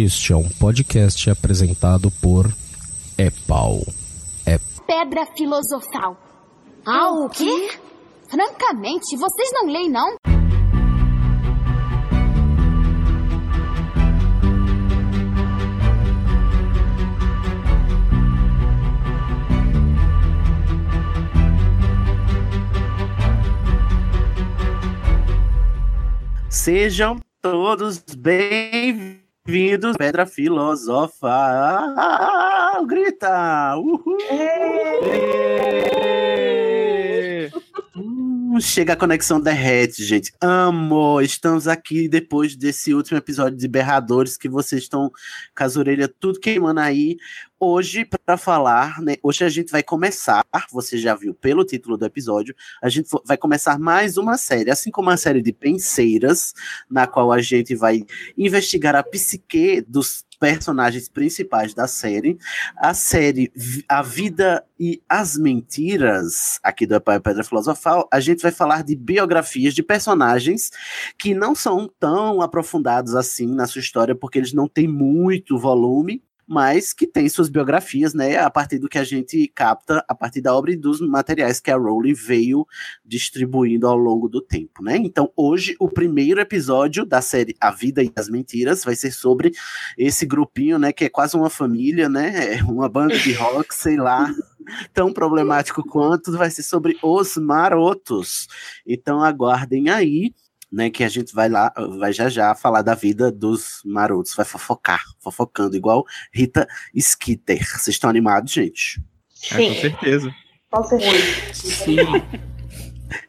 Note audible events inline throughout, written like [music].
Este é um podcast apresentado por Epau. É Pedra filosofal. Ah, o quê? Francamente, vocês não leem, não? Sejam todos bem-vindos, Pedra Filosofa. Ah, grita! Uhul! Hum, Chega a conexão derrete, gente. Amo! Estamos aqui depois desse último episódio de Berradores que vocês estão com as orelhas tudo queimando aí. Hoje, para falar, né? Hoje a gente vai começar, você já viu pelo título do episódio, a gente vai começar mais uma série, assim como uma série de penseiras, na qual a gente vai investigar a psique dos personagens principais da série. A série A Vida e as Mentiras, aqui do Pai Pedra Filosofal, a gente vai falar de biografias de personagens que não são tão aprofundados assim na sua história, porque eles não têm muito volume, mas que tem suas biografias, né, a partir do que a gente capta, a partir da obra e dos materiais que a Rowling veio distribuindo ao longo do tempo, né? Então, hoje, o primeiro episódio da série A Vida e as Mentiras vai ser sobre esse grupinho, né, que é quase uma família, né, é uma banda de rock, sei lá, [laughs] tão problemático quanto, vai ser sobre os marotos. Então, aguardem aí né, que a gente vai lá, vai já já falar da vida dos marotos, vai fofocar, fofocando, igual Rita Skeeter. Vocês estão animados, gente? Ah, com certeza. Com certeza. Sim.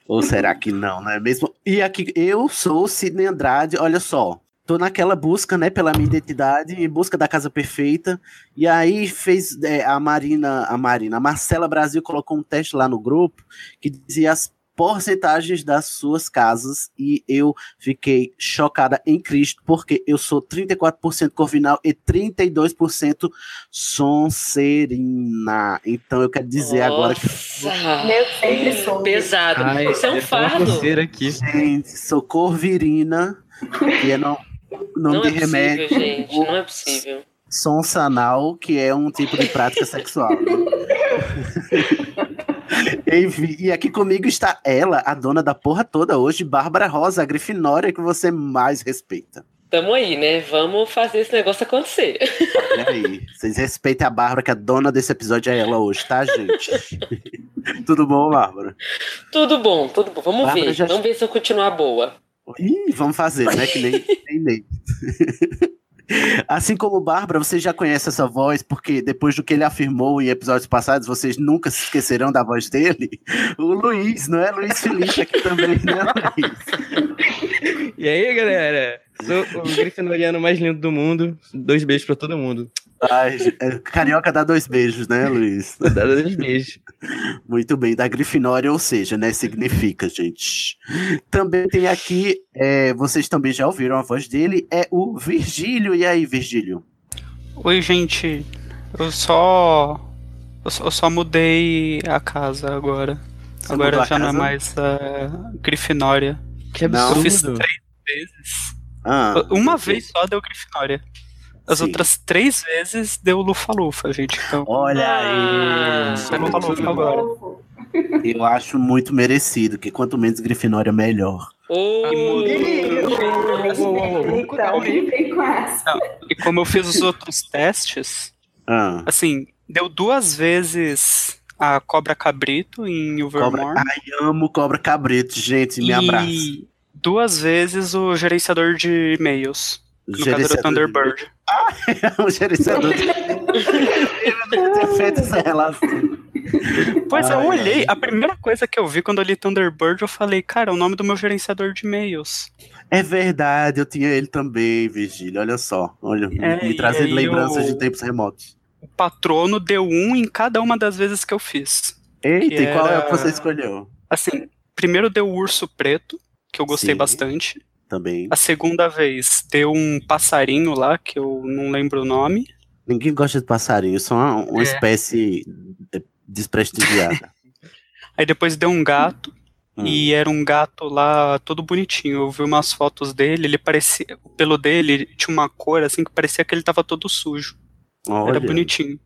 Ou será que não, não é mesmo? E aqui, eu sou o Sidney Andrade, olha só, tô naquela busca, né, pela minha identidade, em busca da casa perfeita, e aí fez é, a Marina, a Marina, a Marcela Brasil colocou um teste lá no grupo, que dizia as porcentagens das suas casas e eu fiquei chocada em Cristo porque eu sou 34% Corvinal e 32% Sonserina. Então eu quero dizer agora que Meu sempre soube. Pesado. Ai, Isso é um fardo. aqui. gente, sou Corvirina e é não não, Não de é possível, remédio. gente. Não é possível. Sonsanal, que é um tipo de prática sexual. né? [laughs] E aqui comigo está ela, a dona da porra toda hoje, Bárbara Rosa, a grifinória que você mais respeita. Tamo aí, né? Vamos fazer esse negócio acontecer. Olha aí, vocês respeitem a Bárbara, que a dona desse episódio é ela hoje, tá, gente? [laughs] Tudo bom, Bárbara? tudo bom, tudo bom. Vamos Bárbara ver. já- Vamos ver se eu continuar boa. Ih, vamos fazer, né? Que nem, nem nem. Assim como Bárbara, vocês já conhecem essa voz, porque depois do que ele afirmou em episódios passados, vocês nunca se esquecerão da voz dele. O Luiz, não é? Luiz Felipe aqui também, né, Luiz? E aí, galera? Sou o grifinoriano mais lindo do mundo. Dois beijos pra todo mundo. Ai, é, carioca dá dois beijos, né, Luiz? [laughs] Dá dois beijos. Muito bem, da Grifinória, ou seja, né? Significa, gente. Também tem aqui, é, vocês também já ouviram a voz dele, é o Virgílio. E aí, Virgílio? Oi, gente. Eu só. Eu só, eu só mudei a casa agora. Você agora já não é mais a Grifinória. Que Não. Eu fiz absurdo. três vezes. Ah, Uma vez só deu Grifinória. As Sim. outras três vezes deu Lufa-Lufa, gente. Então, Olha Ah. aí. é Lufa-Lufa agora. Eu acho muito merecido, que quanto menos Grifinória, melhor. Essa. E como eu fiz os outros testes, Ah, assim, deu duas vezes a Cobra Cabrito em cobra... Ilvermorny. Ai, amo Cobra Cabrito, gente, me e abraça. Duas vezes o gerenciador de e-mails. No caso era o Gerenciador Thunderbird. de- [laughs] o gerenciador de... Eu não tinha feito essa relação. Pois é, Ai, eu olhei, a primeira coisa que eu vi quando eu li Thunderbird, eu falei, cara, é o nome do meu gerenciador de e-mails. É verdade, eu tinha ele também, Virgílio. Olha só, olha, É, me trazendo lembranças eu- de tempos remotos. O patrono deu um em cada uma das vezes que eu fiz. Eita, e qual é o que você escolheu? Assim, primeiro deu o urso preto, que eu gostei Sim. bastante. Também. A segunda vez deu um passarinho lá, que eu não lembro o nome. Ninguém gosta de passarinho, só uma, uma É. espécie de- desprestigiada. [laughs] Aí depois deu um gato. Hum. E era um gato lá todo bonitinho. Eu vi umas fotos dele, ele parecia. O pelo dele tinha uma cor assim que parecia que ele tava todo sujo. Olha. Era bonitinho.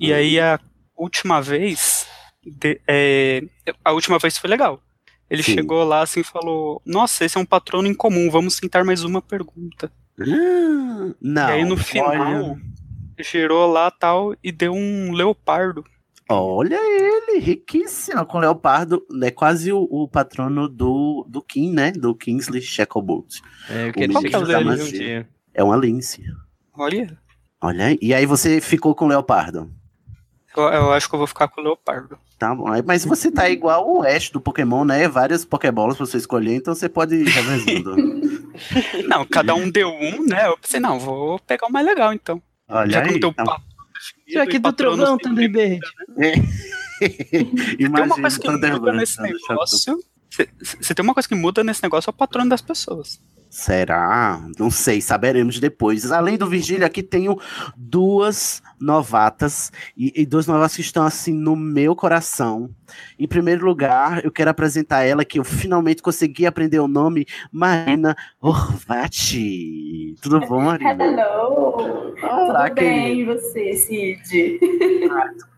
E aí a última vez. de- é, a última vez foi legal. Ele Sim. chegou lá assim e falou: Nossa, esse é um patrono em comum, vamos tentar mais uma pergunta. Ah, Não. e aí no final, Olha, girou lá tal e deu um leopardo. olha ele, riquíssimo. Com leopardo, é quase o, o patrono do, do King, né? Do Kingsley Shacklebolt. É, eu O queria que é um. É uma lince. Olha, Olha aí. E aí você ficou com o leopardo. Eu, eu acho que eu vou ficar com o leopardo. Tá bom. Aí- Mas você tá igual o Ash do Pokémon, né? Várias Pokébolas pra você escolher, então você pode ir revezando. [laughs] Não, cada um deu um, né? Eu pensei, não, vou pegar o mais legal então. Olha Já que aí. não tem o tá- Já que do trovão, Thunderbird. [laughs] Tem uma Imagina coisa que o muda nesse negócio. Se tem uma coisa que muda nesse negócio é o patrono das pessoas. Será? Não sei, saberemos depois. Além do Virgílio, aqui tenho duas novatas, e, e duas novatas que estão assim no meu coração. Em primeiro lugar, eu quero apresentar ela, que eu finalmente consegui aprender o nome, Marina Orvati. Tudo bom, Marina? Hello! Olá, Tudo bem, querida. e você, Cid?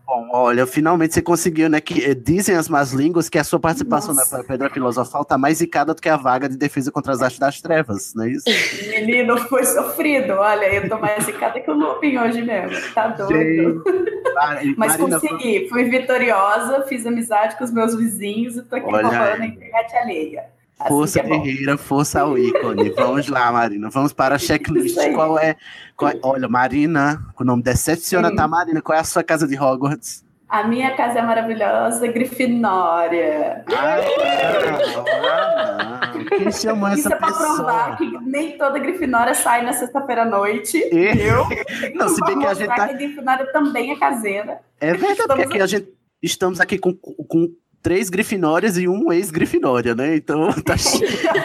Bom, olha, finalmente você conseguiu, né? Que eh, dizem as más línguas que a sua participação Nossa. na Pedra Filosofal tá mais zicada do que a vaga de defesa contra as artes das trevas, não é isso? [laughs] Menino, foi sofrido. Olha, eu tô mais zicada que o Lupin hoje mesmo. Tá doido. Mari- [laughs] Mas Marina, consegui, fui vitoriosa, fiz amizade com os meus vizinhos e tô aqui roubando a internet alheia. Assim Força que é guerreira, força ao ícone. [laughs] Vamos lá, Marina. Vamos para a checklist. Qual é, qual é- Olha, Marina, o nome decepciona, Sim. tá, Marina? Qual é a sua casa de Hogwarts? A minha casa é maravilhosa, Grifinória. Ah, não, não. Quem chamou Isso essa é pra provar pessoa? que nem toda Grifinória sai na sexta-feira à noite. E- Eu? [laughs] Não, se bem que a gente tá. que a Grifinória também é caseira. É verdade, porque Estamos aqui a gente estamos aqui com, com três Grifinórias e um ex-Grifinória, né? Então [laughs] tá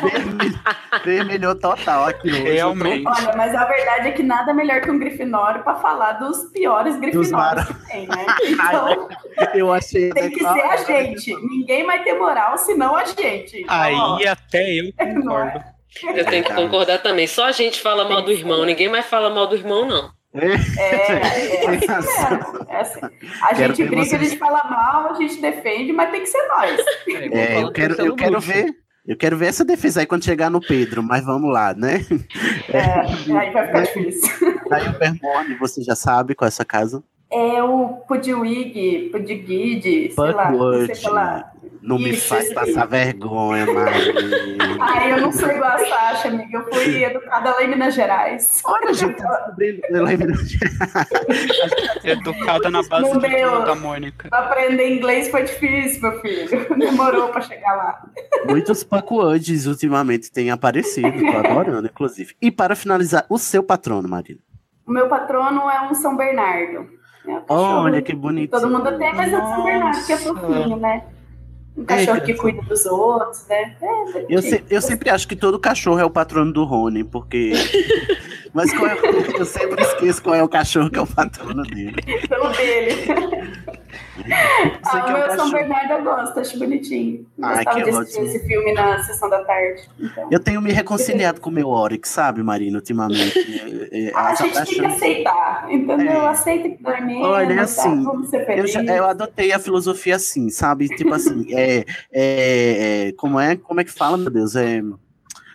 vermelho, vermelhou total aqui hoje. Realmente. Olha, mas a verdade é que nada melhor que um Grifinório pra falar dos piores Grifinórios mara- que tem, né? [laughs] Então, Eu achei. tem que ser a gente. Ninguém vai ter moral senão a gente. Então, ó, Aí até eu [laughs] não concordo. é? Eu tenho que concordar também. Só a gente fala mal do irmão, ninguém mais fala mal do irmão, não. É, é assim. É assim. A Quero gente briga, a vocês- gente fala mal, a gente defende, mas tem que ser nós. É, eu quero, eu quero ver. Eu quero ver essa defesa aí quando chegar no Pedro, mas vamos lá, né? É, aí vai ficar difícil. Aí o Vermone, você já sabe qual é essa casa? É o Pudwig, Pudguide, sei lá, não sei falar. Não me Isso, faz passar vergonha, Marina. Ai, eu não sou igual a Sasha, amiga. Eu fui [laughs] educada lá em Minas Gerais. Olha, a gente tá descobrindo. Eu [laughs] lembro- Educada na base Não do deu. da Mônica. Aprender inglês foi difícil, meu filho. [laughs] Demorou pra chegar lá. Muitos pacuantes ultimamente têm aparecido, tô adorando, inclusive. E para finalizar, o seu patrono, Marina. O meu patrono é um São Bernardo. É um Olha que bonito. Todo mundo tem, mas é o São Bernardo, que é fofinho, né? Um cachorro que cuida dos outros, né? É, Eu, bonitinho. se- eu sempre acho que todo cachorro é o patrono do Rony, porque. [laughs] Mas qual é, eu sempre esqueço qual é o cachorro que é o patrono dele. Pelo dele. Sei Ah, que o é meu São. Bernardo eu gosto, acho bonitinho. Eu Ai, Gostava que de assistir esse filme na sessão da tarde. Então. Eu tenho me reconciliado com o meu Oryx, sabe, Marina, ultimamente. [laughs] É, é, Ah, a gente tem que aceitar, entendeu? É. Aceita que menos, Olha, tá? assim, Eu, já- eu adotei a filosofia assim, sabe? Tipo assim, [laughs] é, é, é, como é, como é que fala, meu Deus? É,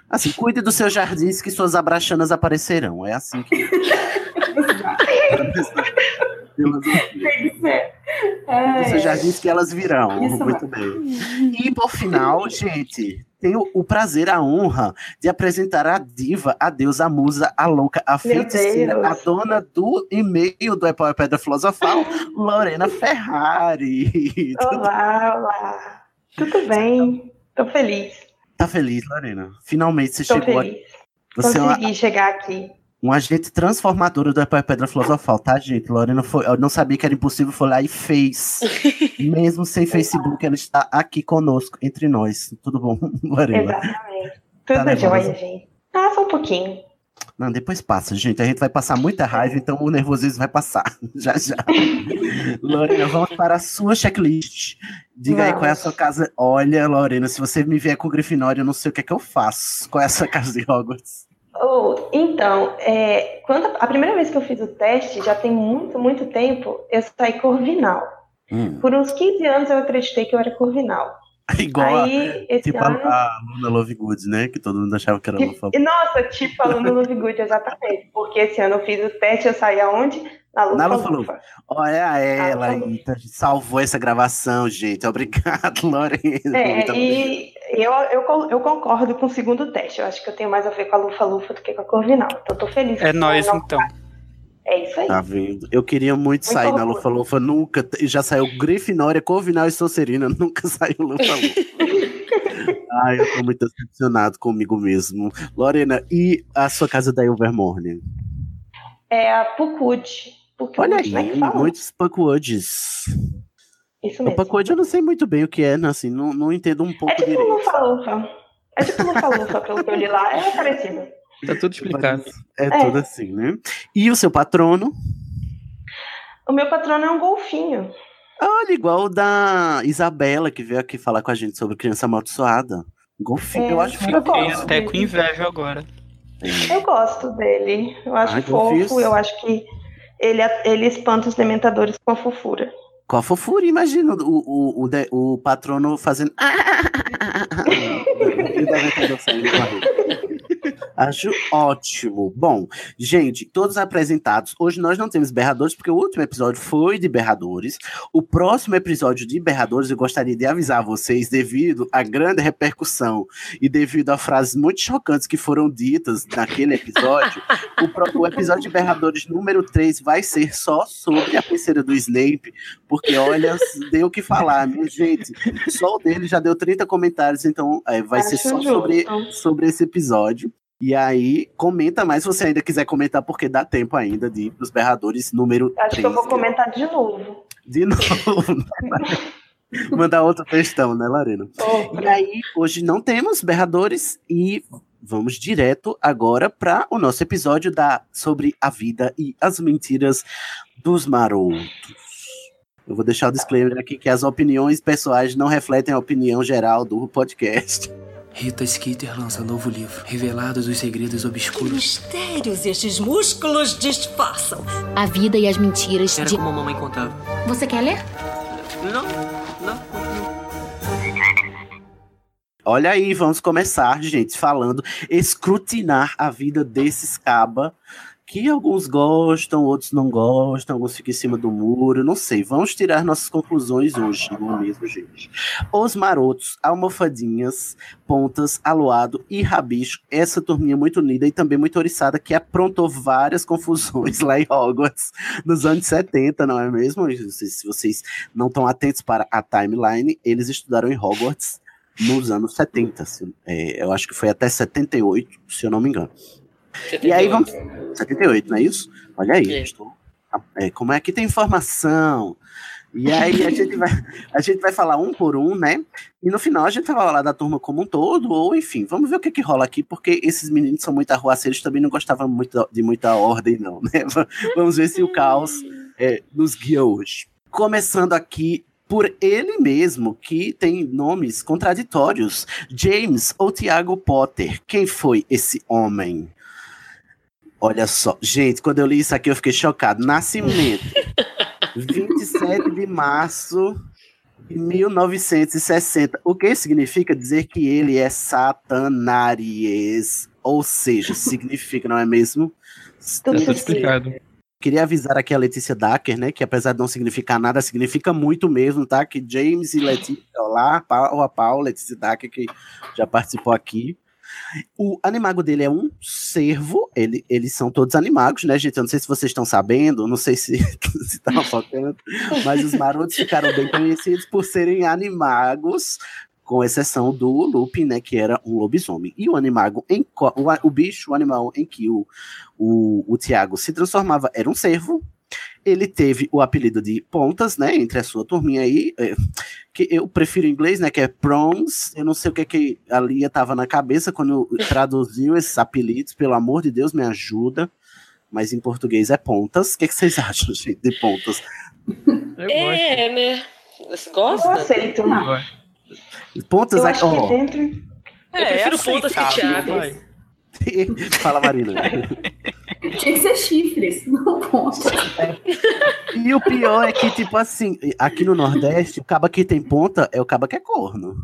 assim, cuide dos seus jardins que suas abraxanas aparecerão. É assim que. [laughs] [laughs] Tem que ser. Dos seus É, jardins que elas virão. Isso Muito bem. E por final, [laughs] gente, tenho o prazer, a honra de apresentar a diva, a deusa, a musa, a louca, a feiticeira, a dona do e-mail do Apple Pedra Filosofal, [laughs] Lorena Ferrari. Olá, olá. Tudo bem? Tô feliz. Tá feliz, Lorena? Finalmente você Tô chegou aqui. feliz. Você é uma, Consegui chegar aqui. Um agente transformador do Apple Pedra Filosofal, tá, gente? Lorena foi, eu não sabia que era impossível, foi lá e fez. [laughs] Mesmo sem Facebook, ela está aqui conosco, entre nós. Tudo bom, [laughs] Lorena? Exatamente. Tá Tudo nervosa? jóia, gente. Ah, só um pouquinho. Não, depois passa, gente. A gente vai passar muita raiva, então o nervosismo vai passar. [laughs] Já, já. Lorena, vamos para a sua checklist. Diga aí qual é a sua casa. Olha, Lorena, se você me vier com Grifinória, eu não sei o que é que eu faço. Qual é a sua casa de Hogwarts? Oh, então, é, quando a primeira vez que eu fiz o teste, já tem muito, muito tempo, eu saí Corvinal. Hum, Por uns 15 anos eu acreditei que eu era Corvinal. [laughs] igual Aí, a, tipo a, ano. a Luna Lovegood, né? Que todo mundo achava que era Luna E, Nossa, tipo aluno Love Good, exatamente. Porque esse ano eu fiz o teste, eu saí aonde? Na Lufa Na Lufa Lufa. Olha ela aí, tá- salvou essa gravação, gente. Obrigado, [laughs] Lorena. É, e eu, eu, eu concordo com o segundo teste. Eu acho que eu tenho mais a ver com a Lufa Lufa do que com a Corvinal. Então eu tô feliz. É não- então. É isso aí. Tá vendo? Eu queria muito, Muito sair na orgulho. Lufa Lufa, nunca. e Já saiu Grifinória, Corvinal e Sonserina, [laughs] nunca saiu Lufa Lufa. [laughs] Ai, eu tô muito decepcionado comigo mesmo. Lorena, e a sua casa da Ilvermorne? É a Pucud. Pucud, Olha aí, fala? muitos Puckwoods. Isso O mesmo. Puckwood eu não sei muito bem o que é, né? Assim, não, não entendo um pouco É tipo direito. Lufa Lufa. É tipo Lufa Lufa, pelo que eu li lá. É parecido. Tá tudo explicado. É, É. tudo assim, né? E o seu patrono? O meu patrono é um golfinho. Olha, igual o da Isabela, que veio aqui falar com a gente sobre criança amaldiçoada. Golfinho, É, eu acho eu que gosto. Fiquei até com inveja agora. Eu gosto dele. Eu acho Ai, fofo. golfinhos. Eu acho que ele, ele espanta os dementadores com a fofura. Com a fofura, imagina o, o, o, o patrono fazendo. [laughs] [laughs] E saindo correndo. Acho ótimo. Bom, gente, todos apresentados. Hoje nós não temos berradores, porque o último episódio foi de berradores. O próximo episódio de berradores, eu gostaria de avisar vocês, devido à grande repercussão e devido a frases muito chocantes que foram ditas naquele episódio, o, pro- o episódio de berradores número 3 vai ser só sobre a terceira do Snape, porque olha, deu o que falar, minha gente. Só o dele já deu 30 comentários, então é, vai ser Acho só justo. sobre, sobre esse episódio. E aí, comenta mais se você ainda quiser comentar, porque dá tempo ainda de ir pros berradores número Acho 3. que eu vou comentar de novo. De novo. Mandar outro textão, né, Larena? E aí, hoje não temos berradores e vamos direto agora para o nosso episódio da, sobre a vida e as mentiras dos marotos. Eu vou deixar o disclaimer aqui que as opiniões pessoais não refletem a opinião geral do podcast. Rita Skeeter lança novo livro, Revelados os Segredos Obscuros. Mistérios estes músculos disfarçam. A vida e as mentiras Era de. como a mamãe contava. Você quer ler? Não, não. Olha aí, vamos começar, gente, falando, escrutinar a vida desses caba, que alguns gostam, outros não gostam, alguns ficam em cima do muro, não sei. Vamos tirar nossas conclusões hoje, não é mesmo, gente? Os marotos, almofadinhas, pontas, aluado e rabicho, essa turminha muito unida e também muito oriçada, que aprontou várias confusões lá em Hogwarts nos anos 70, não é mesmo? Se vocês não estão atentos para a timeline, eles estudaram em Hogwarts nos anos 70. se- é, eu acho que foi até 78, se eu não me engano. E aí vamos. 78, não é isso? Olha aí, É. estou- é, como é que tem informação? E aí a gente, vai, a gente vai falar um por um, né? E no final a gente vai falar da turma como um todo, ou enfim, vamos ver o que, que rola aqui, porque esses meninos são muito arruaceiros, também não gostavam muito de muita ordem, não, né? [laughs] Vamos ver se o caos é, nos guia hoje. Começando aqui por ele mesmo, que tem nomes contraditórios. James ou Tiago Potter. Quem foi esse homem? Olha só, gente, quando eu li isso aqui eu fiquei chocado. Nascimento: 27 de março de 1960. O que significa dizer que ele é satanaries? Ou seja, significa, não é mesmo? Tudo Tá tudo explicado. Queria avisar aqui a Letícia Dacker, né? Que apesar de não significar nada, significa muito mesmo, tá? Que James e Letícia, olá, Paula, a Paula, Letícia Dacker, que já participou aqui. O animago dele é um cervo, ele, eles são todos animagos, né, gente? Eu não sei se vocês estão sabendo, não sei se [laughs] estava focando, mas os marotos ficaram bem conhecidos por serem animagos, com exceção do Lupin, né, que era um lobisomem. E o animago, em, o, o bicho, o animal em que o, o, o Tiago se transformava era um cervo. Ele teve o apelido de Pontas, né? Entre a sua turminha aí. é, que eu prefiro em inglês, né? Que é Prongs. Eu não sei o que, que a Lia tava na cabeça quando traduziu esses apelidos. Pelo amor de Deus, me ajuda. Mas em português é Pontas. O que, que vocês acham, gente, de Pontas? É, né? Você gosta? Eu aceito. Pontas Eu aqui, acho que dentro. Eu prefiro pontas que Thiago. [laughs] Fala, Marina. [laughs] Tinha que ser chifres, [laughs] não pontas. E o pior é que, tipo assim, aqui no Nordeste, o caba que tem ponta é o caba que é corno.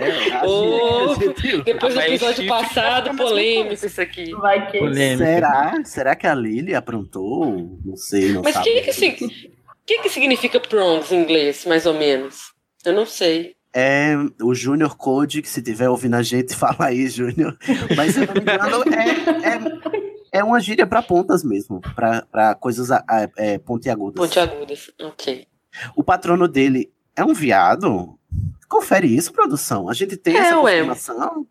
É, assim, depois do Mas episódio passado, polêmico isso aqui. Vai que Será? Será que a Lily aprontou? Não sei, não Mas o sabe. que que, sig- que que significa prongs em inglês, mais ou menos? Eu não sei. É o Junior Code, que se tiver ouvindo a gente, [laughs] fala aí, Júnior. Mas se eu não me engano, é, é, é uma gíria pra pontas mesmo, pra, pra coisas a- a- é, pontiagudas. Pontiagudas, ok. O patrono dele é um viado? Confere isso, produção. A gente tem É, essa ué. confirmação?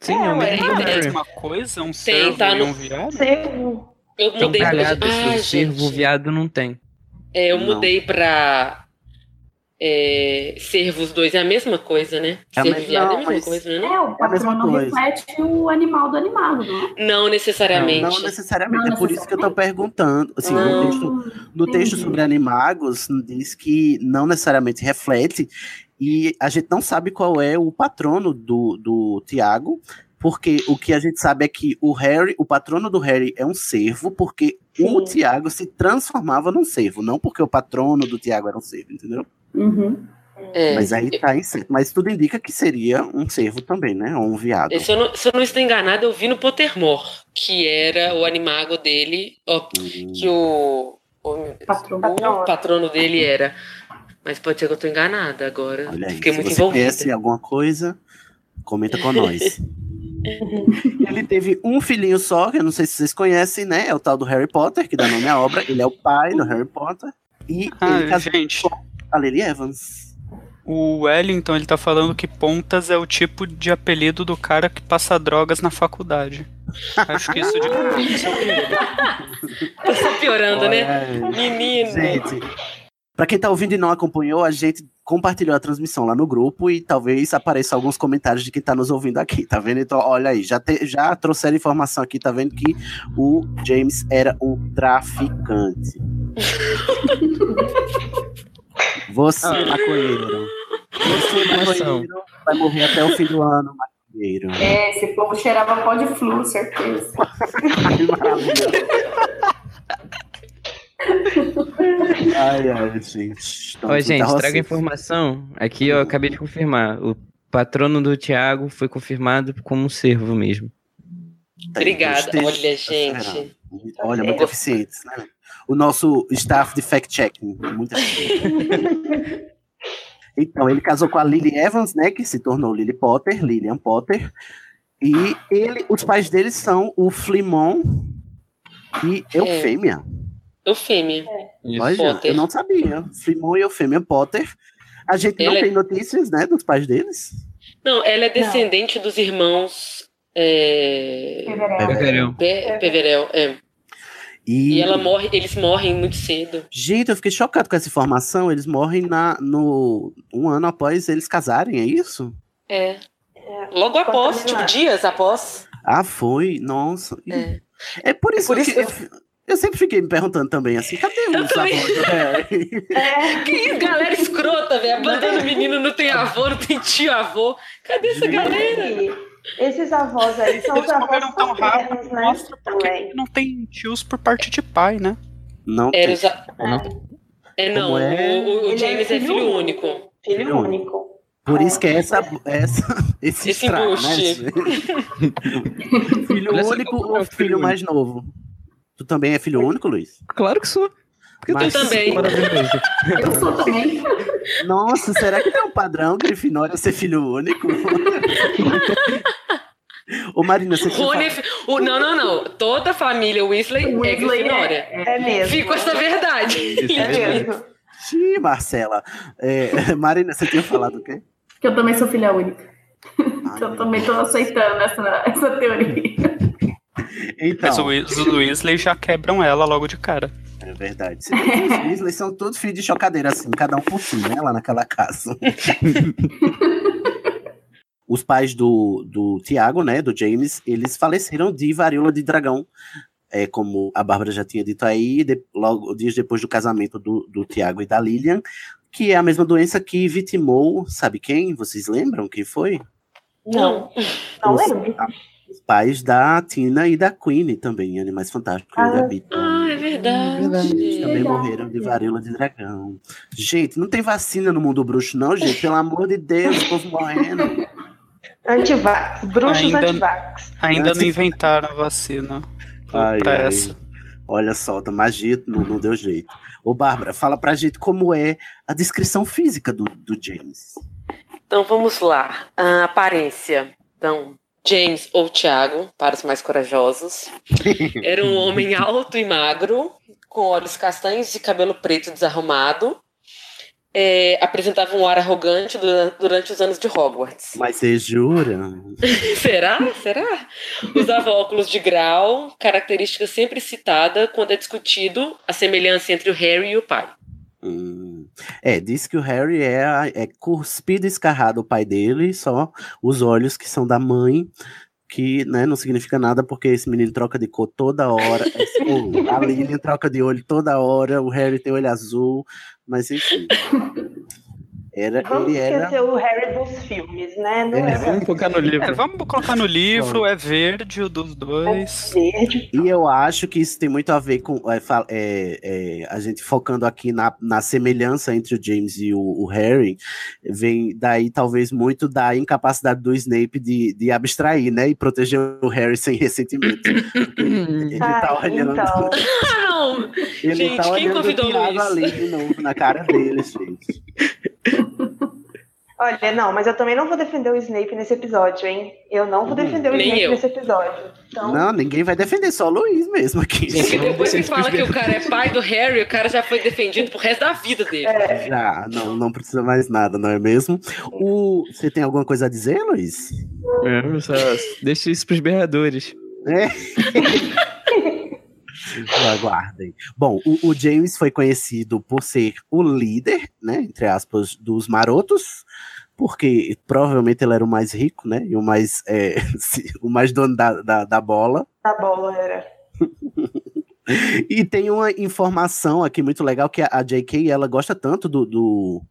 Sim, É, é, a ué, mesma, tem. mesma coisa, um Tem, servo tá e no- um viado? Servo. Eu mudei pra. calhado, Ah, o cervo gente. viado não tem. É, eu Não. mudei pra. É, servos dois é a mesma coisa, né? É Servo viado é a não, mesma coisa, né? É, não? o É patrono coisa. reflete o animal do animado, não é? Não necessariamente. Não necessariamente, Não é por isso que eu tô perguntando. Assim, Não. no texto, no texto sobre animagos, diz que não necessariamente reflete, e a gente não sabe qual é o patrono do, do Tiago, porque o que a gente sabe é que o Harry, o patrono do Harry é um cervo, porque o Tiago se transformava num cervo, não porque o patrono do Tiago era um cervo, entendeu? Uhum. É. Mas aí tá incerto. Mas tudo indica que seria um cervo também, né? Ou um viado. Se eu, não, se eu não estou enganado, eu vi no Pottermore, que era o animago dele, ó, que o, o, Patrono. o patrono dele era. Mas pode ser que eu estou enganada agora. Olha aí, Fiquei se muito você envolvida. conhece alguma coisa, comenta com nós. [laughs] Ele teve um filhinho só, que eu não sei se vocês conhecem, né? É o tal do Harry Potter, que dá nome à obra. Ele é o pai do Harry Potter. E Ah, ele casou gente. com a Lily Evans. O Wellington, ele tá falando que Pontas é o tipo de apelido do cara que passa drogas na faculdade. Acho que isso de [laughs] Tá só piorando, né? Olha, Menino. Gente, pra quem tá ouvindo e não acompanhou, a gente compartilhou a transmissão lá no grupo e talvez apareça alguns comentários de quem tá nos ouvindo aqui, tá vendo? Então, olha aí, já, te- já trouxeram informação aqui, tá vendo que o James era um traficante. [laughs] Você, Ah. maconheiro. Você, maconheiro, vai morrer até o fim do ano, maconheiro. É, esse povo cheirava pó de flu, certeza. Ai, ai, gente. Então, Ó, gente, tá traga racista. informação. Aqui eu acabei de confirmar. O patrono do Thiago foi confirmado como um servo mesmo. Obrigada. Olha, gente. Olha, muito eficientes, né? O nosso staff de fact-checking. [laughs] Então, ele casou com a Lily Evans, né? Que se tornou Lily Potter, Lillian Potter. E ele, os pais dele são o Flimon e Eufêmia. Eufêmia. Olha, Potter. eu não sabia. Flimon e Eufêmia Potter. A gente não Ela é- tem notícias, né, dos pais deles. Não, ela é descendente dos irmãos. É... Peverel. Pe- Peverel, é. E, E ela morre, eles morrem muito cedo. Gente, eu fiquei chocado com essa informação. Eles morrem na, no, um ano após eles casarem, é isso? É. Logo após, tipo, dias após. Ah, foi? Nossa. É. É por isso por isso que eu, eu sempre fiquei me perguntando também assim, cadê os também. avós do [laughs] Harry? Que isso, galera escrota, velho. Abandona o menino, não tem avô, não tem tio avô. Cadê essa galera? Esses avós aí são os Eles avós morreram tão rápido, né? mostra porque não tem tios por parte de pai, né? Não Era tem. os a- É, não, Como é? o, o- o Ele é James é filho filho único. único. Filho Filho único. Por isso que é essa, essa, [laughs] esse, Esse estrago, embuste. né? [laughs] filho único é ou o filho, filho mais novo? Tu também é filho único, Luiz? Claro que sou. Porque Mas- eu também. [laughs] Eu sou também. Nossa, será que tem um padrão Grifinória ser filho único? Ô Marina, você é o, não, não, não. Toda a família Weasley, é Weasley Grifinória. É mesmo. Fica essa verdade. É mesmo. Xiii, Marcela. É, [laughs] Marina, você tinha falado o quê? Que eu também sou filha única. Então eu também tô aceitando essa, essa teoria. Então, Mas o os Weasley já quebram ela logo de cara. É verdade. Os Weasley são todos filhos de chocadeira, assim, cada um por si, né? Lá naquela casa. [laughs] Os pais do, do Tiago, né, do James, eles faleceram de varíola de dragão. É, como a Bárbara já tinha dito aí, de- logo dias depois do casamento do, do Tiago e da Lilian, que é a mesma doença que vitimou, sabe quem? Vocês lembram quem foi? Não, não lembro. Os pais da Tina e da Queen também, em Animais Fantásticos. Ah, e da Beat. Ah, é verdade. Eles também morreram de varíola de dragão. Gente, não tem vacina no mundo bruxo, não, gente. [laughs] Pelo amor de Deus, o povo morrendo. Antivax, bruxos Ainda- antivax. Ainda não inventaram a vacina Ai, pra ai. essa. Olha só, tá magia não, não deu jeito. Ô, Bárbara, fala pra gente como é a descrição física do, do James. Então vamos lá. A aparência. Então, James ou Tiago, para os mais corajosos, [laughs] era um homem alto e magro, com olhos castanhos e cabelo preto desarrumado. É, apresentava um ar arrogante dura- durante os anos de Hogwarts. Mas você jura? [laughs] Será? Será? Usava óculos de grau, característica sempre citada quando é discutido a semelhança entre o Harry e o pai. Hum. É, diz que o Harry é, é cuspido e escarrado o pai dele, só os olhos que são da mãe, que né, não significa nada porque esse menino troca de cor toda hora. Esse- o- [laughs] a Lilian troca de olho toda hora, o Harry tem olho azul, mas enfim. Era, Vamos ele era. esquecer o Harry dos filmes, né? Não É, é, Vamos colocar no É, livro. vamos colocar no livro, é verde o dos dois. verde. E eu acho que isso tem muito a ver com é, é, é, a gente focando aqui na, na semelhança entre o James e o, o Harry, vem daí talvez muito da incapacidade do Snape de, de abstrair, né? E proteger o Harry sem ressentimento. [coughs] ele tá olhando. então. [laughs] Não! Ele Gente, tá quem olhando o convidou Thiago Luiz? ali de novo, na cara dele, gente. [laughs] Olha, não, mas eu também não vou defender o Snape nesse episódio, hein? Eu não vou defender o Nem Snape eu. nesse episódio. Então, Não, ninguém vai defender, só o Luiz mesmo aqui. Porque depois que fala que o cara é pai do Harry, o cara já foi defendido pro resto da vida dele. Já, não, não precisa mais nada, não é mesmo? O, você tem alguma coisa a dizer, Luiz? É, só deixa isso pros berradores. É. [laughs] Aguardem. Bom, o, o James foi conhecido por ser o líder, né, entre aspas, dos marotos, porque provavelmente ele era o mais rico, né, e o mais, é, [laughs] o mais dono da, da, da bola. a bola era. [laughs] E tem uma informação aqui muito legal que a, a J.K. ela gosta tanto do, do-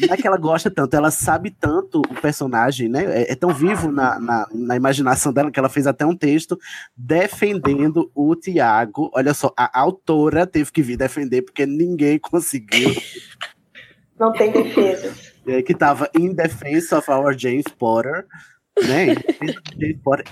Não é que ela gosta tanto, ela sabe tanto o personagem, né? É, é tão vivo na, na, na imaginação dela que ela fez até um texto defendendo o Tiago. Olha só, a autora teve que vir defender porque ninguém [laughs] conseguiu. Não tem defesa. É, que estava in defense of our James Potter, né?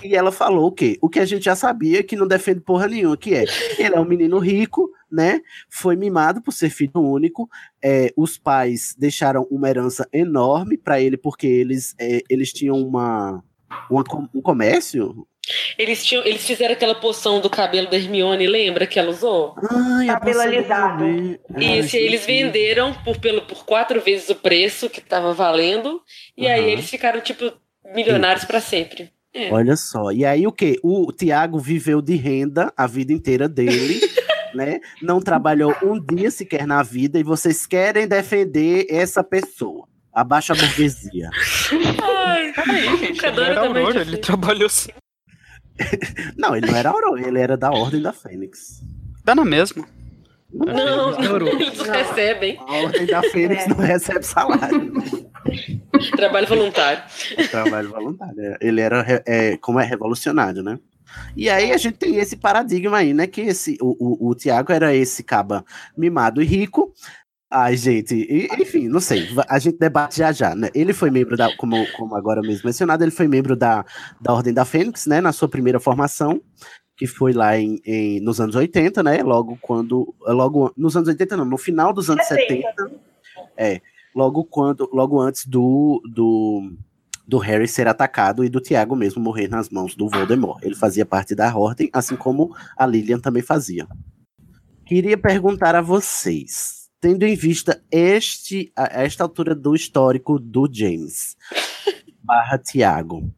E ela falou o quê? O que a gente já sabia que não defende porra nenhuma, que é ele é um menino rico, né? Foi mimado por ser filho único. É, os pais deixaram uma herança enorme para ele porque eles, é, eles tinham uma, uma um comércio. Eles, tinham, eles fizeram aquela poção do cabelo da Hermione, lembra que ela usou? Ai, Cabelo alisado. Ai, Isso, e eles venderam por, pelo, por quatro vezes o preço que tava valendo. E aí eles ficaram, tipo, milionários pra sempre. É. Olha só. E aí o que? O Tiago viveu de renda a vida inteira dele, [laughs] né? Não trabalhou um dia sequer na vida e vocês querem defender essa pessoa. A burguesia. Ai, Peraí, gente, era também Aurora, ele trabalhou sim. [laughs] Não, ele não era Aurora, ele era da Ordem da Fênix. Dá na mesma. Não, [laughs] eles recebem. A Ordem da Fênix É. não recebe salário. Trabalho voluntário. Trabalho voluntário. é. Ele era, é, como é, revolucionário, né? E aí a gente tem esse paradigma aí, né? Que esse, o, o, o Tiago era esse caba mimado e rico. Ai, gente, e- enfim, não sei. A gente debate já já, né? Ele foi membro da, como, como agora mesmo mencionado, ele foi membro da, da Ordem da Fênix, né? Na sua primeira formação, que foi lá em, em- nos anos 80, né? Logo quando. Logo, nos anos 80, não, no final dos anos 70. É, logo quando, logo antes do, do, do Harry ser atacado e do Tiago mesmo morrer nas mãos do Voldemort. Ele fazia parte da ordem, assim como a Lilian também fazia. Queria perguntar a vocês, tendo em vista este, a- esta altura do histórico do James barra Tiago,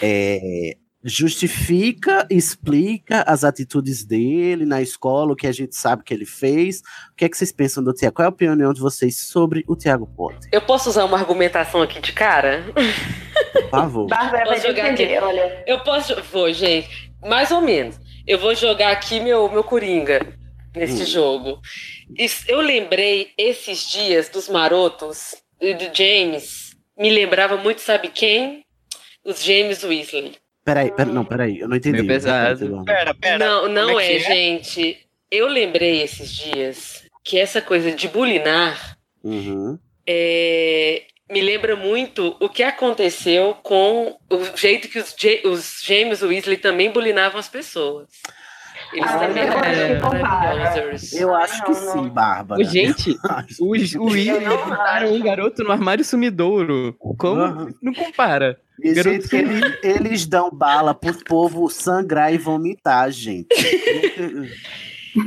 é, justifica, explica as atitudes dele na escola, o que a gente sabe que ele fez. O que é que vocês pensam do Tiago? Qual é a opinião de vocês sobre o Tiago Potter? Eu posso usar uma argumentação aqui de cara? Por favor. Bárbara vai jogar aqui? olha. Eu posso. Vou, gente. Mais ou menos. Eu vou jogar aqui meu, meu Coringa nesse Hum. jogo. Eu lembrei esses dias dos marotos e do James. Me lembrava muito, sabe quem? Os James Weasley. Peraí, peraí, não, peraí, eu não entendi. Meio pesado. Pera, pera. Não, não como é, que gente. Eu lembrei esses dias que essa coisa de bulinar Uhum. é, me lembra muito o que aconteceu com o jeito que os, os James Weasley também bulinavam as pessoas. Eles Ah, também eu que. Eu acho que Não, não. sim, Bárbara. Gente, os, o não botaram um garoto no armário sumidouro. Como? Aham. Não compara. Garoto gente, eles, eles dão bala pro povo sangrar e vomitar, gente.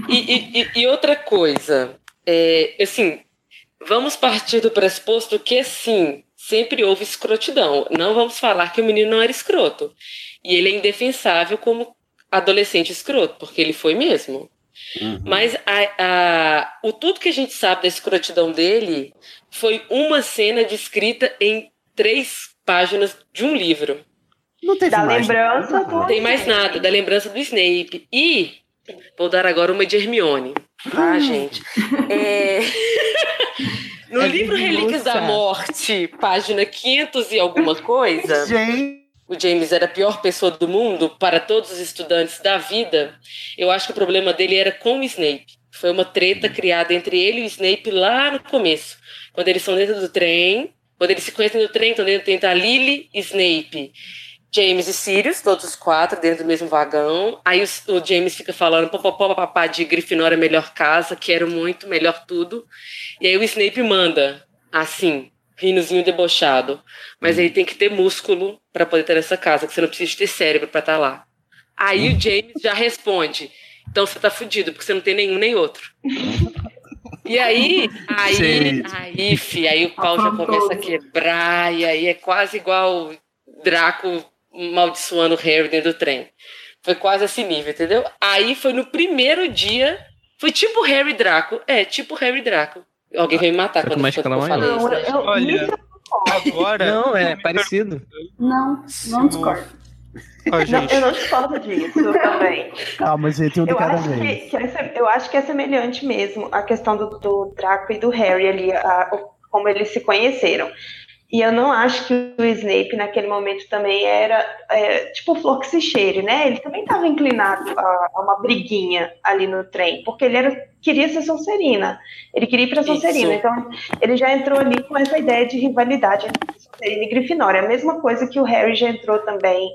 E, e- e- e outra coisa, é, assim, vamos partir do pressuposto que, sim, sempre houve escrotidão. Não vamos falar que o menino não era escroto. E ele é indefensável como adolescente escroto, porque ele foi mesmo. Uhum. Mas a- a- o tudo que a gente sabe da escrotidão dele foi uma cena descrita em três páginas de um livro. Não teve Da mais. lembrança nada. Não tem mais nada da lembrança do Snape. E vou dar agora uma de Hermione. Tá, gente? É... [laughs] No É livro. Relíquias da Morte, página 500 e alguma coisa, Gente, o James era a pior pessoa do mundo para todos os estudantes da vida. Eu acho que o problema dele era com o Snape. Foi uma treta criada entre ele e o Snape lá no começo. Quando eles estão dentro do trem, quando eles se conhecem no trem, estão dentro do trem, tá Lily, Snape, James e Sirius, todos os quatro dentro do mesmo vagão. Aí os- o, James fica falando popopó, papá de Grifinória melhor casa, quero muito, melhor tudo. E aí o Snape manda, assim, rinozinho debochado. Mas aí tem que ter músculo para poder ter essa casa, que você não precisa ter cérebro para estar lá. Aí o James já responde, então você tá fudido, porque você não tem nenhum nem outro. [laughs] E aí, aí, Gente. aí, fi, aí o pau já começa a quebrar, e aí é quase igual Draco maldiçoando o Harry dentro do trem. Foi quase esse nível, entendeu? Aí foi no primeiro dia, foi tipo Harry Draco. É, tipo Harry Draco. Alguém vai me matar Só quando com uma eu falar isso. né? Eu, Olha, agora. Não, é parecido. Não, não discordo. Ó, não, eu não discordo disso também. calma, gente, um de Eu cada acho, que, vez. que é, eu acho que é semelhante mesmo a questão do, do Draco e do Harry ali, a- o- como eles se conheceram. E eu não acho que o Snape naquele momento também era é, tipo flor que se cheire, né? Ele também estava inclinado a, a uma briguinha ali no trem, porque ele era, queria ser Sonserina. Ele queria ir para Sonserina. Isso. Então ele já entrou ali com essa ideia de rivalidade entre Sonserina e Grifinória. A mesma coisa que o Harry já entrou também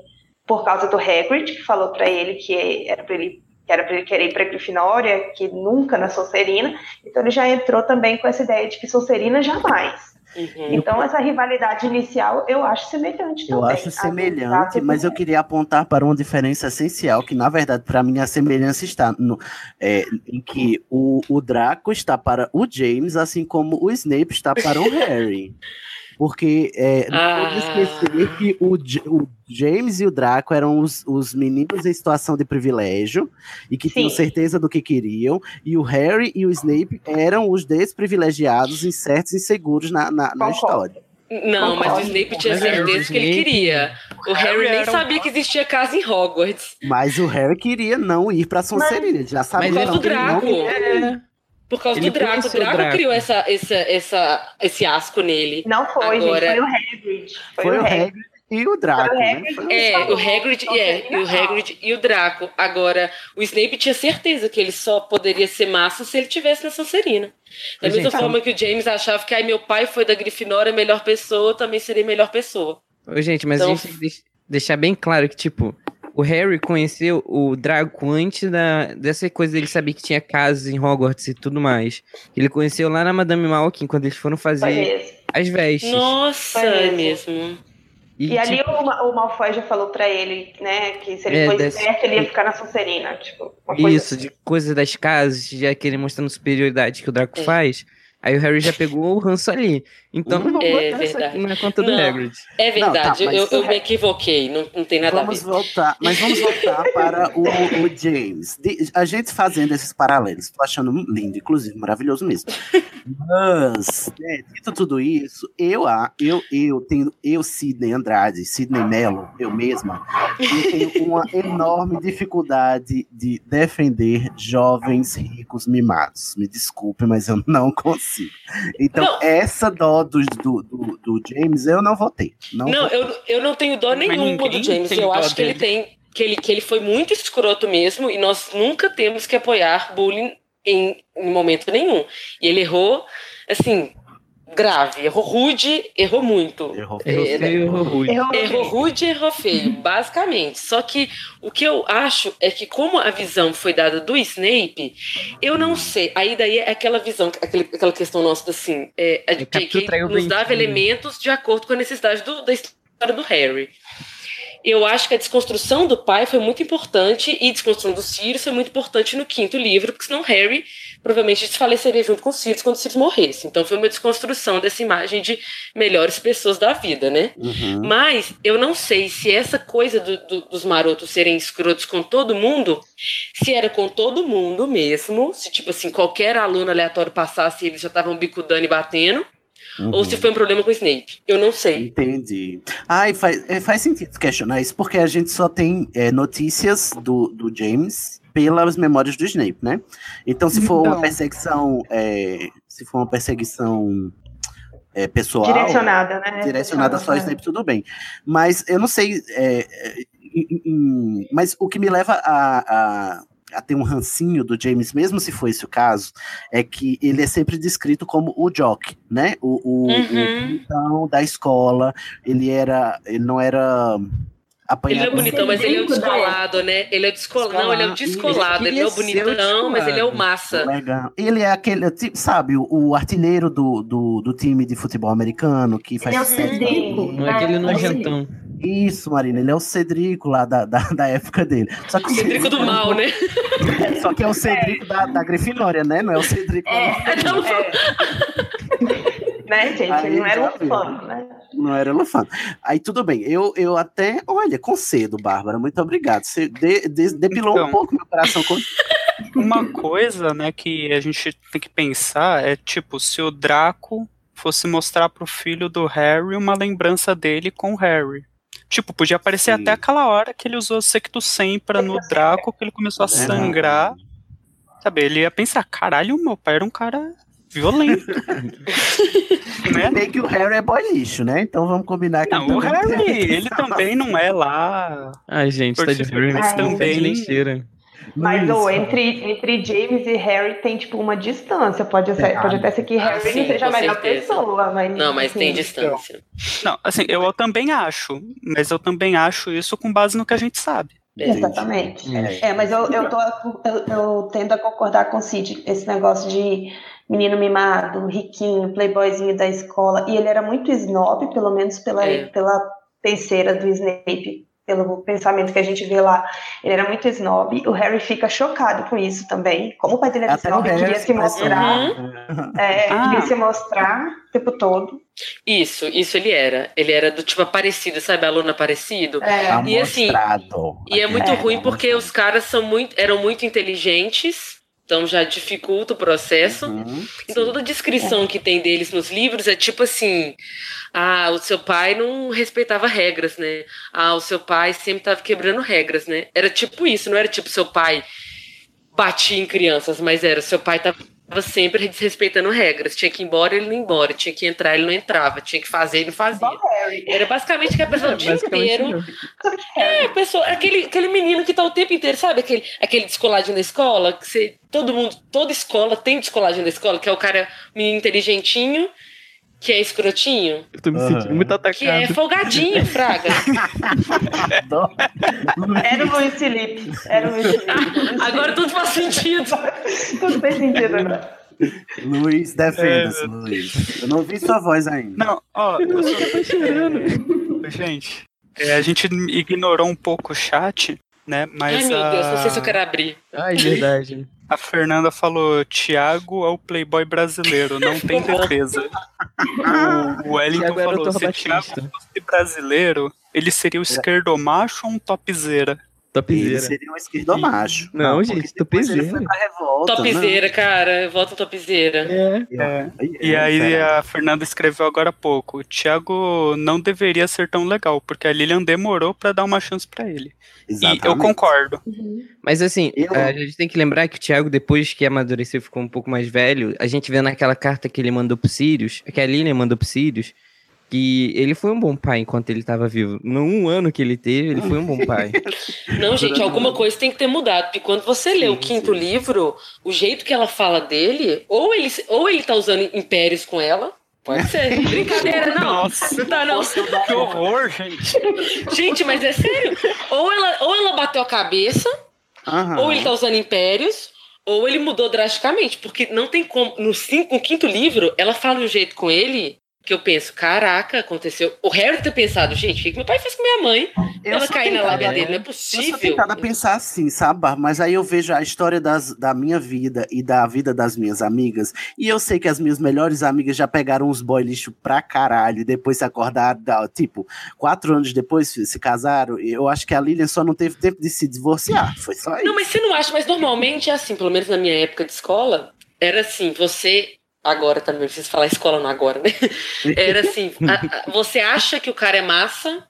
por causa do Hagrid, que falou para ele que era para ele que era para ele querer ir para Grifinória, que nunca na Sonserina. Então ele já entrou também com essa ideia de que Sonserina jamais. Uhum. Então essa rivalidade inicial eu acho semelhante Eu também. acho a do semelhante, mas eu queria apontar para uma diferença essencial, que na verdade, para mim, a semelhança está no, é, em que o, o Draco está para o James, assim como o Snape está para o Harry. [laughs] Porque é, não Ah. pode esquecer que o, o James e o Draco eram os, os meninos em situação de privilégio e que tinham Sim. certeza do que queriam, e o Harry e o Snape eram os desprivilegiados, incertos e inseguros na, na, na história. Não, mas o. Snape tinha Mas certeza que ele queria. O Harry nem um- sabia que existia casa em Hogwarts. Mas o Harry queria não ir pra Sonserina, ele já sabia Mas não, não Draco. queria. É. Por causa Ele do Draco. O Draco, Draco. criou essa, essa, essa, esse asco nele. Não foi, Agora- gente, foi o Hagrid. Foi, Foi o o Hagrid. E o Draco, Foi o né? É, o Hagrid, é, e o. Hagrid e o Draco. Agora, o Snape tinha certeza que ele só poderia ser massa se ele tivesse na Sonserina. Da mesma gente, forma que o James achava que ai, meu pai foi da Grifinória, melhor pessoa, eu também seria melhor pessoa. Ô, gente, mas Então- a gente tem que deix- deixar bem claro que, tipo, o Harry conheceu o Draco antes da, dessa coisa dele saber que tinha casas em Hogwarts e tudo mais. Ele conheceu lá na Madame Malkin, quando eles foram fazer as vestes. Nossa, é mesmo. E, ali tipo, o, Ma- o Malfoy já falou pra ele, né, que se ele É, fosse desse- certo, ele ia ficar na Sonserina. Tipo, uma coisa Isso, assim. de coisas das casas, já querer mostrando superioridade que o Draco É. faz. Aí o Harry já pegou o ranço ali. Então não vou É botar isso verdade. aqui na conta do Não, Hagrid. É verdade, Não, tá, eu, eu me equivoquei, não, não tem nada Vamos a ver. voltar, mas vamos voltar para o, o James. De- a gente fazendo esses paralelos, tô achando lindo, inclusive, maravilhoso mesmo. Mas, né, dito tudo isso, eu, eu, eu tenho, eu, Sidney Andrade, Sidney Mello, eu mesma, eu tenho uma enorme dificuldade de defender jovens ricos mimados. Me desculpe, mas eu não [laughs] consigo. Então, Não. essa dó do, do, do, do James, eu não vou ter. Não, Não, vou eu, eu não tenho dó nenhuma do James. Eu acho que ele dele. tem. Que ele, que ele foi muito escroto mesmo, e nós nunca temos que apoiar bullying em, em momento nenhum. E ele errou, assim, grave. Errou rude, errou muito. Errou Errou É, feio, errou rude. Errou Errou rude e errou feio, [laughs] basicamente. Só que o que eu acho é que, como a visão foi dada do Snape, eu não sei. Aí daí é aquela visão, aquele, aquela questão nossa assim. É, a É J.K. o nos dava elementos de acordo com a necessidade do- da história do Harry. Eu acho que a desconstrução do pai foi muito importante e a desconstrução do Sirius foi muito importante no quinto livro, porque senão Harry provavelmente desfaleceria junto com o Sirius quando o Sirius morresse. Então foi uma desconstrução dessa imagem de melhores pessoas da vida, né? Uhum. Mas eu não sei se essa coisa do- do- dos marotos serem escrotos com todo mundo, se era com todo mundo mesmo, se tipo assim, qualquer aluno aleatório passasse eles já estavam bicudando e batendo, ou se foi um problema com o Snape. Eu não sei. Entendi. Ai, faz, é, faz sentido questionar isso, porque a gente só tem é, notícias do, do James pelas memórias do Snape, né? Então, se for uma Então. perseguição, é, se for uma perseguição é, pessoal, Direcionada, né? direcionada só ao. Snape, tudo bem. Mas eu não sei. é, é, mas o que me leva a, a, a ter um rancinho do James, mesmo se for esse o caso, é que ele é sempre descrito como o jock, né? O, o, o Uhum. bonitão da escola. Ele era. Ele não era. Ele é bonitão, mas ele é o da descolado, né? Ele é descolado. Não, ele é o descolado. Ele não é o bonitão, mas ele é o massa. Legal. Ele é aquele, sabe, o, o artilheiro do, do, do time de futebol americano que faz Ele é o. Cedrico. Não é aquele né? nojentão. Isso, Marina, ele é o Cedrico lá da, da, da época dele. Só que o Cedrico do mal, né? [laughs] Só que é o Cedrico da, da Grifinória, né? Não é o Cedrico. É, Não, [laughs] Né, gente? Aí Ele não era um fã, né? Não era elefante. Aí tudo bem. Eu, eu até, olha, concedo, Bárbara. Muito obrigado. Você de- de- depilou um Então. pouco meu coração. com- [laughs] Uma coisa, né, que a gente tem que pensar é, tipo, se o Draco fosse mostrar pro filho do Harry uma lembrança dele com o Harry. Tipo, podia aparecer Sim. até aquela hora que ele usou Secto Sempra no Draco, que ele começou a sangrar. Sabe, ele ia pensar, caralho, meu pai era um cara violento. [laughs] né? Bem que o Harry é boy lixo, né? Então vamos combinar que Não, o também tem- Harry, ele também não é lá. Ai, gente, tá de Harry, mas também lixeira. Mas ô, entre, entre James e Harry tem, tipo, uma distância. Pode, ser, pode até ser que Harry sim, não seja a melhor certeza. pessoa, mas. Não, mas tem distância. Não, assim, eu, eu também acho, mas eu também acho isso com base no que a gente sabe. Exatamente. É. É, mas eu, eu, tô, eu, eu tendo a concordar com o Cid, esse negócio de menino mimado, riquinho, playboyzinho da escola, e ele era muito snob, pelo menos pela, É. pela penseira do Snape, pelo pensamento que a gente vê lá. Ele era muito snob, o Harry fica chocado com isso também. Como o pai dele era Até snob, queria se mostrar, Uhum. é, Ah. queria se mostrar o tempo todo. Isso, isso ele era. Ele era do tipo aparecido, sabe? Aluno aparecido. É, E assim, Amostrado. E é muito É, ruim porque os caras são muito, eram muito inteligentes, então já dificulta o processo. Uhum. Então toda a descrição que tem deles nos livros é tipo assim: ah, o seu pai não respeitava regras, né? Ah, o seu pai sempre estava quebrando regras, né? Era tipo isso, não era tipo seu pai batia em crianças, mas era seu pai tava sempre desrespeitando regras. Tinha que ir embora, ele não ia embora. Tinha que entrar, ele não entrava. Tinha que fazer, ele não fazia. Era basicamente que a pessoa o dia inteiro não. é, a pessoa, aquele, aquele menino que tá o tempo inteiro, sabe? Aquele, aquele descoladinho da escola, que você, todo mundo, toda escola tem descoladinho da escola, que é o cara, menino inteligentinho, que é escrotinho, Eu tô me sentindo muito que é atacado. folgadinho, fraga. Era o Luiz Felipe. Era o Luiz Felipe. Agora tudo faz sentido. Tudo fez sentido agora. Luiz, defenda-se, Luiz. Eu não ouvi sua voz ainda. Não, ó, eu só chorando. Gente, é, a gente ignorou um pouco o chat, né? Mas Ai, meu Deus, não sei se eu a- quero abrir. Ai, verdade. A Fernanda falou: Tiago é o playboy brasileiro, não [laughs] tem defesa. o, o Wellington Thiago falou: se Tiago Batista. fosse brasileiro, ele seria o esquerdomacho ou um topzera? Ele Topzera. seria um esquerdomacho. Não, porque gente, ele topzera. foi pra revolta. Topzera, cara. Volta topzera. É. né? E aí a Fernanda escreveu agora há pouco: o Thiago não deveria ser tão legal, porque a Lilian demorou pra dar uma chance pra ele. E Exatamente. eu concordo. Mas assim, Eu- a gente tem que lembrar que o Thiago, depois que amadureceu e ficou um pouco mais velho, a gente vê naquela carta que ele mandou pro Sirius, que a Lilian mandou pro Sirius, que ele foi um bom pai enquanto ele tava vivo. No um ano que ele teve, ele foi um bom pai. [laughs] Não, gente, alguma coisa tem que ter mudado. Porque quando você lê o Sim, quinto sim. livro, o jeito que ela fala dele, ou ele, ou ele tá usando impérios com ela. Pode ser. [laughs] Brincadeira, não. Nossa, Não tá, não. que horror, gente. [laughs] Gente, mas é sério. Ou ela, ou ela bateu a cabeça, Aham. ou ele tá usando impérios, ou ele mudou drasticamente. Porque não tem como. No, cinco, no quinto livro, ela fala de um jeito com ele que eu penso: caraca, aconteceu. O Harry ter pensado, gente, o que meu pai fez com minha mãe? Eu ela cair na lábia dele, não é Eu sou possível. tentada a pensar assim, sabe? Mas aí eu vejo a história das, da minha vida e da vida das minhas amigas. E eu sei que as minhas melhores amigas já pegaram uns boy lixo pra caralho. E depois se acordaram, da- tipo, quatro anos depois se se casaram. E Eu acho que a Lilian só não teve tempo de se divorciar. Foi só isso. Não, mas você não acha, mas normalmente é assim, pelo menos na minha época de escola, era assim, você. Agora também, preciso falar escola não agora, né? [laughs] Era assim, a- a- você acha que o cara é massa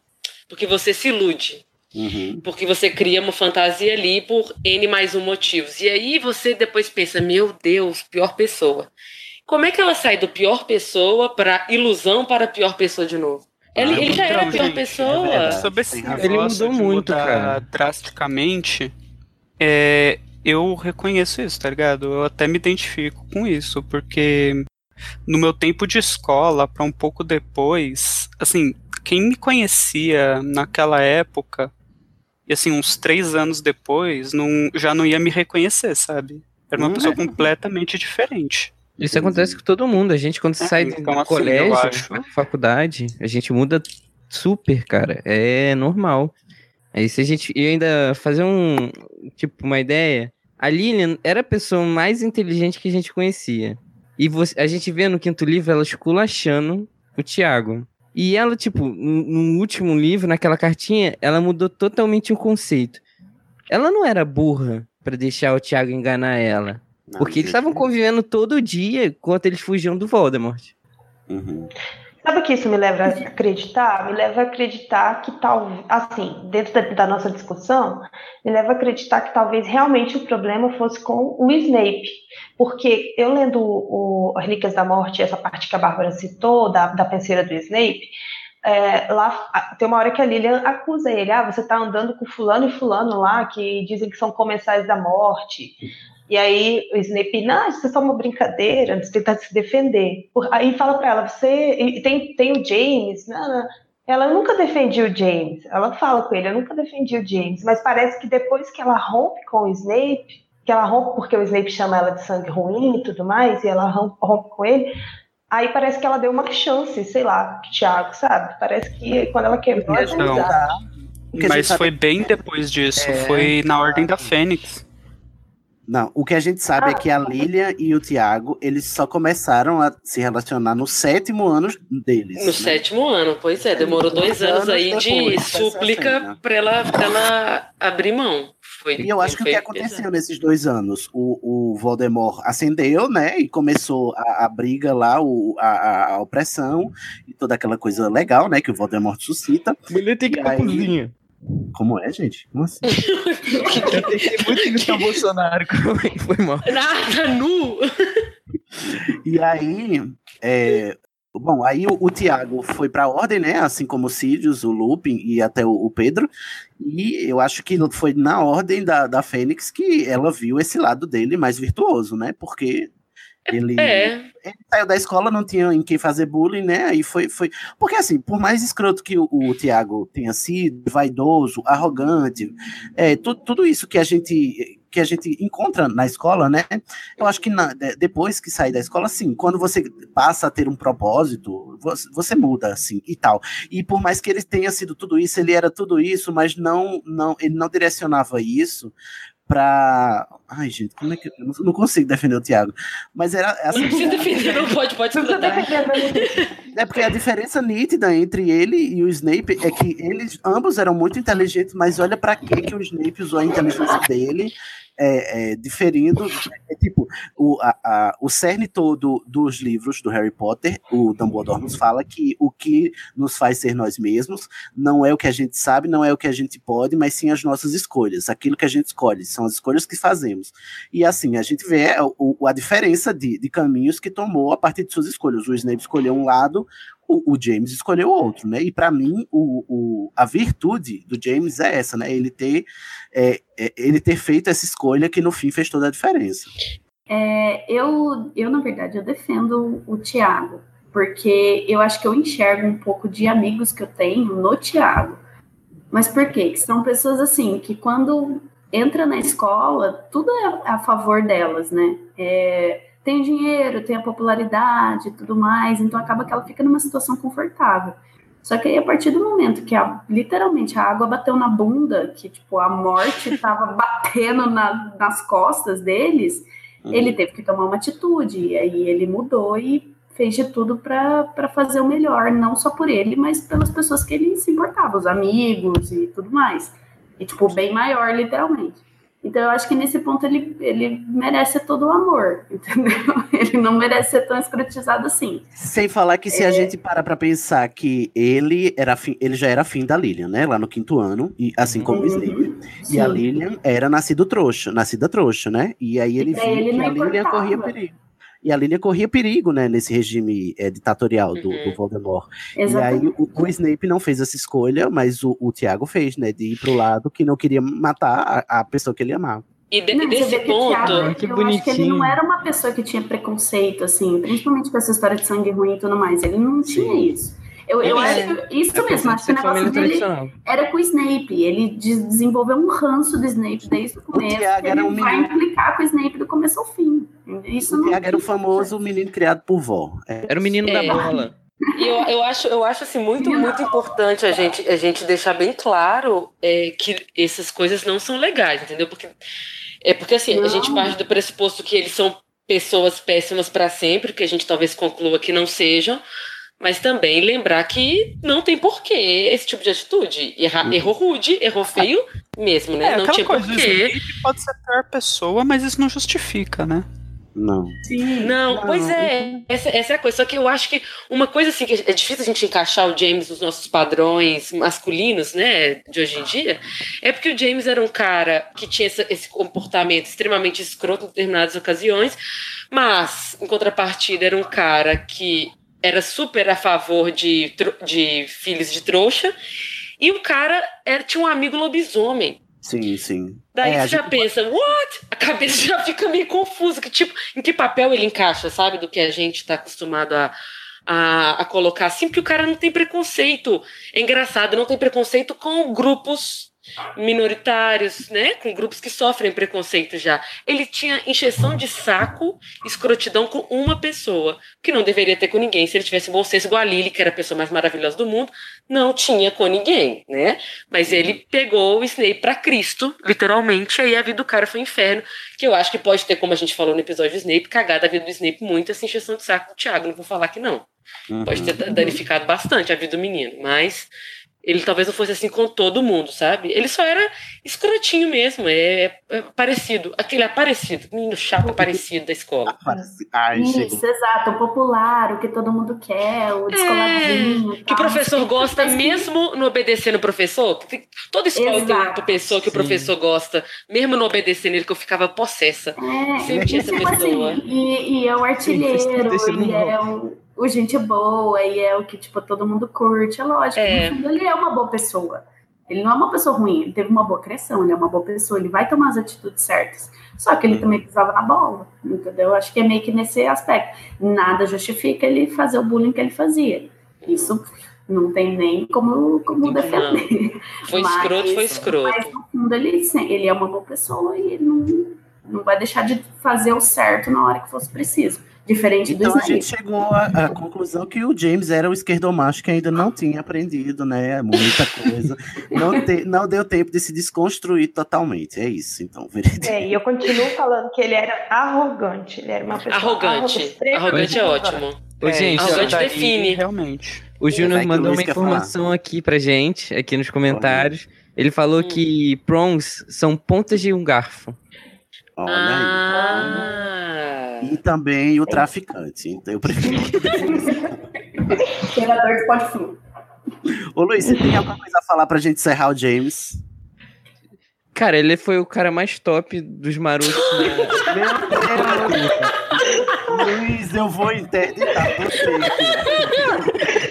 porque você se ilude. Uhum. Porque você cria uma fantasia ali por N mais um motivos. E aí você depois pensa, meu Deus, pior pessoa. Como é que ela sai do pior pessoa pra ilusão para pior pessoa de novo? Ele, Ah, ele já era a pior gente, pessoa. é. Ele mudou muito, cara. drasticamente, é, eu reconheço isso, tá ligado? Eu até me identifico com isso, porque no meu tempo de escola, para um pouco depois, assim, quem me conhecia naquela época, e assim, uns três anos depois, não, já não ia me reconhecer, sabe? Era uma Hum, pessoa é. completamente diferente. Isso acontece com todo mundo. A gente, quando É, sai do então, assim, eu colégio, acho. faculdade, a gente muda super, cara. É normal. Aí se a gente e ainda fazer um, tipo, uma ideia, a Lilian era a pessoa mais inteligente que a gente conhecia. E você- a gente vê no quinto livro ela esculachando o Tiago. E ela, tipo, no, no último livro, naquela cartinha, ela mudou totalmente o conceito. Ela não era burra pra deixar o Tiago enganar ela. Não, Porque eles estavam convivendo todo dia enquanto eles fugiam do Voldemort. Uhum. Sabe o que isso me leva a acreditar? Me leva a acreditar que talvez, assim, dentro da, da nossa discussão, me leva a acreditar que talvez realmente o problema fosse com o Snape. Porque eu lendo o, Relíquias da Morte, essa parte que a Bárbara citou, da, da penseira do Snape, é, lá tem uma hora que a Lilian acusa ele, ah, você tá andando com fulano e fulano lá, que dizem que são comensais da morte. E aí o Snape, não, isso é só uma brincadeira, eles tentam se defender. Por- Aí fala pra ela, você. e tem, tem o James. Não, não. Ela nunca defendia o James. Ela fala com ele, eu nunca defendi o James. Mas parece que depois que ela rompe com o Snape, que ela rompe porque o Snape chama ela de sangue ruim e tudo mais, e ela rompe, rompe com ele, aí parece que ela deu uma chance, sei lá, pro Thiago, sabe? Parece que quando ela quebrou a Não. amizade. Porque a gente Mas foi bem depois disso, É. foi na Ordem da Fênix. Não, o que a gente sabe é Ah. que a Lilian e o Tiago, eles só começaram a se relacionar no sétimo ano deles. No né? sétimo ano, pois é, demorou dois Dois anos anos aí de depois dessa súplica pra ela, pra ela abrir mão. Foi, E eu acho que o que aconteceu nesses dois anos? O, o Voldemort ascendeu, né? E começou a, a briga lá, o, a, a- opressão e toda aquela coisa legal, né? Que o Voldemort suscita. Mulher tem que ir pra cozinha. Como é, gente? Como assim? [laughs] Eu pensei muito Gustavo Bolsonaro. Foi mal. Nada, nu! E aí, é, bom, aí o, o Tiago foi pra ordem, né? Assim como o Sirius, o Lupin e até o, o Pedro. E eu acho que foi na ordem da, da Fênix que ela viu esse lado dele mais virtuoso, né? Porque ele, É, ele saiu da escola, não tinha em quem fazer bullying, né? Aí foi, foi. Porque assim, por mais escroto que o, o Tiago tenha sido, vaidoso, arrogante, é, tu- tudo isso que a gente que a gente encontra na escola, né? Eu acho que na- de- depois que sair da escola, sim, quando você passa a ter um propósito, você, você muda, assim, e tal. E por mais que ele tenha sido tudo isso, ele era tudo isso, mas não, não, ele não direcionava isso pra. Ai, gente, como é que. Eu não- consigo defender o Thiago. Mas era. Assim, [laughs] Não precisa defender, não pode, pode escutar. É porque a diferença nítida entre ele e o Snape é que eles ambos eram muito inteligentes, mas olha pra que que o Snape usou a inteligência dele, é, é, diferindo. É, tipo, o, a, a- o cerne todo dos livros do Harry Potter, o Dumbledore nos fala que o que nos faz ser nós mesmos não é o que a gente sabe, não é o que a gente pode, mas sim as nossas escolhas. Aquilo que a gente escolhe, são as escolhas que fazemos. E assim, a gente vê o- a diferença de, de caminhos que tomou a partir de suas escolhas. O Snape escolheu um lado, o, o James escolheu outro, né? E para mim, o, o- a virtude do James é essa, né? Ele ter, é, é, ele ter feito essa escolha que no fim fez toda a diferença. É, eu, eu, na verdade, eu defendo o Tiago, porque eu acho que eu enxergo um pouco de amigos que eu tenho no Tiago. Mas por quê? Que são pessoas assim, que quando entra na escola, tudo é a favor delas, né? É, tem dinheiro, tem a popularidade e tudo mais, então acaba que ela fica numa situação confortável. Só que aí, a partir do momento que a- literalmente a água bateu na bunda, que tipo, a morte [laughs] estava batendo na- nas costas deles, ele teve que tomar uma atitude. E aí ele mudou e fez de tudo para fazer o melhor, não só por ele, mas pelas pessoas que ele se importava, os amigos e tudo mais. E, tipo, bem maior, literalmente. Então, eu acho que nesse ponto ele, ele merece todo o amor, [laughs] entendeu? Ele não merece ser tão escrotizado assim. Sem falar que se a gente para pra pensar que ele era fim, ele já era fim da Lilian, né? Lá no quinto ano, e assim como o Snape. E a. Lilian era nascido trouxa, nascida trouxa, né? E aí ele E viu ele que a Lilian corria perigo. E a Lilian corria perigo, né, nesse regime é, ditatorial do, do Voldemort. E aí Exatamente. o, o Snape não fez essa escolha, mas o, o Tiago fez, né, de ir pro lado que não queria matar a, a pessoa que ele amava. E, de- Não, desse vê que ponto. Thiago, eu acho que ele não era uma pessoa que tinha preconceito, assim, principalmente com essa história de sangue ruim e tudo mais. Ele não tinha isso. Eu, eu acho isso É mesmo, acho que o negócio dele tradicional. era com o Snape. Ele de- desenvolveu um ranço do Snape desde o começo. Thiago que era ele um vai menino. implicar com o Snape do começo ao fim. Isso O não Tiago era o famoso menino criado por vó. É. Era o menino É. da bola. E eu, eu acho, eu acho assim, muito, muito importante a gente, a gente deixar bem claro é, que essas coisas não são legais, entendeu? Porque, é porque assim, a gente parte do pressuposto que eles são pessoas péssimas para sempre, que a gente talvez conclua que não sejam, mas também lembrar que não tem porquê esse tipo de atitude. Erra, Errou rude, errou feio mesmo, né? É, não tinha coisa, porquê. Pode ser a pior pessoa, mas isso não justifica, né? Não. Não, pois é, essa, essa é a coisa. Só que eu acho que uma coisa assim que é difícil a gente encaixar o James nos nossos padrões masculinos, né, de hoje em dia, é porque o James era um cara que tinha essa- esse comportamento extremamente escroto em determinadas ocasiões, mas, em contrapartida, era um cara que era super a favor de, de filhos de trouxa, e o cara era, tinha um amigo lobisomem. Sim, sim. Daí É, você já gente- pensa, what? A cabeça [laughs] já fica meio confusa. Que tipo, em que papel ele encaixa, sabe? Do que a gente tá acostumado a, a, a colocar assim, porque o cara não tem preconceito. É engraçado, não tem preconceito com grupos minoritários, né? Com grupos que sofrem preconceito já. Ele tinha encheção de saco, escrotidão com uma pessoa, que não deveria ter com ninguém. Se ele tivesse bom senso igual a Lily, que era a pessoa mais maravilhosa do mundo, não tinha com ninguém, né? Mas ele pegou o Snape pra Cristo, literalmente, e aí a vida do cara foi um inferno, que eu acho que pode ter, como a gente falou no episódio do Snape, cagado a vida do Snape muito essa encheção de saco do Thiago, não vou falar que não. Pode ter danificado bastante a vida do menino, mas ele talvez não fosse assim com todo mundo, sabe? Ele só era escrotinho mesmo, é, é parecido, aquele aparecido, menino chato aparecido da escola. Ai, Isso, exato. O popular, o que todo mundo quer, o descoladinho. É, Que o professor gosta mesmo no obedecer no professor. Toda escola tem uma Exato. pessoa que o professor gosta, mesmo no obedecer nele, que eu ficava possessa. É, Sempre tinha essa tipo pessoa. assim, e, e é o artilheiro, Terceiro e é o, o gente boa, e é o que, tipo, todo mundo curte. É lógico, É. ele é uma boa pessoa. Ele não é uma pessoa ruim, ele teve uma boa criação, ele é uma boa pessoa, ele vai tomar as atitudes certas. Só que ele também pisava na bola, entendeu? Acho que é meio que nesse aspecto. Nada justifica ele fazer o bullying que ele fazia. Isso não tem nem como, como defender. Foi escroto, foi escroto. Mas no fundo ele, ele é uma boa pessoa e não, não vai deixar de fazer o certo na hora que fosse preciso. Diferente Então do a gente chegou à, à conclusão que o James era o esquerdomacho que ainda não tinha aprendido, né? Muita coisa. Não, te- não deu tempo de se desconstruir totalmente. É isso, então, veredito. É, e eu continuo falando que ele era arrogante. Ele era uma pessoa Arrogante. Arrogante é ótimo. Ô, gente, arrogante daí, define. Realmente. O Júnior que o mandou uma falar. informação aqui pra gente, aqui nos comentários. Ele falou que prongs são pontas de um garfo. Olha Ah. aí. E também o traficante. Então eu prefiro. [laughs] Cheirador de pó de flu. Ô Luiz, você tem alguma coisa a falar pra gente encerrar o James? Cara, ele foi o cara mais top dos marotos. [laughs] Luiz, eu vou interditar você.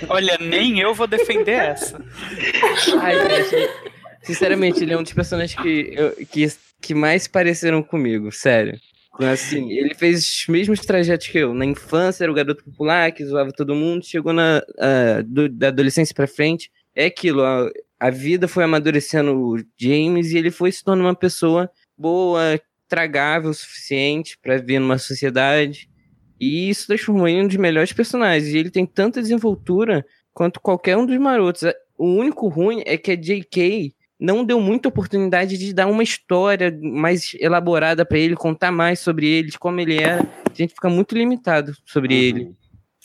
Olha, nem eu vou defender essa. Ai, gente, sinceramente, ele é um dos personagens que, eu- que, que mais se pareceram comigo, sério. Assim, ele fez os mesmos trajetos que eu. Na infância era o garoto popular que zoava todo mundo, chegou na, ah, do- da adolescência pra frente. É aquilo, a, a vida foi amadurecendo o James e ele foi se tornando uma pessoa boa, tragável o suficiente pra viver numa sociedade. E isso transformou ele em um dos melhores personagens. E ele tem tanta desenvoltura quanto qualquer um dos marotos. O único ruim é que a J.K. não deu muita oportunidade de dar uma história mais elaborada pra ele, contar mais sobre ele, de como ele era. A gente fica muito limitado sobre Uhum. ele.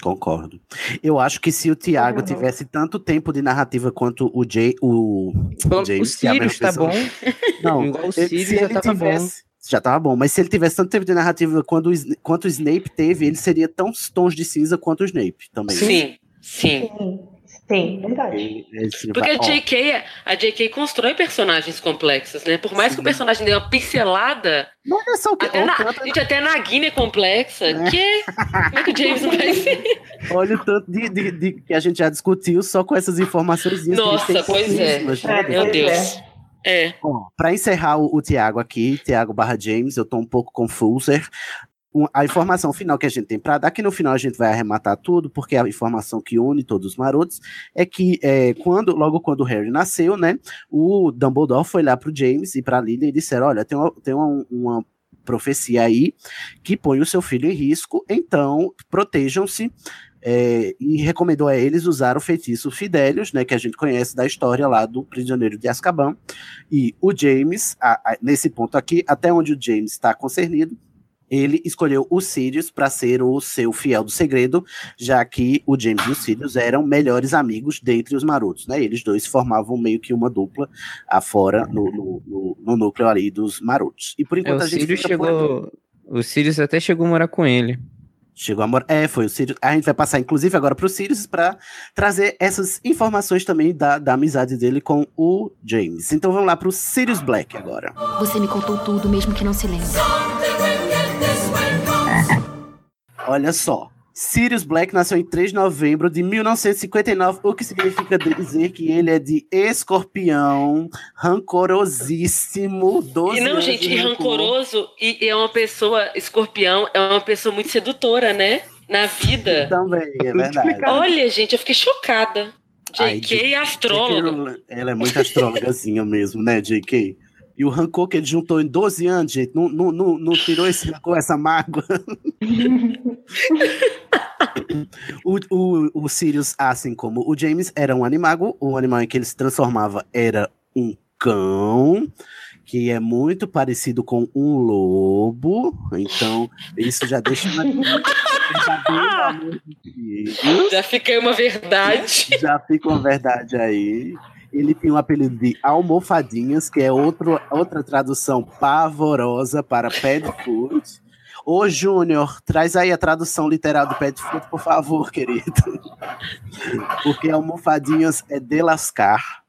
Concordo. Eu acho que se o Thiago Uhum. tivesse tanto tempo de narrativa quanto o Jay, o, Bom, James, o Sirius tá bom. [laughs] Não, Igual o Sirius já ele tava tivesse, já tava bom, mas se ele tivesse tanto tempo de narrativa quanto quanto o Snape teve, ele seria tão tons de cinza quanto o Snape também. Sim, sim. Sim, sim, verdade. Se Porque a J.K. a J.K. constrói personagens complexos, né? Por mais que o personagem dê uma pincelada, Não é só o que. até na, tanto- gente, até na Guiné é complexa. Que? Como é que o James não [laughs] vai ser? Olha o tanto de, de- de- que a gente já discutiu só com essas informações. Nossa, pois é. Meu Deus. É. Bom, para encerrar o, o Tiago aqui, Tiago barra James, eu tô um pouco confuso. A informação final que a gente tem para dar, que no final a gente vai arrematar tudo, porque a informação que une todos os marotos é que é, quando, logo quando o Harry nasceu, né, o Dumbledore foi lá pro James e pra Lily e disseram, olha, tem uma, tem uma, uma profecia aí que põe o seu filho em risco, então protejam-se é, e recomendou a eles usar o feitiço Fidelius, né, que a gente conhece da história lá do prisioneiro de Azkaban. E o James, a- a- nesse ponto aqui, até onde o James está concernido, ele escolheu o Sirius para ser o seu fiel do segredo, já que o James e o Sirius eram melhores amigos dentre os marotos, né? Eles dois formavam meio que uma dupla afora no, no, no, no núcleo ali dos marotos. E por É, enquanto o a gente chegou. O Sirius até chegou a morar com ele. Chegou a morar. É, foi o Sirius. A gente vai passar, inclusive, agora para o Sirius para trazer essas informações também da, da amizade dele com o James. Então vamos lá para o Sirius Black agora. Você me contou tudo, mesmo que não se lembre. Olha só. Sirius Black nasceu em 3 de novembro de 1959, o que significa dizer que ele é de escorpião, rancorosíssimo, 12 E não, gente, e rancor. rancoroso, e e é uma pessoa, escorpião, é uma pessoa muito sedutora, né? Na vida. Também, é verdade. Olha, gente, eu fiquei chocada. Ai, JK astróloga. Ela é muito astrólogazinha mesmo, né, JK? E o rancor que ele juntou em 12 anos, gente, não, não, não, não tirou esse rancor, essa mágoa. [laughs] o, o, o Sirius, assim como o James, era um animago. O animal em que ele se transformava era um cão, que é muito parecido com um lobo. Então, isso já deixa uma. [laughs] Já fiquei uma verdade. Já fica uma verdade aí. Ele tem o apelido de Almofadinhas, que é outro, outra tradução pavorosa para pet food. Ô, Júnior, traz aí a tradução literal do pet food, por favor, querido. Porque Almofadinhas é de lascar.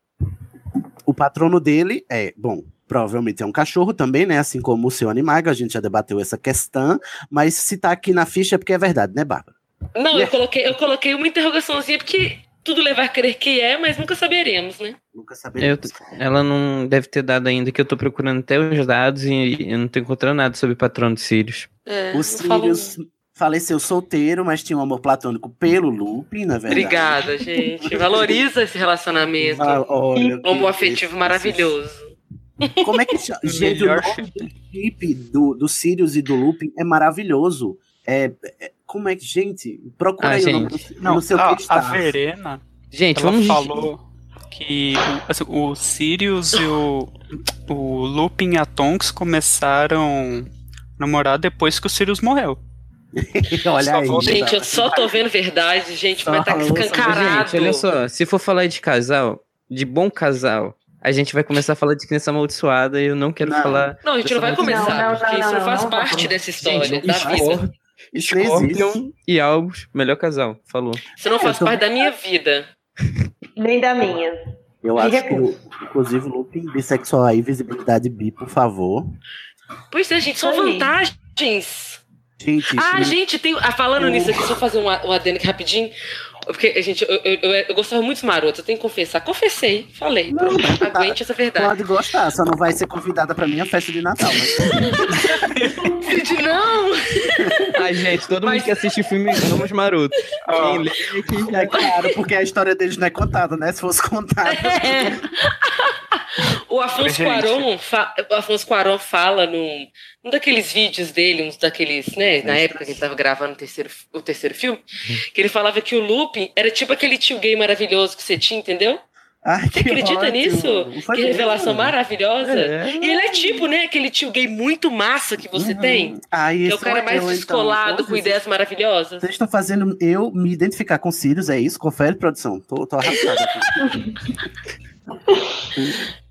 O patrono dele é, bom, provavelmente é um cachorro também, né? Assim como o seu animago, a gente já debateu essa questão. Mas se tá aqui na ficha é porque é verdade, né, Bárbara? Não, eu coloquei, eu coloquei uma interrogaçãozinha, porque tudo leva a crer que é, mas nunca saberemos, né? Nunca Eu- saberemos. ela não deve ter dado ainda, que eu tô procurando até os dados e eu não tô encontrando nada sobre o patrono de Sirius. É, O Sirius faleceu solteiro, mas tinha um amor platônico pelo Lupin, na verdade. Obrigada, gente. Valoriza esse relacionamento. Ah, olha, Homo afetivo maravilhoso. Como é que chama? [laughs] Gente, o Melhor nome do do, do Sirius e do Lupin é maravilhoso. É, é- Como é que, gente, procura Ah, aí o nome gente. do, não, sei o a, a. Verena, Gente, ela vamos. falou que o, assim, o Sirius e o, o Lupin e a Tonks começaram a namorar depois que o Sirius morreu. [laughs] Olha Só aí. vou- Gente, eu só tô vendo verdade, gente, mas tá Só- só- escancarado. Gente, olha só, se for falar de casal, de bom casal, a gente vai começar a falar de criança amaldiçoada e eu não quero Não. falar. Não, a gente não vai começar, não, não, porque isso não, não faz não, parte não. dessa história, Gente, da Scorpion- vida. Isso. Scorpion e Albus, melhor casal, falou. Isso não faz eu tô- parte da minha vida. Nem da minha. Eu acho que, inclusive, Lupin bissexual aí, visibilidade bi, por favor. Pois é, gente, são Aí. vantagens. Gente, Ah, isso- gente, tem, ah, falando nisso aqui, só fazer um, um adendo aqui rapidinho. Porque, gente, eu, eu, eu, eu gostava muito dos marotos, eu tenho que confessar. Confessei, falei. Não, pronto, tá- aguente essa verdade. pode gostar, só não vai ser convidada pra minha festa de Natal. Mas... Cid, não! Ai, gente, todo Mas- mundo que assiste filme ama os marotos. Quem lê que É claro, porque a história deles não é contada, né? Se fosse contada. É. O Afonso. Cuarón, fa- o Afonso Cuarón fala num, num daqueles vídeos dele, uns daqueles, né, na época que ele tava gravando o terceiro, o terceiro filme, que ele falava que o Lupin era tipo aquele tio gay maravilhoso que você tinha, entendeu? Ai, Você acredita ótimo. nisso? Foi Que revelação mesmo. maravilhosa. É. E ele é tipo, né, aquele tio gay muito massa que você Uhum. tem. Ai, Que é o cara sou mais eu, descolado, então. com ideias maravilhosas. Vocês estão fazendo eu me identificar com Sirius, é isso? Confere, produção. Tô, tô aqui. [laughs]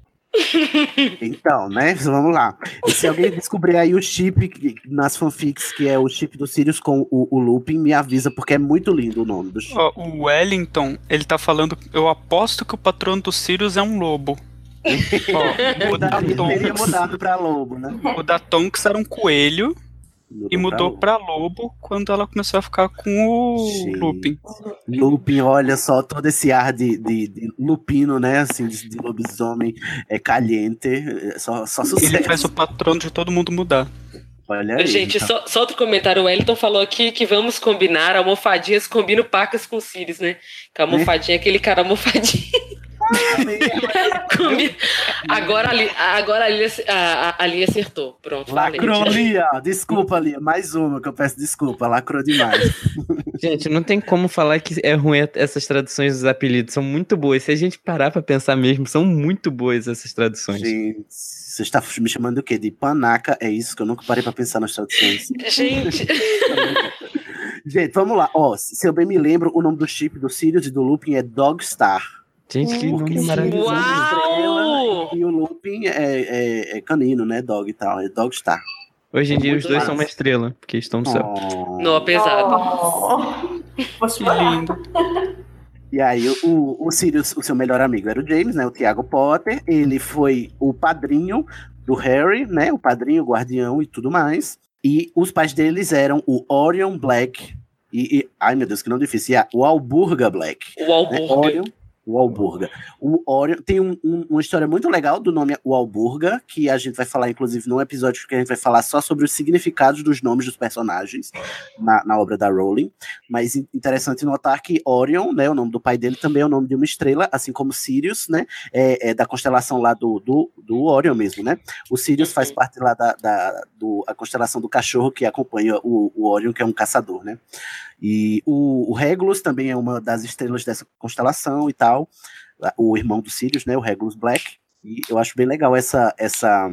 Então, né? [laughs] Vamos lá. Se alguém descobrir aí o chip que- nas fanfics, que é o chip do Sirius com o, o Lupin, me avisa, porque é muito lindo o nome do chip. Ó, o Wellington, ele tá falando. Eu aposto que o patrono do Sirius é um lobo. [laughs] Ó, o, da Tonks, mudado pra Lobo, né? o da Tonks era um coelho e mudou pra pra lobo quando ela começou a ficar com o Gente. Lupin. Lupin, olha só, todo esse ar de, de, de lupino, né? Assim, de, de lobisomem é, caliente. é, Só, só sucesso. Ele faz o patrono de todo mundo mudar. Olha aí. Gente, tá. só, só outro comentário. O Wellington falou aqui que vamos combinar almofadinhas combinam pacas com Sirius, né? Que a almofadinha é aquele cara almofadinho. [laughs] Agora ali, agora ali, a, a, ali acertou. Pronto. Lacrou, Lia. Desculpa, Lia. Mais uma que eu peço desculpa. Lacrou demais. [laughs] Gente, não tem como falar que é ruim essas traduções dos apelidos, são muito boas. Se a gente parar pra pensar mesmo, são muito boas essas traduções. Gente, você está me chamando do quê? De panaca? É isso que eu nunca parei pra pensar nas traduções. Gente, [laughs] Gente, vamos lá. Ó, se eu bem me lembro, o nome do chip do Sirius e do Lupin é Dogstar. Gente, que Porque nome maravilhoso. Uau! E o Lupin é, é- é canino, né? Dog e tal. É Dogstar. Hoje em dia os dois massa. são uma estrela, porque estão no céu. Oh. não, pesado. Oh, vou Que chorar. lindo. E aí, o, o Sirius, o seu melhor amigo era o James, né? O Tiago Potter. Ele foi o padrinho do Harry, né? O padrinho, o guardião e tudo mais. E os pais deles eram o Orion Black e, e- ai meu Deus, que nome difícil. E a- o Alburga Black. O né? Alburga. Orion, o Alburga. O Orion tem um- um- uma história muito legal do nome o Alburga, que a gente vai falar, inclusive, num episódio que a gente vai falar só sobre os significados dos nomes dos personagens na, na obra da Rowling. Mas in- interessante notar que Orion, né, o nome do pai dele, também é o nome de uma estrela, assim como Sirius, né, é, é da constelação lá do, do, do Orion mesmo, né? O Sirius faz parte lá da, da do, a constelação do cachorro que acompanha o, o Orion, que é um caçador, né? E o, o Regulus também é uma das estrelas dessa constelação e tal. O irmão do Sirius, né? O Regulus Black. E eu acho bem legal essa essa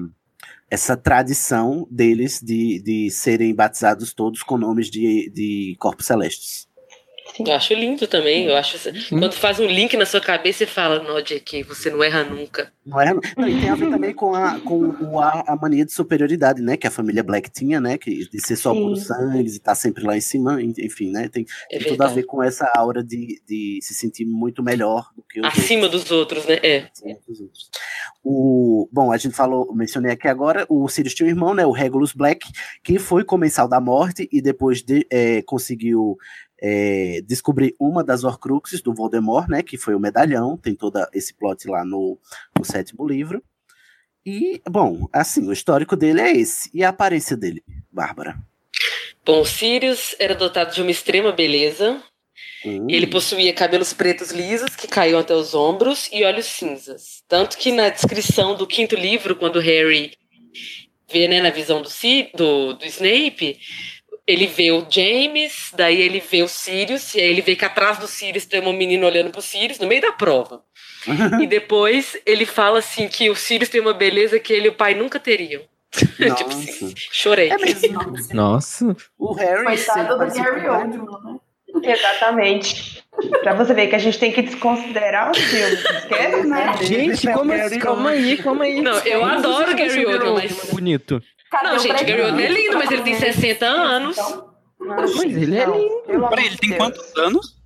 essa tradição deles de, de serem batizados todos com nomes de, de corpos celestes. Eu acho lindo também. Eu acho. Quando faz um link na sua cabeça, você fala, não, JK, você não erra nunca. Não? Não, e tem a ver também com, a, com o, a, a mania de superioridade, né? Que a família Black tinha, né? Que, de ser só Sim. por sangues e estar sempre lá em cima, en- enfim, né? Tem, É tem tudo a ver com essa aura de, de se sentir muito melhor do que os Acima outros. dos outros, né? É. acima dos outros. O, bom, a gente falou, mencionei aqui agora, o Sirius tinha um irmão, né? O Regulus Black, que foi comensal da morte e depois de, é, conseguiu é, descobrir uma das Horcruxes do Voldemort, né? Que foi o medalhão. Tem todo esse plot lá no, no sétimo livro. E, bom, assim, o histórico dele é esse. E a aparência dele, Bárbara? Bom, Sirius era dotado de uma extrema beleza. Hum, Ele possuía cabelos pretos lisos que caíam até os ombros e olhos cinzas. Tanto que na descrição do quinto livro, quando Harry vê né, na visão do, Ci- do, do Snape, ele vê o James, daí ele vê o Sirius, e aí ele vê que atrás do Sirius tem um menino olhando pro Sirius, no meio da prova. [laughs] e depois ele fala assim que o Sirius tem uma beleza que ele e o pai nunca teriam. [laughs] tipo assim, chorei. É mesmo. [laughs] Nossa. O Harry Coitado do Oldman, né? Exatamente. pra você ver que a gente tem que desconsiderar os filmes. Esquece, né? Gente, como assim? Calma aí, calma aí. Não, eu adoro o Gary Oldman, mas... Bonito. Não, gente, Gary Oldman é lindo, mas ele tem 60 anos. Mas ele é lindo. Peraí, ele tem quantos anos?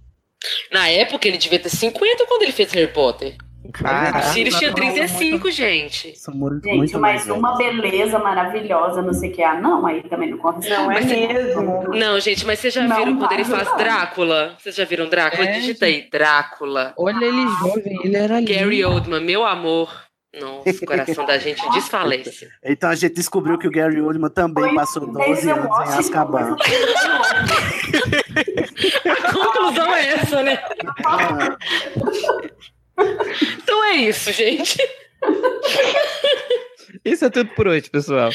Na época ele devia ter 50 quando ele fez Harry Potter. Caraca. o Sirius tinha 35, gente. São muito, Gente, muito mas mais uma beleza maravilhosa, não sei o que. Ah, não, aí também não corre. Não é Mas- mesmo. Não, gente, mas vocês já Não, viram quando ele faz não. Drácula? Vocês já viram Drácula? É, Digita aí, Drácula. Olha ele jovem, ele era lindo. Gary Oldman, meu amor. Nossa, o coração da gente desfalece. [laughs] Então a gente descobriu que o Gary Oldman também Foi passou 12 Denzel anos em Azkaban. [laughs] A conclusão é essa, né? Então é isso, gente. Isso é tudo por hoje, pessoal.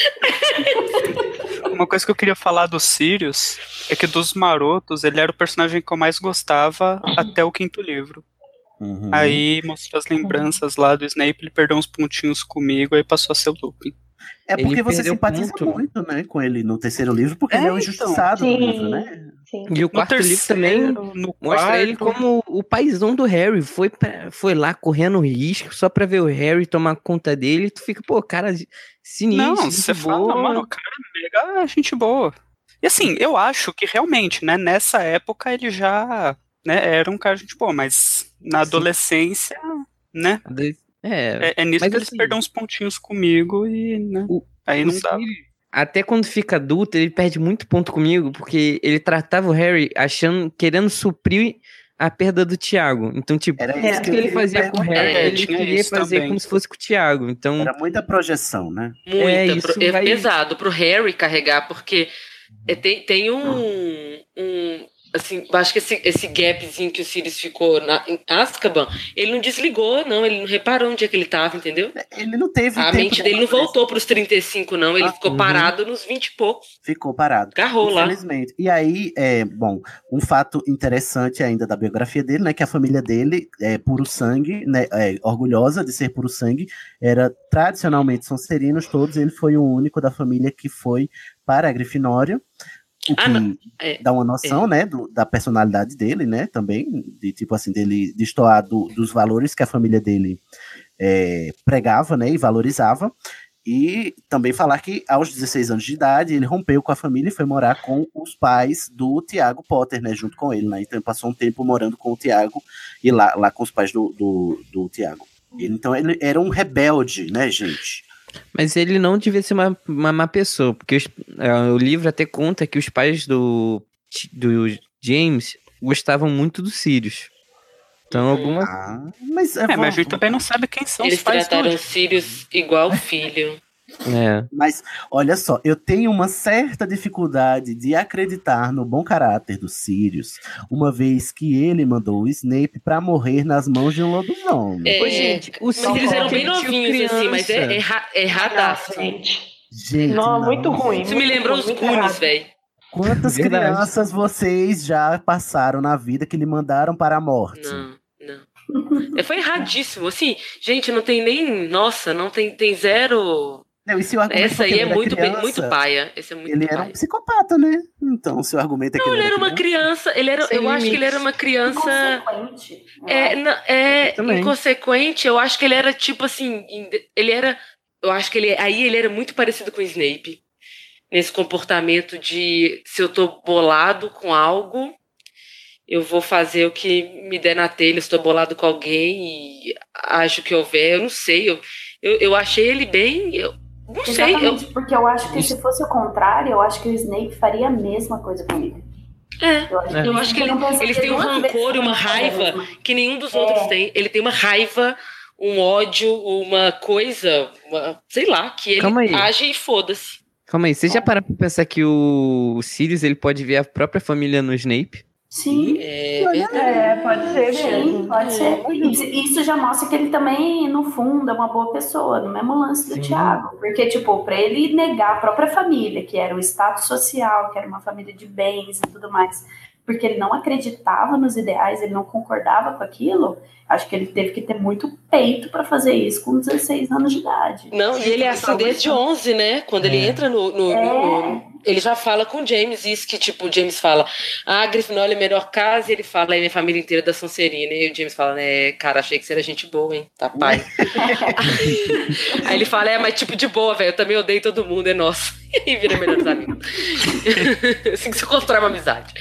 Uma coisa que eu queria falar do Sirius é que dos marotos, ele era o personagem que eu mais gostava até o quinto livro. Uhum. Aí mostra as lembranças lá do Snape, ele perdeu uns pontinhos comigo, aí passou a ser o Lupin. É porque Ele você simpatiza ponto. muito, né, com ele no terceiro livro, porque ele é É, um então. injustiçado no Sim. livro, né? Sim. E o quarto livro também no mostra ele quarto- como o paizão do Harry. Foi, pra- foi lá correndo risco só pra ver o Harry tomar conta dele. E tu fica, pô, cara, sinistro. Não, você boa. fala, mano, o cara é mega gente boa. E assim, eu acho que realmente, né, nessa época ele já né, era um cara gente boa, mas na Sim. adolescência, né, É, é, é nisso mas que ele assim, perdeu uns pontinhos comigo e, né, O- aí o não dá. Até quando fica adulto, ele perde muito ponto comigo, porque ele tratava o Harry achando, querendo suprir a perda do Thiago. Então, tipo, Era isso que ele fazia com o. Harry, É, ele tinha queria fazer também. como se fosse com o Thiago. Então, Era muita projeção, né? Muita. É, isso pro- é vai- pesado pro Harry carregar, porque é, tem, tem um, um. Assim, acho que esse, esse gapzinho que o Sirius ficou na, em Azkaban, ele não desligou, não. Ele não reparou onde é que ele tava, entendeu? Ele não teve A tempo mente de dele não voltou pros 35, não. Ele Ah, ficou uhum. parado nos 20 e poucos. Ficou parado. Agarrou lá. Infelizmente. E aí, é, bom, um fato interessante ainda da biografia dele, né, que a família dele é puro sangue, né, é, orgulhosa de ser puro sangue, era tradicionalmente sonserinos todos, ele foi o único da família que foi para a Grifinória, o que Ah, não. É, dá uma noção, né, do- da personalidade dele, né, também, de tipo assim, dele destoar do- dos valores que a família dele é, pregava, né, e valorizava, e também falar que aos 16 anos de idade ele rompeu com a família e foi morar com os pais do Tiago Potter, né, junto com ele, né, então ele passou um tempo morando com o Tiago e lá, lá com os pais do, do, do Tiago. Então ele era um rebelde, né, gente? Mas ele não devia ser uma, uma má pessoa, porque os- é, o livro até conta que os pais do, do James gostavam muito do Sirius. Então, alguma. Ah, mas é, É, mas a gente também não sabe quem são eles os pais trataram do o Sirius igual filho. É. Mas, olha só, eu tenho uma certa dificuldade de acreditar no bom caráter do Sirius, uma vez que ele mandou o Snape pra morrer nas mãos de um lobisomem. É, Ô, gente, o mas eles Sirius eram bem novinhos, assim, mas é, é, é erradaço. Nossa, gente. Gente, Não, muito ruim. Isso me lembrou os muito errado. velho. Quantas Verdade. crianças vocês já passaram na vida que lhe mandaram para a morte? Não, não. É, Foi erradíssimo. Assim, gente, não tem nem. Nossa, não tem, tem zero. Não, e se o argumento Essa que aí é era muito, bem- criança, muito paia. Esse é muito Ele era paia. um psicopata, né? Então, se o argumento é que Não, ele ele era era uma criança, criança. Ele era, eu acho que ele era uma criança. Inconsequente. É, não, é inconsequente. Eu acho que ele era tipo assim. Ele era. Eu acho que ele. Aí ele era muito parecido com o Snape. Nesse comportamento de se eu tô bolado com algo, eu vou fazer o que me der na telha. Se estou bolado com alguém e acho que houver, eu não sei. Eu, eu, eu achei ele bem. Eu não sei. Eu, porque eu acho que se fosse o contrário, eu acho que o Snape faria a mesma coisa com ele. é. Eu acho É. Eu acho que ele- têm um rancor e uma raiva que nenhum dos outros É. tem. Ele tem uma raiva, um ódio, uma coisa, uma- sei lá, que ele Calma aí. age e foda-se. Calma aí, você já pararam pra pensar que o Sirius ele pode ver a própria família no Snape? Sim. É É, pode ser Sim, pode ser. Isso, já mostra que ele também, no fundo, é uma boa pessoa, no mesmo lance do Sim. Thiago. Porque, tipo, pra ele negar a própria família, que era o status social, que era uma família de bens e tudo mais, porque ele não acreditava nos ideais, ele não concordava com aquilo, acho que ele teve que ter muito peito pra fazer isso com 16 anos de idade. Não, e ele é assim desde 11, né? Quando ele É. entra no, no- no- no- Ele já fala com o James isso, que tipo, o James fala, ah, Grifinória é a melhor casa, e ele fala, é minha família inteira da Sonserina. E o James fala, né, cara, achei que você era gente boa, hein? Tá, pai. [laughs] Aí ele fala, é, mas tipo, de boa, velho, eu também odeio todo mundo, é nosso. [laughs] E aí vira melhores amigos. [laughs] assim que se constrói uma amizade.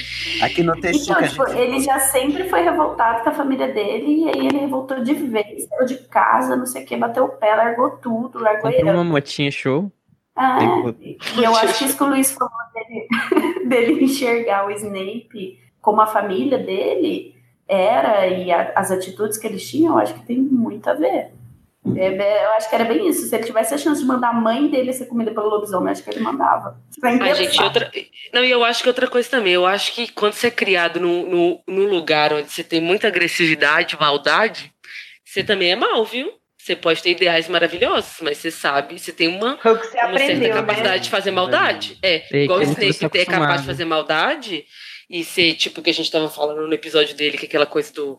Aqui no textinho Então, a tipo, gente. ele já sempre foi revoltado com a família dele, e aí ele revoltou de vez, saiu de casa, não sei o que, bateu o pé, largou tudo, largou Comprou uma motinha show. Ah, e eu acho que isso que o Luiz falou dele, [laughs] dele enxergar o Snape como a família dele era e a- as atitudes que eles tinham, eu acho que tem muito a ver. É, é, eu acho que era bem isso. Se ele tivesse a chance de mandar a mãe dele ser comida pelo lobisomem, eu acho que ele mandava. Vai Ah, interessar. gente, outra. Não, e eu acho que outra coisa também. Eu acho que quando você é criado num, num, num lugar onde você tem muita agressividade, maldade, você também é mal, viu? Você pode ter ideais maravilhosos, mas você sabe, você tem uma, você uma certa aprendeu, capacidade né? de fazer maldade. É, É, igual o Snape tá ter capaz de fazer maldade e ser, tipo, que a gente tava falando no episódio dele, que é aquela coisa do.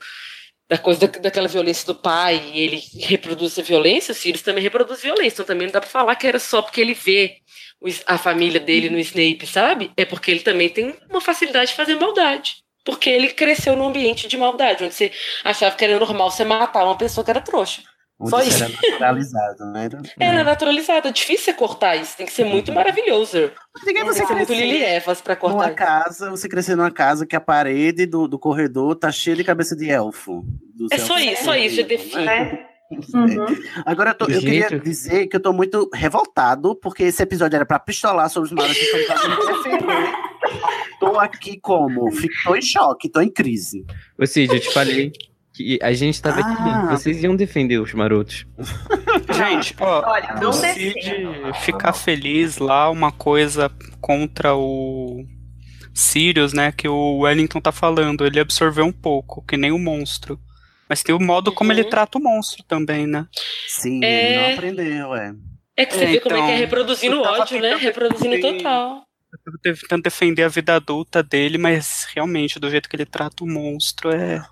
Da coisa da, daquela violência do pai, e ele reproduz essa violência, os filhos também reproduzem violência. Então também não dá pra falar que era só porque ele vê a família dele no Snape, sabe? É porque ele também tem uma facilidade de fazer maldade. Porque ele cresceu num ambiente de maldade, onde você achava que era normal você matar uma pessoa que era trouxa. Só isso era naturalizado, né? Era- [laughs] Era naturalizado, é difícil você cortar isso, tem que ser muito maravilhoso. Ninguém Tem que ser muito Evans pra cortar Numa isso. casa, você crescer numa casa que a parede do, do corredor tá cheia de cabeça de elfo. É só isso, só isso, já perdidos, define. né? Uhum. Agora, eu, tô- eu queria dizer que eu tô muito revoltado, porque esse episódio era pra pistolar sobre os maras e me defender. Tô aqui como? Fico, tô em choque, tô em crise. Ou seja, eu te falei que a gente tava Ah. aqui. Vocês iam defender os marotos. [laughs] Gente, ó, Olha, não o Cid ficar feliz lá, uma coisa contra o Sirius, né, que o Wellington tá falando, ele absorveu um pouco, que nem o monstro. Mas tem o modo como ele Uhum. trata o monstro também, né? Sim, É. ele não aprendeu, é. É que você É, vê como é que é então, reproduzindo tava ódio, né? Reproduzindo defender- total. Eu tô tentando defender a vida adulta dele, mas realmente, do jeito que ele trata o monstro, é.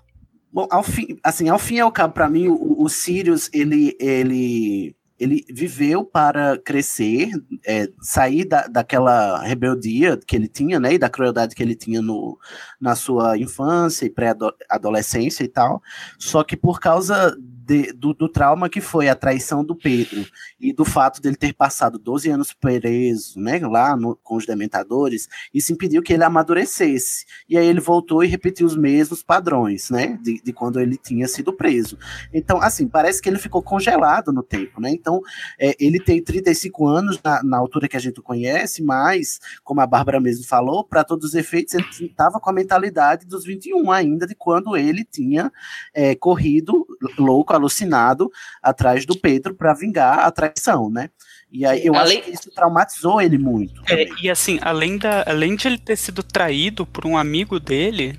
Bom, ao fim, assim, ao fim e ao cabo, para mim, o, o Sirius, ele, ele, ele viveu para crescer, é, sair da, daquela rebeldia que ele tinha, né, e da crueldade que ele tinha no, na sua infância e pré-adolescência e tal, só que por causa de- do, do trauma que foi a traição do Pedro e do fato dele ter passado 12 anos preso, né, lá no- com os dementadores, isso impediu que ele amadurecesse. E aí ele voltou e repetiu os mesmos padrões, né? De, de quando ele tinha sido preso. Então, assim, parece que ele ficou congelado no tempo, né? Então, é, ele tem 35 anos na, na altura que a gente conhece, mas, como a Bárbara mesmo falou, para todos os efeitos, ele estava com a mentalidade dos 21 ainda, de quando ele tinha é, corrido louco, alucinado, atrás do Pedro para vingar a traição, né? E aí eu Além- acho que isso traumatizou ele muito. É, e assim, além, da, além de ele ter sido traído por um amigo dele,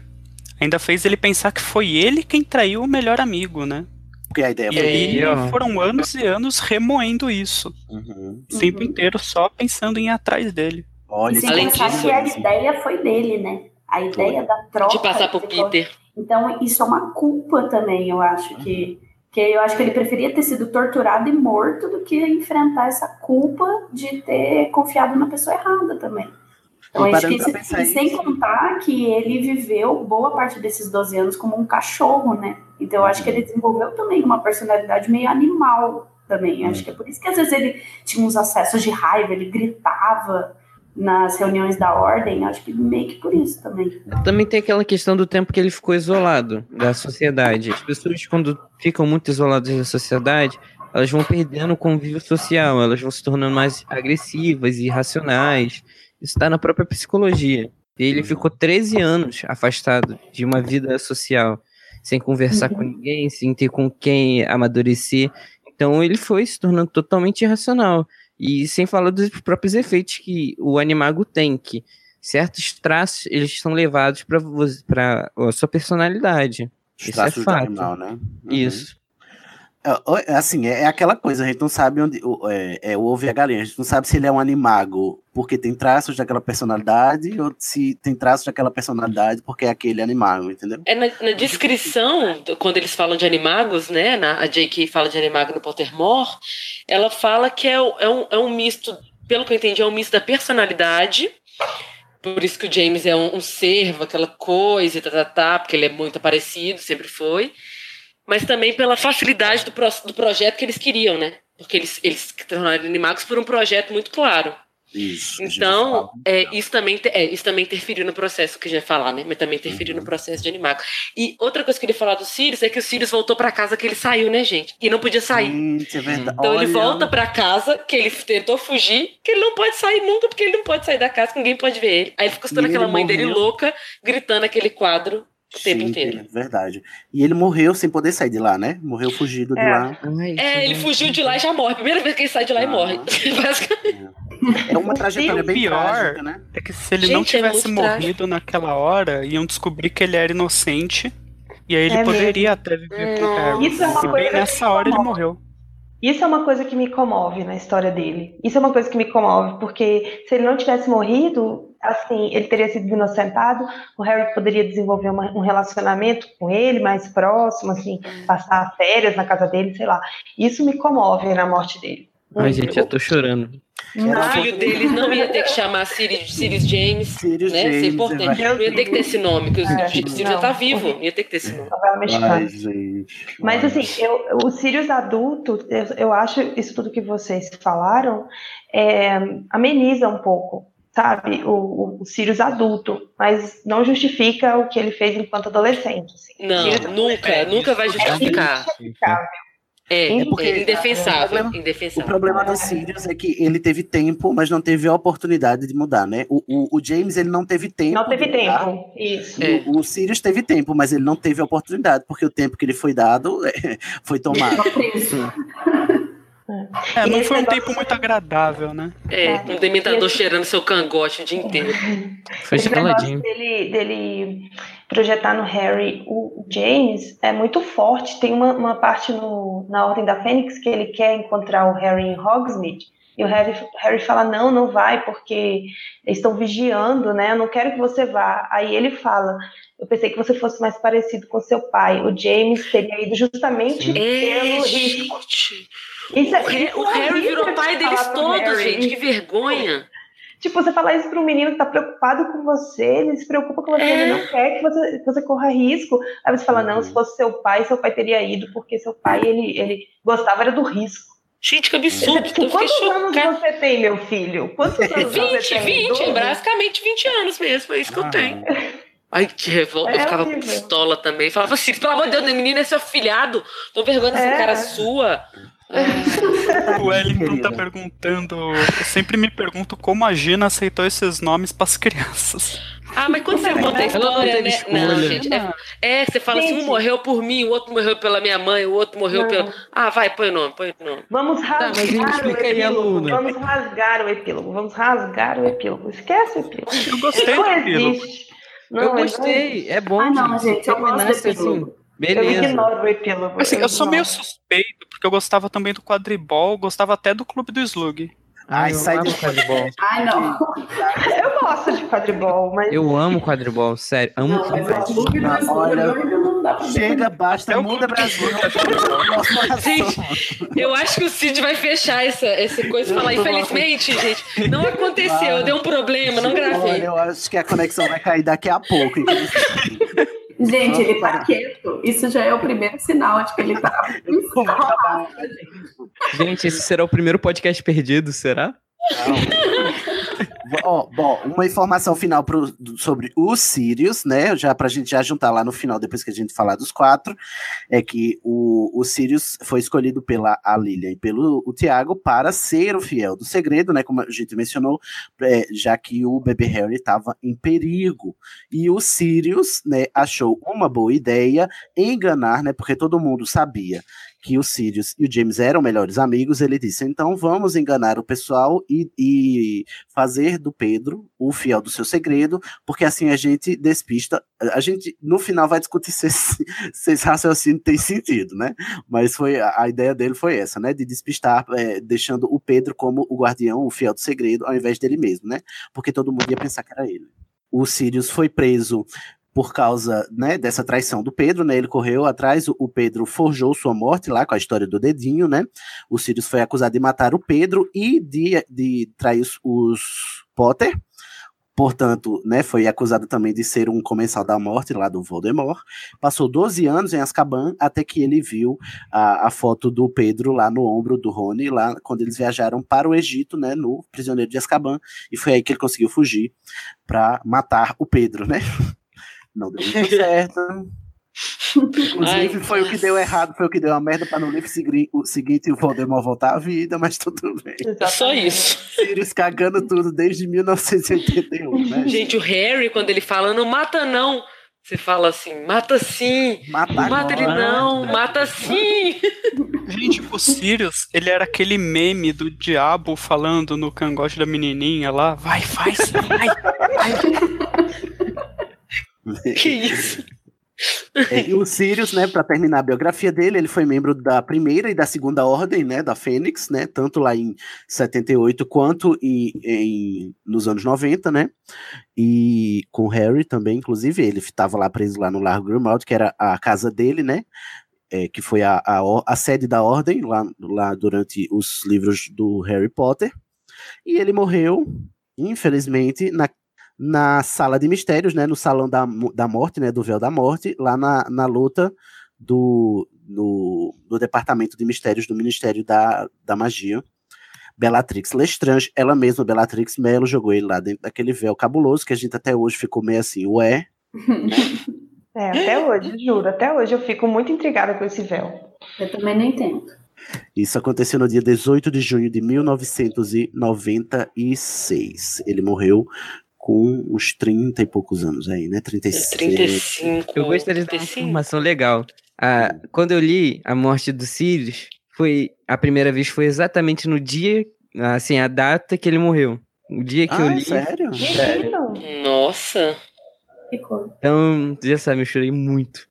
ainda fez ele pensar que foi ele quem traiu o melhor amigo, né? Porque a ideia E foi aí foram anos e anos remoendo isso. Uhum. O tempo inteiro só pensando em ir atrás dele. Olha, E sem Além pensar disso- que a ideia foi dele, né? A ideia da troca. De passar por Peter. Então, isso é uma culpa também, eu acho que. Que eu acho que ele preferia ter sido torturado e morto do que enfrentar essa culpa de ter confiado na pessoa errada também. Então, acho que isso, e sem isso- contar que ele viveu boa parte desses 12 anos como um cachorro, né? Então, eu acho que ele desenvolveu também uma personalidade meio animal também. Acho que é por isso que às vezes ele tinha uns acessos de raiva, ele gritava nas reuniões da ordem. Acho que meio que por isso também. Também tem aquela questão do tempo que ele ficou isolado da sociedade. As pessoas, quando ficam muito isoladas da sociedade, elas vão perdendo o convívio social, elas vão se tornando mais agressivas e irracionais. Isso está na própria psicologia. E ele ficou 13 anos afastado de uma vida social, sem conversar com ninguém, sem ter com quem amadurecer. Então ele foi se tornando totalmente irracional. E sem falar dos próprios efeitos que o animago tem, que certos traços eles são levados para a sua personalidade. Os Isso é fato. animal, né? Uhum. Isso. É, é assim, é, é aquela coisa, a gente não sabe onde é, é o ovo e a galinha, a gente não sabe se ele é um animago porque tem traços daquela personalidade ou se tem traços daquela personalidade porque é aquele animago, entendeu? É na, na descrição, do- quando eles falam de animagos, né? Na, a J.K. fala de animago no Pottermore, ela fala que é, é um, é um misto, pelo que eu entendi, é um misto da personalidade. Por isso que o James é um, um servo, aquela coisa, tá, tá, tá, porque ele é muito parecido, sempre foi. Mas também pela facilidade do, pro- do projeto que eles queriam, né? Porque eles, eles se tornaram animagos por um projeto muito claro. Isso. Então, é, isso, também, é, isso também interferiu no processo que a gente vai falar, né? Mas também interferiu Uhum. no processo de animago. E outra coisa que eu queria falar do Sirius é que o Sirius voltou pra casa que ele saiu, né, gente? E não podia sair. Gente, é verdade. Então ele Olha, volta pra casa, que ele tentou fugir, que ele não pode sair nunca, porque ele não pode sair da casa, que ninguém pode ver ele. Aí ele fica escutando E ele aquela mãe dele louca, gritando aquele quadro o tempo Gente, inteiro. é verdade. E ele morreu sem poder sair de lá, né? Morreu fugido de É. lá. É, ele fugiu de lá e já morre. Primeira vez que ele sai de lá e Ah. morre. [laughs] Basicamente. É uma trajetória o bem pior trágica, né? é que se ele não Gente, é tivesse muito morrido naquela hora, iam descobrir que ele era inocente. E aí ele É poderia até viver pro Não. Harry. Isso é uma e bem coisa nessa que hora ele morreu. Isso é uma coisa que me comove na história dele. Isso é uma coisa que me comove, porque se ele não tivesse morrido, assim, ele teria sido inocentado, o Harry poderia desenvolver uma- um relacionamento com ele mais próximo, assim, passar férias na casa dele, sei lá. Isso me comove na morte dele. Ai, gente, já tô chorando. O Mas- filho dele não ia ter que chamar Sirius, Sirius James. Sirius né? Isso James, é importante. vai- Não ia ter que ter esse nome, que o É, Sirius já não. tá vivo. Não ia ter que ter esse nome. Mas Olha. assim, eu, o Sirius adulto, eu, eu acho isso tudo que vocês falaram é, ameniza um pouco, sabe? O, o, o Sirius adulto, mas não justifica o que ele fez enquanto adolescente. assim. Não, Sirius nunca, nunca vai justificar. justificável. É, É porque- é indefensável. o problema- O indefensável. problema do Sirius é que ele teve tempo, mas não teve a oportunidade de mudar, né? O, o, o James, ele não teve tempo. Não teve tempo. Isso. É. O, o Sirius teve tempo, mas ele não teve a oportunidade, porque o tempo que ele foi dado [laughs] foi tomado. É, não foi um tempo muito agradável, né? É, um dementador Esse- cheirando seu cangote o dia [laughs] inteiro. Foi Esse geladinho. dele, dele projetar no Harry o James é muito forte. Tem uma, uma parte no, na Ordem da Fênix que ele quer encontrar o Harry em Hogsmeade. E o Harry, Harry fala, não, não vai, porque eles estão vigiando, né? Eu não quero que você vá. Aí ele fala, eu pensei que você fosse mais parecido com seu pai. O James teria ido justamente É, pelo risco. gente. Isso é- O Harry, isso o é Harry virou pai deles todos, Harry. gente. Que vergonha. Tipo, você falar isso para um menino que tá preocupado com você, ele se preocupa com você, É. ele não quer que você, que você corra risco. Aí você fala, não, se fosse seu pai, seu pai teria ido, porque seu pai, ele, ele gostava era do risco. Gente, que absurdo. tipo, Eu quantos anos chocada. você tem, meu filho? Quantos anos [laughs] 20, você tem? 20, é Doze? basicamente 20 anos mesmo, é isso que eu Ah. tenho. Ai, que revolta, eu É ficava horrível. pistola também. Falava assim, pelo amor de Deus, menino é seu filhado. Tô vergonha É. cara sua. [laughs] O Wellington tá perguntando. Eu sempre me pergunto como a Gina aceitou esses nomes pras crianças. Ah, mas quando você [laughs] conta a Ela não história, né? Não, gente. É, é, você fala assim, um Gente. morreu por mim, o outro morreu pela minha mãe, o outro morreu Não. pela. Ah, vai, põe o nome, põe o nome. Vamos rasgar mas explica o aí, epílogo. aluna. Vamos rasgar o epílogo. Vamos rasgar o epílogo. Esquece o epílogo. Eu gostei não do epílogo. existe. Não, eu ele não gostei, é bom. Ah, não, gente, eu gosto epílogo. assim. Eu Beleza. ignoro o epílogo. Assim, eu sou meio suspeito, porque eu gostava também do quadribol, gostava até do Clube do Slug. Ai, eu sai do- quadribol. Ai, não. [laughs] Eu gosto de quadribol, mas Eu amo quadribol, sério. Amo Não, mas o Slug não Slug, Olha, não dá pra ver. Chega, basta, o muda Brasil. [laughs] Gente, eu acho que o Cid vai fechar essa, essa coisa e falar, infelizmente, gente, não aconteceu, deu um problema, não Olha, gravei. eu acho que a conexão vai cair daqui a pouco. Gente, ele tá quieto. Isso já é o primeiro sinal de que ele tá. [laughs] Gente, esse será o primeiro podcast perdido, será? Ó, bom, uma informação final pro- sobre o Sirius, né? Já pra gente já juntar lá no final, depois que a gente falar dos quatro, é que o, o Sirius foi escolhido pela a Lilia e pelo o Tiago para ser o fiel do segredo, né? Como a gente mencionou, é, já que o bebê Harry estava em perigo. E o Sirius, né, achou uma boa ideia enganar, né? Porque todo mundo sabia que o Sirius e o James eram melhores amigos, ele disse: então vamos enganar o pessoal e, e fazer do Pedro o fiel do seu segredo, porque assim a gente despista. A gente no final vai discutir se, [laughs] se esse raciocínio tem sentido, né? Mas foi a ideia dele foi essa, né? De despistar, é, deixando o Pedro como o guardião, o fiel do segredo, ao invés dele mesmo, né? Porque todo mundo ia pensar que era ele. O Sirius foi preso por causa né, dessa traição do Pedro, né? Ele correu atrás, o Pedro forjou sua morte lá com a história do dedinho, né? O Sirius foi acusado de matar o Pedro e de, de trair os, Potter. Portanto, né, foi acusado também de ser um comensal da morte lá do Voldemort. Passou 12 anos em Azkaban até que ele viu a, a foto do Pedro lá no ombro do Rony, lá quando eles viajaram para o Egito, né, no prisioneiro de Azkaban, e foi aí que ele conseguiu fugir para matar o Pedro, né? Não deu [laughs] muito certo. Inclusive, Ai, foi o que deu errado, foi o que deu a merda para no livro o seguinte o Voldemort voltar à vida, mas tudo bem. Só isso. Sirius cagando tudo desde 1981, né? Gente, o Harry, quando ele fala, não mata não, você fala assim, mata sim. Mata, não mata ele não, mata sim. Gente, o Sirius, ele era aquele meme do diabo falando no cangote da menininha lá. Vai, faz, vai, [laughs] [laughs] Que isso? É, e o Sirius, né, para terminar a biografia dele, ele foi membro da primeira e da segunda ordem, né, da Fênix, né, tanto lá em 78 quanto em, em- nos anos 90, né, e com Harry também, inclusive, ele estava lá preso lá no Largo Grimald, que era a casa dele, né, é, que foi a, a, a sede da ordem lá, lá durante os livros do Harry Potter, e ele morreu, infelizmente, na na sala de mistérios, né, no salão da, da morte, né, do véu da morte, lá na, na luta do, do, do departamento de mistérios do Ministério da, da Magia. Bellatrix Lestrange, ela mesma, Bellatrix Melo, jogou ele lá dentro daquele véu cabuloso, que a gente até hoje ficou meio assim, ué, [laughs] É, até hoje, juro, até hoje eu fico muito intrigada com esse véu. Eu também não entendo. Isso aconteceu no dia 18 de junho de 1996. Ele morreu com uns 30 e poucos anos aí, né? 36. 35. Eu gostaria de dar uma informação legal. Ah, quando eu li a morte do Sirius, foi a primeira vez foi exatamente no dia, assim, a data que ele morreu. O dia que eu Ah, li. sério? Nossa. Então, já sabe, eu chorei muito.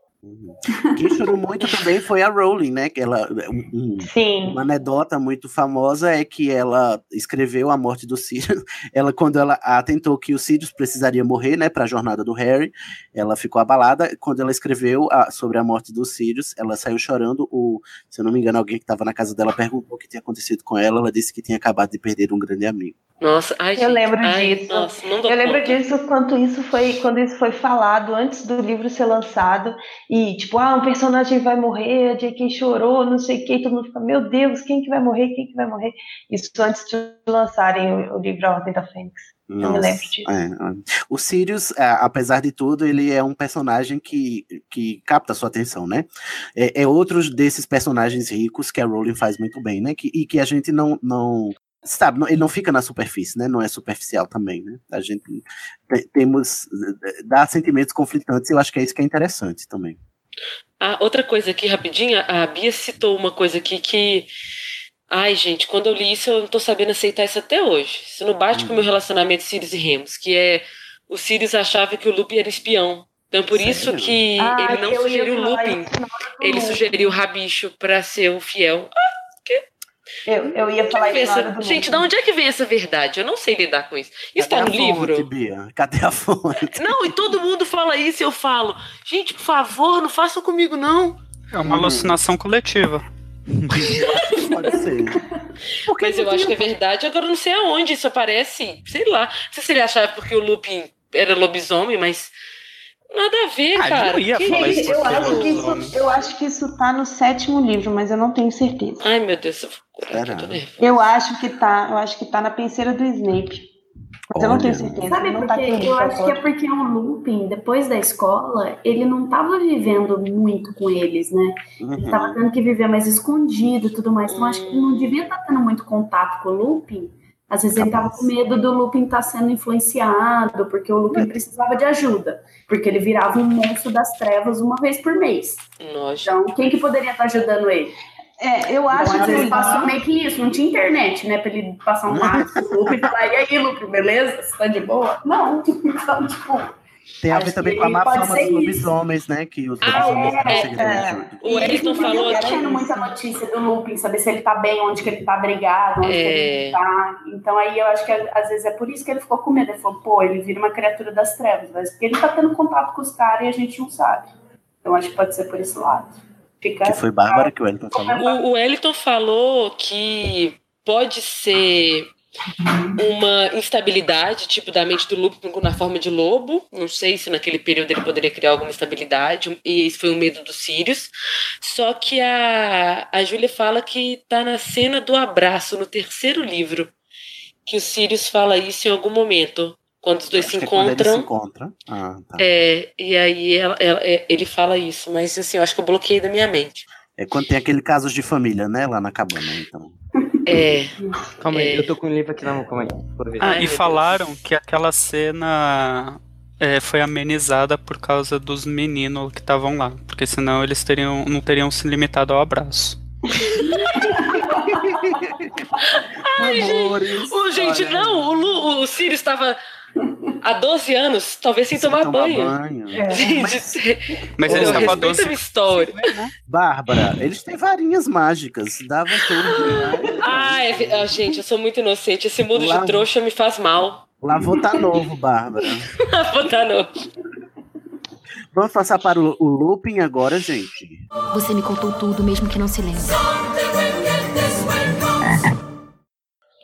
Quem chorou muito também foi a Rowling, né? Que ela, um- um- Sim. Uma anedota muito famosa é que ela escreveu a morte do Sirius. [laughs] Ela, quando ela atentou que o Sirius precisaria morrer, né, para a jornada do Harry, ela ficou abalada. Quando ela escreveu a- sobre a morte do Sirius, ela saiu chorando. O, se eu não me engano, alguém que estava na casa dela perguntou o que tinha acontecido com ela. Ela disse que tinha acabado de perder um grande amigo. Nossa, ai, Eu gente, lembro ai, disso. Nossa, Eu lembro conta. disso quando isso foi quando isso foi falado antes do livro ser lançado e tipo, ah, um personagem vai morrer, a J.K. chorou, não sei o que, todo mundo fica, meu Deus, quem que vai morrer, quem que vai morrer? Isso antes de lançarem o, o livro A Ordem da Fênix. Eu me Nossa, lembro disso. é, é. O Sirius, é, apesar de tudo, ele é um personagem que, que capta a sua atenção, né? É, é outro desses personagens ricos que a Rowling faz muito bem, né? Que, e que a gente não, não sabe, não- ele não fica na superfície, né? Não é superficial também, né? A gente te- temos dá sentimentos conflitantes. e Eu acho que é isso que é interessante também. Ah, outra coisa aqui, rapidinho, a Bia citou uma coisa aqui que. Ai, gente, quando eu li isso, eu não tô sabendo aceitar isso até hoje. Isso não bate com o meu relacionamento Sirius e Remus, que é o Sirius achava que o Lupin era espião. Então, por isso Sério? que Ah, ele não ia sugeriu o Lupin. isso Ele sugeriu o Rabicho pra ser o fiel. Eu, eu ia falar é que isso essa- Gente, de onde é que vem essa verdade? Eu não sei lidar com isso. Isso tá no a fonte, livro? Bia? Cadê a fonte? [laughs] Não, e todo mundo fala isso e eu falo, gente, por favor, não façam comigo, não. É uma alucinação coletiva. [laughs] Pode ser. Mas eu acho que é verdade, agora eu não sei aonde isso aparece. Sei lá. Não sei se ele achava porque o Lupin era lobisomem, mas. Nada a ver, Ah, ele cara. não ia Que falar isso? Eu acho, que isso, eu acho que isso tá no sétimo livro, mas eu não tenho certeza. Ai, meu Deus. eu vou. Eu acho que tá, eu acho que tá na penseira do Snape. Mas eu não tenho certeza. Sabe não por tá quê? Eu acho que é porque o Lupin, depois da escola, ele não estava vivendo muito com eles, né? Ele Uhum. estava tendo que viver mais escondido e tudo mais. Então, acho que ele não devia estar tendo muito contato com o Lupin. Às vezes ele estava com medo do Lupin estar sendo influenciado, porque o Lupin precisava de ajuda. Porque ele virava um monstro das trevas uma vez por mês. Nossa. Então, quem que poderia estar ajudando ele? É, eu acho Então, às que vezes passou meio que isso, não tinha internet, né? Pra ele passar um pro Lupe [laughs] e falar, e aí, Lupe, beleza? Você tá de boa? Não, então, tipo, Tem a ver também com a má fama dos lobisomens, né? Que os Ah, lobisomens é, é. O Wellington falou que. tendo muita notícia do Lupin, saber se ele tá bem, onde que ele tá brigado, onde que É. ele tá. Então aí eu acho que às vezes é por isso que ele ficou com medo. Ele falou, pô, ele vira uma criatura das trevas, mas porque ele tá tendo contato com os caras e a gente não sabe. Então acho que pode ser por esse lado. Fica Que foi Bárbara que o Wellington falou. O, o Wellington falou que pode ser uma instabilidade, tipo, da mente do Lupin na forma de lobo. Não sei se naquele período ele poderia criar alguma estabilidade, e esse foi o medo dos Sirius. Só que a, a Júlia fala que tá na cena do abraço, no terceiro livro, que o Sirius fala isso em algum momento. Quando os dois Acho se que é se encontram. encontram. Ah, tá. É, e aí ela- ela- é, ele fala isso, mas assim, eu acho que eu bloqueei da minha mente. É quando tem aquele caso de família, né? Lá na cabana, então. É. Calma aí, É. eu tô com o livro aqui na mão, calma aí. Ah, e falaram que aquela cena é, foi amenizada por causa dos meninos que estavam lá. Porque senão eles teriam, não teriam se limitado ao abraço. [laughs] Ai, Amores, gente, o, gente não, o, Lu, o Sirius estava há 12 anos, talvez sem tomar banho. Gente, Mas eu eles estavam há respeito a 12 minha história. Bárbara, eles têm varinhas mágicas. Dava tudo. Ah, é- ah, gente, eu sou muito inocente. Esse mundo Lá- de trouxa me faz mal. Lavô tá novo, Bárbara. Vou dar no- Vamos passar para o, o looping agora, gente. Você me contou tudo, mesmo que não se lembre.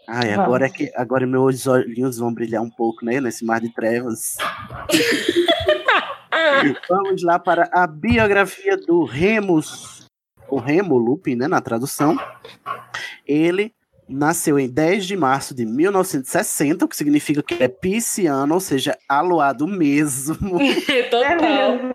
Ai, agora é que agora meus olhinhos vão brilhar um pouco, né? Nesse mar de trevas. [laughs] Vamos lá para a biografia do Remus, o Remo Lupin, né? Na tradução. Ele nasceu em 10 de março de 1960, o que significa que é pisciano, ou seja, aloado mesmo. [laughs] Total.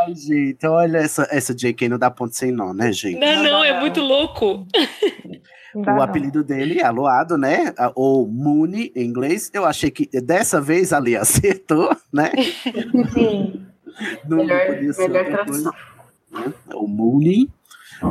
Ai, gente, olha essa, essa JK não dá ponto sem nó, né, gente? Não, não, é muito louco. [laughs] O apelido dele é Aloado, né? Ou Mooney em inglês. Eu achei que dessa vez ali acertou, né? [laughs] Sim. Não Melhor, podia ser melhor outra tradução. né? O Mooney.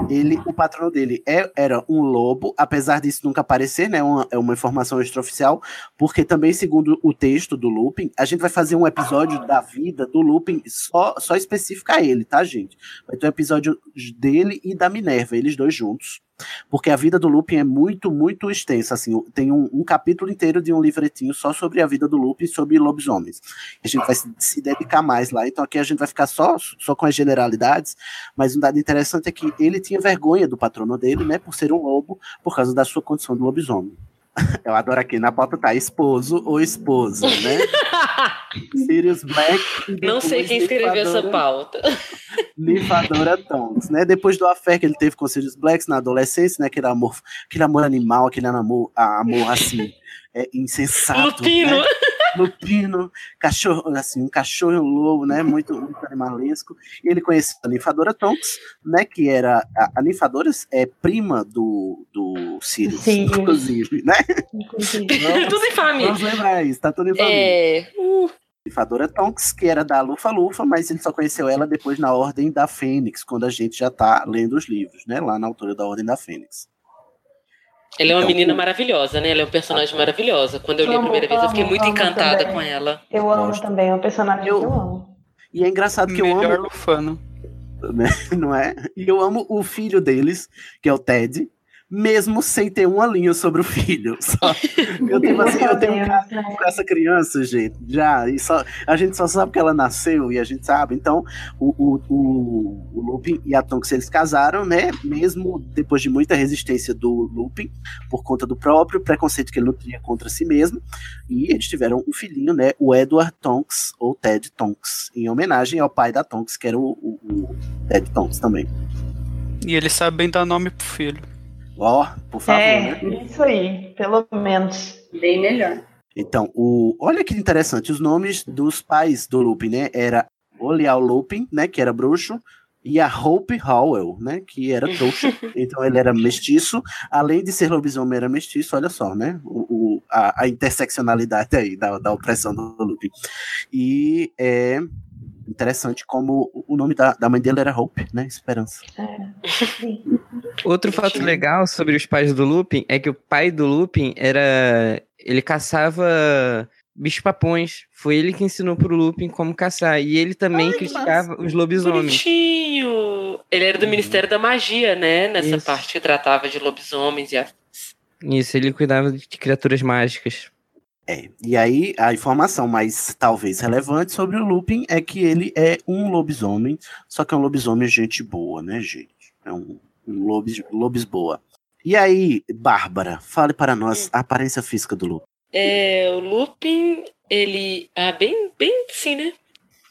Ele, o patrono dele é- era um lobo, apesar disso nunca aparecer, né? Uma, é uma informação extraoficial, porque também, segundo o texto do Lupin, a gente vai fazer um episódio da vida do Lupin só, só específico a ele, tá, gente? Vai ter um episódio dele e da Minerva, eles dois juntos. Porque a vida do Lupin é muito, muito extensa. Assim, tem um, um capítulo inteiro de um livretinho só sobre a vida do Lupin e sobre lobisomens. A gente vai se, se dedicar mais lá. Então aqui a gente vai ficar só, só com as generalidades. Mas um dado interessante é que ele tinha vergonha do patrono dele, né? Por ser um lobo, por causa da sua condição de lobisomem. Eu adoro aqui na pauta tá esposo ou esposa, né? [laughs] Sirius Black. Não sei quem escreveu essa pauta. Nifadora Tonks, né? Depois do affair que ele teve com Sirius Blacks na adolescência, né? Aquele amor, aquele amor animal, aquele amor, amor assim, é, insensato. Lupino. Né? Lupino, cachorro, assim, um cachorro e um lobo, né? Muito, muito animalesco. E ele conheceu a Ninfadora Tonks, né? Que era. A, a Ninfadora é prima do, do Sirius, Sirius. inclusive, né? Inclusive. [laughs] Tudo em família. Vamos lembrar isso, tá tudo em família. É. Uh, Ninfadora Tonks, que era da Lufa Lufa, mas ele só conheceu ela depois na Ordem da Fênix, quando a gente já tá lendo os livros, né? Lá na altura da Ordem da Fênix. Ela é uma Então, menina maravilhosa, né? Ela é um personagem maravilhosa. Quando eu li a Amo, primeira vez, eu fiquei amo, muito amo encantada também. com ela. Eu amo Gosto. também, é um personagem Eu- que eu amo. E é engraçado que eu Melhor amo, Lufano. [laughs] né? não é? E eu amo o filho deles, que é o Ted, mesmo sem ter uma linha sobre o filho. [laughs] Só- eu tenho assim, eu tenho um né? com essa criança, gente, já, e só, a gente só sabe que ela nasceu e a gente sabe, então o, o, o, o Lupin e a Tonks, eles casaram, né, mesmo depois de muita resistência do Lupin, por conta do próprio preconceito que ele nutria contra si mesmo, e eles tiveram um filhinho, né, o Edward Tonks, ou Ted Tonks, em homenagem ao pai da Tonks, que era o, o, o Ted Tonks também. E eles sabem dar nome pro filho. Ó, por favor, É, né? isso aí, pelo menos. Bem melhor. Então, o, olha que interessante, os nomes dos pais do Lupin, né? Era Olial Lupin, né? Que era bruxo, e a Hope Howell, né? Que era trouxa. [laughs] então ele era mestiço, além de ser lobisomem, era mestiço, olha só, né? O, o- a, a interseccionalidade aí da, da opressão do Lupin. E é interessante como o nome da, da mãe dele era Hope, né? Esperança. É. Outro fato legal sobre os pais do Lupin é que o pai do Lupin era. Ele caçava bicho-papões. Foi ele que ensinou pro Lupin como caçar. E ele também criticava os lobisomens. Bonitinho. Ele era do Ministério da Magia, né? Nessa Isso. parte que tratava de lobisomens e a... Isso, ele cuidava de criaturas mágicas. É, e aí a informação mais talvez relevante sobre o Lupin é que ele é um lobisomem, só que é um lobisomem gente boa, né, gente? É um, um lobis, lobis boa. E aí, Bárbara, fale para nós a aparência física do Lupin. É, o Lupin, ele. Ah, bem, bem sim, né?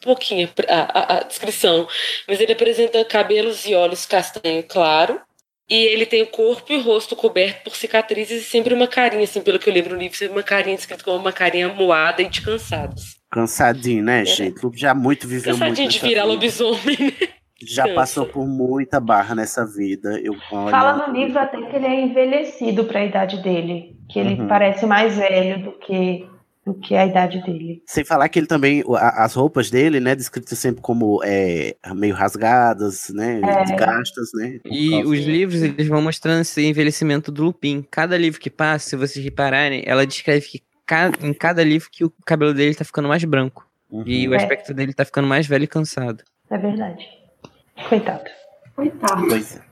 Um pouquinho a, a- a descrição. Mas ele apresenta cabelos e olhos castanho claro. E ele tem o corpo e o rosto coberto por cicatrizes e sempre uma carinha, assim, pelo que eu lembro no livro, sempre uma carinha descrita como uma carinha moada e de cansados. Cansadinho, né, gente? Lupin já muito viveu muito. Cansadinho de nessa virar vida. lobisomem, né? Já Cansa. passou por muita barra nessa vida. Eu, olha, Fala no livro até que ele é envelhecido para a idade dele, que ele Uhum. parece mais velho do que, do que a idade dele. Sem falar que ele também, as roupas dele, né, descritas sempre como é, meio rasgadas, né, É. desgastas, né. E os livros, eles vão mostrando esse envelhecimento do Lupin. Cada livro que passa, se vocês repararem, ela descreve que em cada livro que o cabelo dele tá ficando mais branco. E o É. aspecto dele tá ficando mais velho e cansado. É verdade. Coitado. Coitado. É.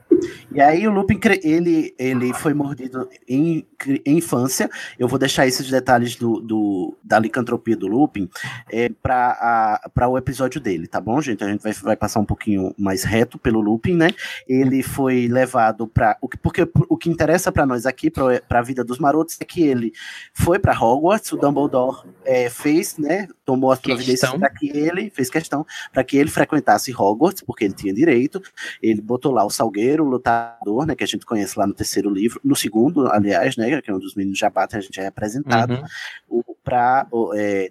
E aí o Lupin, ele, ele foi mordido em, em infância. Eu vou deixar esses detalhes do, do- da licantropia do Lupin é, para o episódio dele, tá bom, gente? A gente vai, vai passar um pouquinho mais reto pelo Lupin, né? Ele foi levado para Porque o que interessa para nós aqui, para a vida dos marotos, é que ele foi para Hogwarts, o Dumbledore é, fez, né? Tomou as providências para que ele, fez questão, para que ele frequentasse Hogwarts, porque ele tinha direito. Ele botou lá o Salgueiro, o lutador, né, que a gente conhece lá no terceiro livro, no segundo, aliás, né, que é um dos meninos Jabata, a gente é apresentado, Uhum. para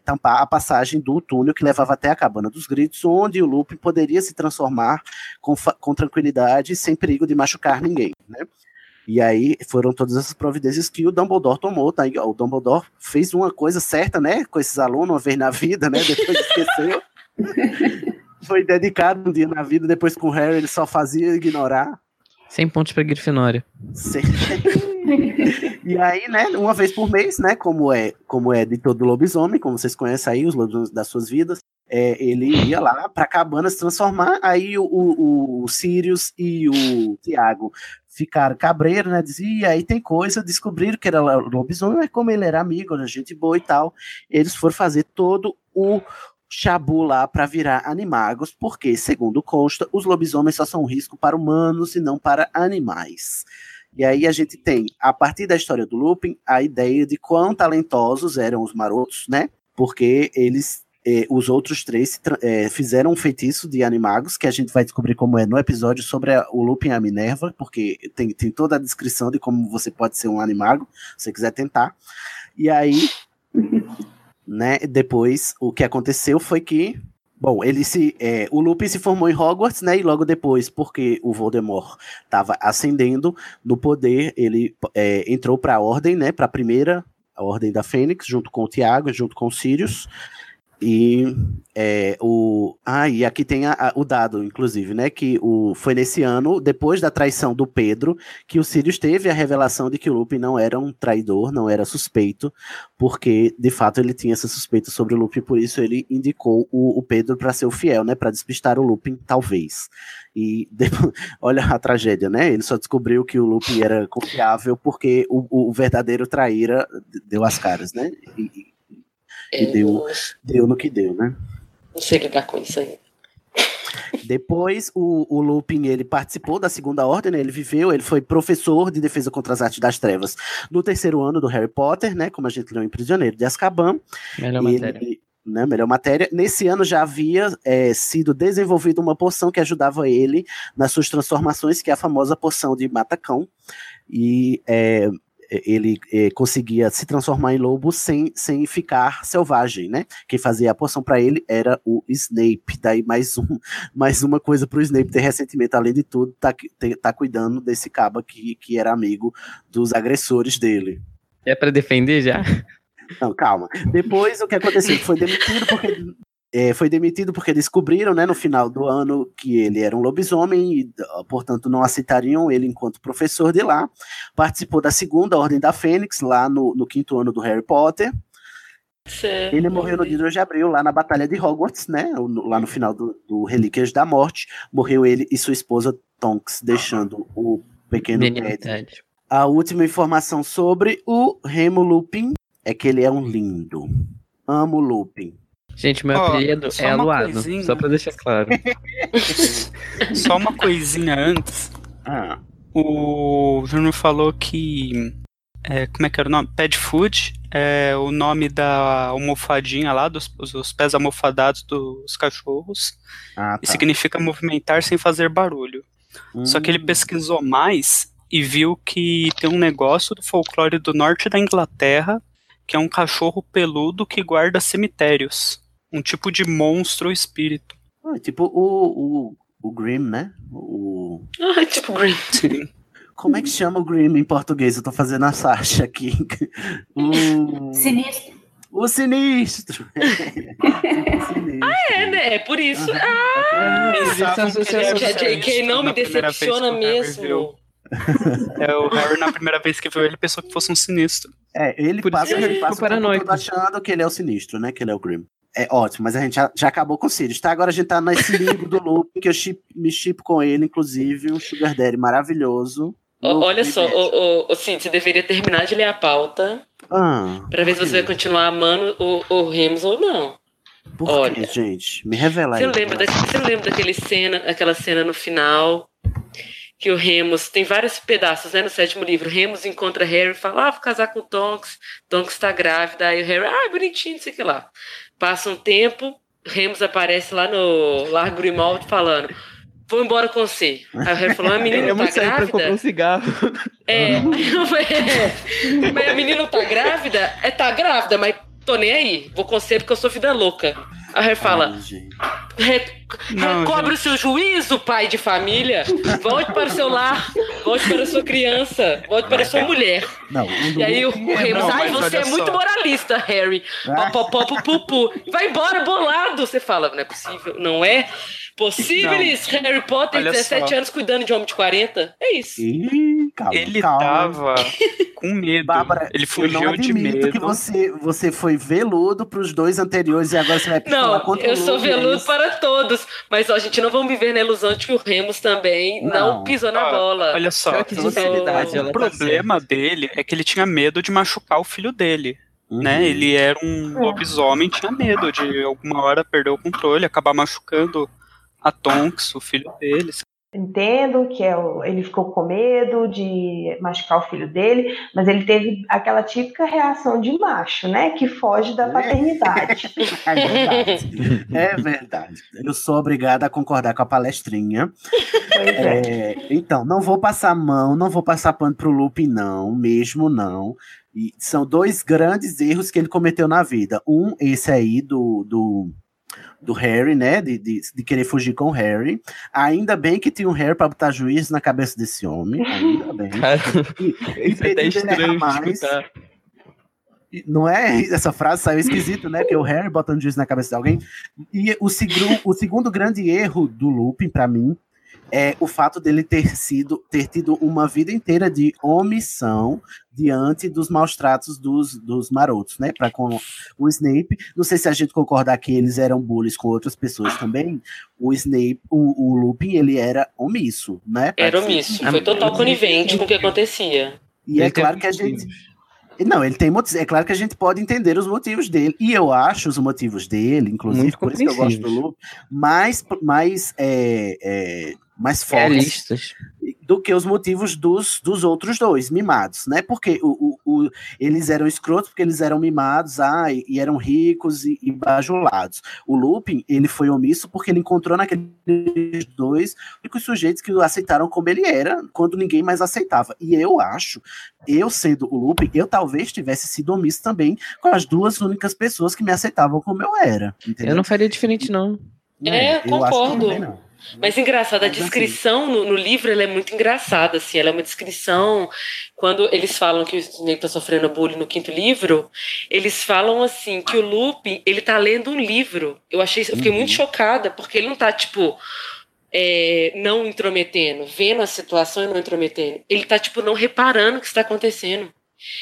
tampar a passagem do túnel que levava até a Cabana dos Gritos, onde o Lupin poderia se transformar com, com tranquilidade, sem perigo de machucar ninguém, né. E aí foram todas essas providências que o Dumbledore tomou, tá? E, ó, O Dumbledore fez uma coisa certa, né, com esses alunos uma vez na vida, né, depois esqueceu. [laughs] Foi dedicado um dia na vida, depois com o Harry ele só fazia ignorar. 100 pontos pra Grifinória. [laughs] E aí, né, uma vez por mês, né, como é, como é de todo lobisomem, como vocês conhecem aí, os lobisomens das suas vidas, é, ele ia lá pra cabana se transformar, aí o, o, o Sirius e o Tiago ficaram cabreiros, né, dizia, aí tem coisa, descobriram que era lobisomem, mas como ele era amigo, era gente boa e tal, eles foram fazer todo o Chabu lá para virar animagos, porque, segundo consta, os lobisomens só são um risco para humanos e não para animais. E aí a gente tem, a partir da história do Lupin, a ideia de quão talentosos eram os marotos, né? Porque eles, eh, os outros três eh, fizeram um feitiço de animagos, que a gente vai descobrir como é no episódio sobre a- o Lupin e a Minerva, porque tem, tem toda a descrição de como você pode ser um animago, se você quiser tentar. E aí, [laughs] né, depois o que aconteceu foi que Bom, ele se, é, o Lupin se formou em Hogwarts, né? E logo depois, porque o Voldemort estava ascendendo no poder, ele é, entrou para a Ordem, né? Para a primeira, a Ordem da Fênix, junto com o Tiago, junto com o Sirius. E é, o. Ah, e aqui tem a- a- o dado, inclusive, né? Que o, foi nesse ano, depois da traição do Pedro, que o Sirius teve a revelação de que o Lupin não era um traidor, não era suspeito, porque de fato ele tinha essa suspeita sobre o Lupin, por isso ele indicou o, o Pedro para ser o fiel, né? Para despistar o Lupin, talvez. E [laughs] depois, olha a tragédia, né? Ele só descobriu que o Lupin era confiável porque o, o verdadeiro traíra deu as caras, né? E, e- e deu, deu no que deu, né? Não sei lidar com isso aí. Depois, o, o Lupin, ele participou da Segunda Ordem, né? Ele viveu, ele foi professor de defesa contra as artes das trevas no terceiro ano do Harry Potter, né? Como a gente leu em Prisioneiro de Azkaban. Melhor E matéria. Ele, né, melhor matéria. Nesse ano já havia é, sido desenvolvida uma poção que ajudava ele nas suas transformações, que é a famosa poção de Matacão. E é, ele é, conseguia se transformar em lobo sem, sem ficar selvagem, né? Quem fazia a poção para ele era o Snape. Daí mais, um, [laughs] mais uma coisa para o Snape ter ressentimento, além de tudo, tá, ter- tá cuidando desse caba que, que era amigo dos agressores dele. É pra defender já? Não, calma. Depois o que aconteceu? Foi demitido porque é, foi demitido porque descobriram, né, no final do ano, que ele era um lobisomem e, portanto, não aceitariam ele enquanto professor de lá. Participou da segunda Ordem da Fênix, lá no, no quinto ano do Harry Potter. Certo. Ele morreu no dia 2 de abril, lá na Batalha de Hogwarts, né? Lá no final do, do Relíquias da Morte. Morreu ele e sua esposa Tonks, deixando o pequeno. Ted. A última informação sobre o Remo Lupin é que ele é um lindo. Amo Lupin. Gente, meu Ó, apelido é Aluado, coisinha. só pra deixar claro. [laughs] Só uma coisinha antes. Ah, O Júnior falou que. é, como é que era o nome? Pet food é o nome da almofadinha lá, dos os, os pés almofadados dos cachorros. ah, E tá. significa movimentar sem fazer barulho. Só que ele Hum. pesquisou mais e viu que tem um negócio do folclore do norte da Inglaterra que é um cachorro peludo que guarda cemitérios. Um tipo de monstro ou espírito. Ah, tipo o, o, o Grimm, né? O, [laughs] Ah, tipo Green. Sim. como é que chama o Grimm em português? Eu tô fazendo a Sasha aqui. [laughs] O, Sinistro. o Sinistro. [laughs] O Sinistro. É, né? É por isso. Ah, Pensavam que a JK não me decepciona mesmo. É, o Harry, na primeira vez que viu ele, pensou que fosse um sinistro. É, ele Por passa, ele passa o tempo achando que ele é o Sinistro, né? Que ele é o Grimm. É ótimo, mas a gente já, já acabou com o Sirius, tá? Agora a gente tá nesse limbo do loop, que eu chip- me chipo com ele, inclusive, um Sugar Daddy maravilhoso. Loop Olha só, ô, ô, ô, Cid, você deveria terminar de ler a pauta Ah, pra ver se você vai continuar amando o, o Remus ou não. por olha. gente? Me revela Você aí. lembra, da, você lembra daquele cena, aquela cena no final que o Remus tem vários pedaços, né, no sétimo livro. Remus encontra Harry e fala: "Ah, vou casar com o Tonks. Tonks tá grávida". Aí o Harry: "Ah, bonitinho, não sei o que lá". Passa um tempo, Remus aparece lá no Largo Grimald falando: "Vou embora com você". Aí o Harry falou: "A menina [laughs] Eu tá sair pra comprar grávida?" um cigarro. É, [laughs] é. [laughs] Mas a menina não tá grávida? É, tá grávida, mas tô nem aí. Vou com você porque eu sou vida louca. Aí Harry fala: Ai, gente. Re- Não, Recobre o seu juízo, pai de família. Volte para o seu lar. Volte para a sua criança. Volte para a sua mulher. Não, E aí o, o Remus, não, ai, você é muito só. moralista, Harry. Ah. Popopó, pupupu. Vai embora, bolado. Você fala, não é possível. Não é possível, Harry Potter, Olha 17 só. anos, cuidando de homem de 40. É isso. Ih, calma, Ele calma. tava [laughs] com medo. Bárbara, ele eu não fugiu de admito medo. que você, você foi veludo pros dois anteriores e agora você vai falar Não, contra eu o sou é veludo para todos. Mas ó, a gente não vamos viver na ilusão de que o Remus também não, Não. pisou na Ó, bola. Olha só, que Então, o tá problema dele é que ele tinha medo de machucar o filho dele. Uhum. Né? Ele era um lobisomem, tinha medo de alguma hora perder o controle, acabar machucando a Tonks, o filho dele. Entendo que é o- ele ficou com medo de machucar o filho dele, mas ele teve aquela típica reação de macho, né? Que foge da paternidade. [laughs] É verdade. É verdade. Eu sou obrigada a concordar com a palestrinha. É. É, então, não vou passar mão, não vou passar pano pro Lupin, não, mesmo não. E são dois grandes erros que ele cometeu na vida. Um, esse aí do, do, do Harry, né? De, de, de querer fugir com o Harry. Ainda bem que tinha um Harry pra botar juízo na cabeça desse homem. Ainda bem. [laughs] Cara, E, isso é até estranho mais. Não é? [laughs] Essa frase saiu esquisito, né? Que é o Harry botando juízo na cabeça de alguém. E o, segru- o segundo grande erro do Lupin, pra mim, é o fato dele ter sido ter tido uma vida inteira de omissão diante dos maus tratos dos, dos marotos, né? Para com o Snape. Não sei se a gente concordar que eles eram bullies com outras pessoas também. O Snape, o, o Lupin, ele era omisso, né? Era omisso. Foi total conivente com o que acontecia. E é claro que a gente não, ele tem motivos. É claro que a gente pode entender os motivos dele. E eu acho os motivos dele, inclusive, Muito por isso que eu gosto do. Luke, mais, mais, é, é, mais fortes Realistas. do que os motivos dos, dos outros dois, mimados, né? Porque o, o, o- eles eram escrotos porque eles eram mimados ah, e, e eram ricos e, e bajulados. O Lupin, ele foi omisso porque ele encontrou naqueles dois únicos sujeitos que o aceitaram como ele era, quando ninguém mais aceitava. E eu acho, eu sendo o Lupin, eu talvez tivesse sido omisso também com as duas únicas pessoas que me aceitavam como eu era. Entendeu? Eu não faria diferente, não. É, Eu acho que concordo. não. Mas engraçado, a Mas, assim- descrição no, no livro ela é muito engraçada, assim, ela é uma descrição. Quando eles falam que o Snape tá sofrendo bullying no quinto livro, eles falam assim que o Lupin ele tá lendo um livro. Eu achei, eu fiquei muito chocada porque ele não tá tipo é, não intrometendo, vendo a situação e não intrometendo. Ele tá tipo não reparando o que está acontecendo.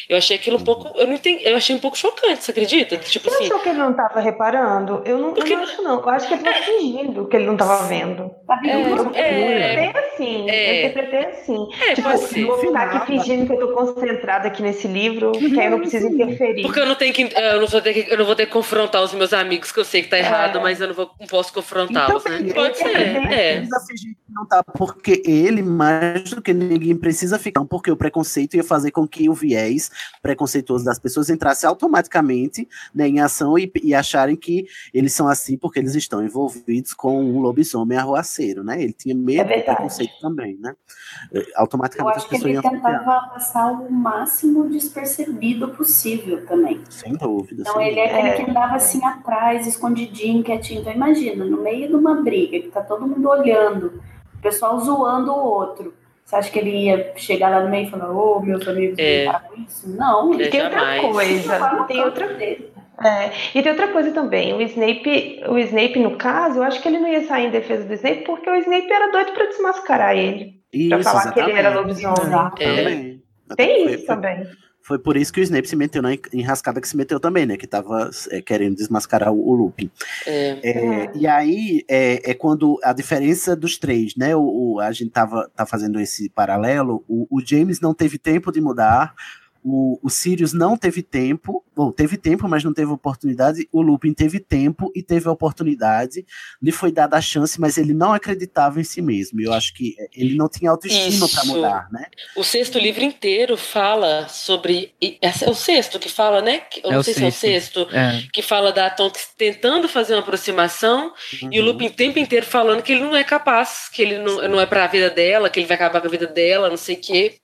Eu achei aquilo um pouco, eu não entendi, eu achei um pouco chocante, você acredita? Tipo Você assim, achou que ele não estava reparando? Eu não, eu não acho, não. Eu acho que ele estava fingindo que ele não estava vendo. É, eu é. interpretei assim. É. Eu interpretei assim. É, tipo, pode ser. vou ficar aqui fingindo que eu tô concentrada aqui nesse livro, que aí eu não preciso interferir. Porque eu não tenho que. Eu não, vou ter que, eu não vou ter que confrontar os meus amigos, que eu sei que tá errado, mas eu não, vou, não posso confrontá-los, né? Pode ser. É. Precisa fingir que não tá, porque ele, mais do que ninguém, precisa ficar, porque o preconceito ia fazer com que o viés preconceituoso das pessoas entrasse automaticamente né, em ação e, e acharem que eles são assim porque eles estão envolvidos com um lobisomem arruaceiro, né? Ele tinha medo do preconceito também, né? Eu Automaticamente as acho que pessoas ele tentava passar o máximo despercebido possível também. Sem dúvida. Então sem ele é dúvida. aquele que andava assim atrás, escondidinho, quietinho. Então imagina, no meio de uma briga, que tá todo mundo olhando, o pessoal zoando o outro. Você acha que ele ia chegar lá no meio e falar, ô, meus amigos, É. brincaram com isso? Não, É, ele tem jamais. outra coisa. Tem outra coisa. É, e tem outra coisa também, o Snape, o Snape, no caso, eu acho que ele não ia sair em defesa do Snape porque o Snape era doido pra desmascarar ele. pra Isso, falar que ele era exatamente. lobisomem. É, também. Tem isso também. Foi por isso que o Snape se meteu na en- enrascada que se meteu também, né? Que tava é, querendo desmascarar o, o Lupin. É. É, E aí é, é quando a diferença dos três, né? O, o- a gente tava tá fazendo esse paralelo. O, o James não teve tempo de mudar. O, o Sirius não teve tempo, ou teve tempo, mas não teve oportunidade. O Lupin teve tempo e teve a oportunidade. Lhe foi dada a chance, mas ele não acreditava em si mesmo. Eu acho que ele não tinha autoestima para mudar, né? O sexto livro inteiro fala sobre. e esse É o sexto que fala, né? Eu É não o sei se é o sexto. sexto. É. Que fala da Tonks tentando fazer uma aproximação e Uhum. o Lupin o tempo inteiro falando que ele não é capaz, que ele não, não é pra vida dela, que ele vai acabar com a vida dela, não sei o quê.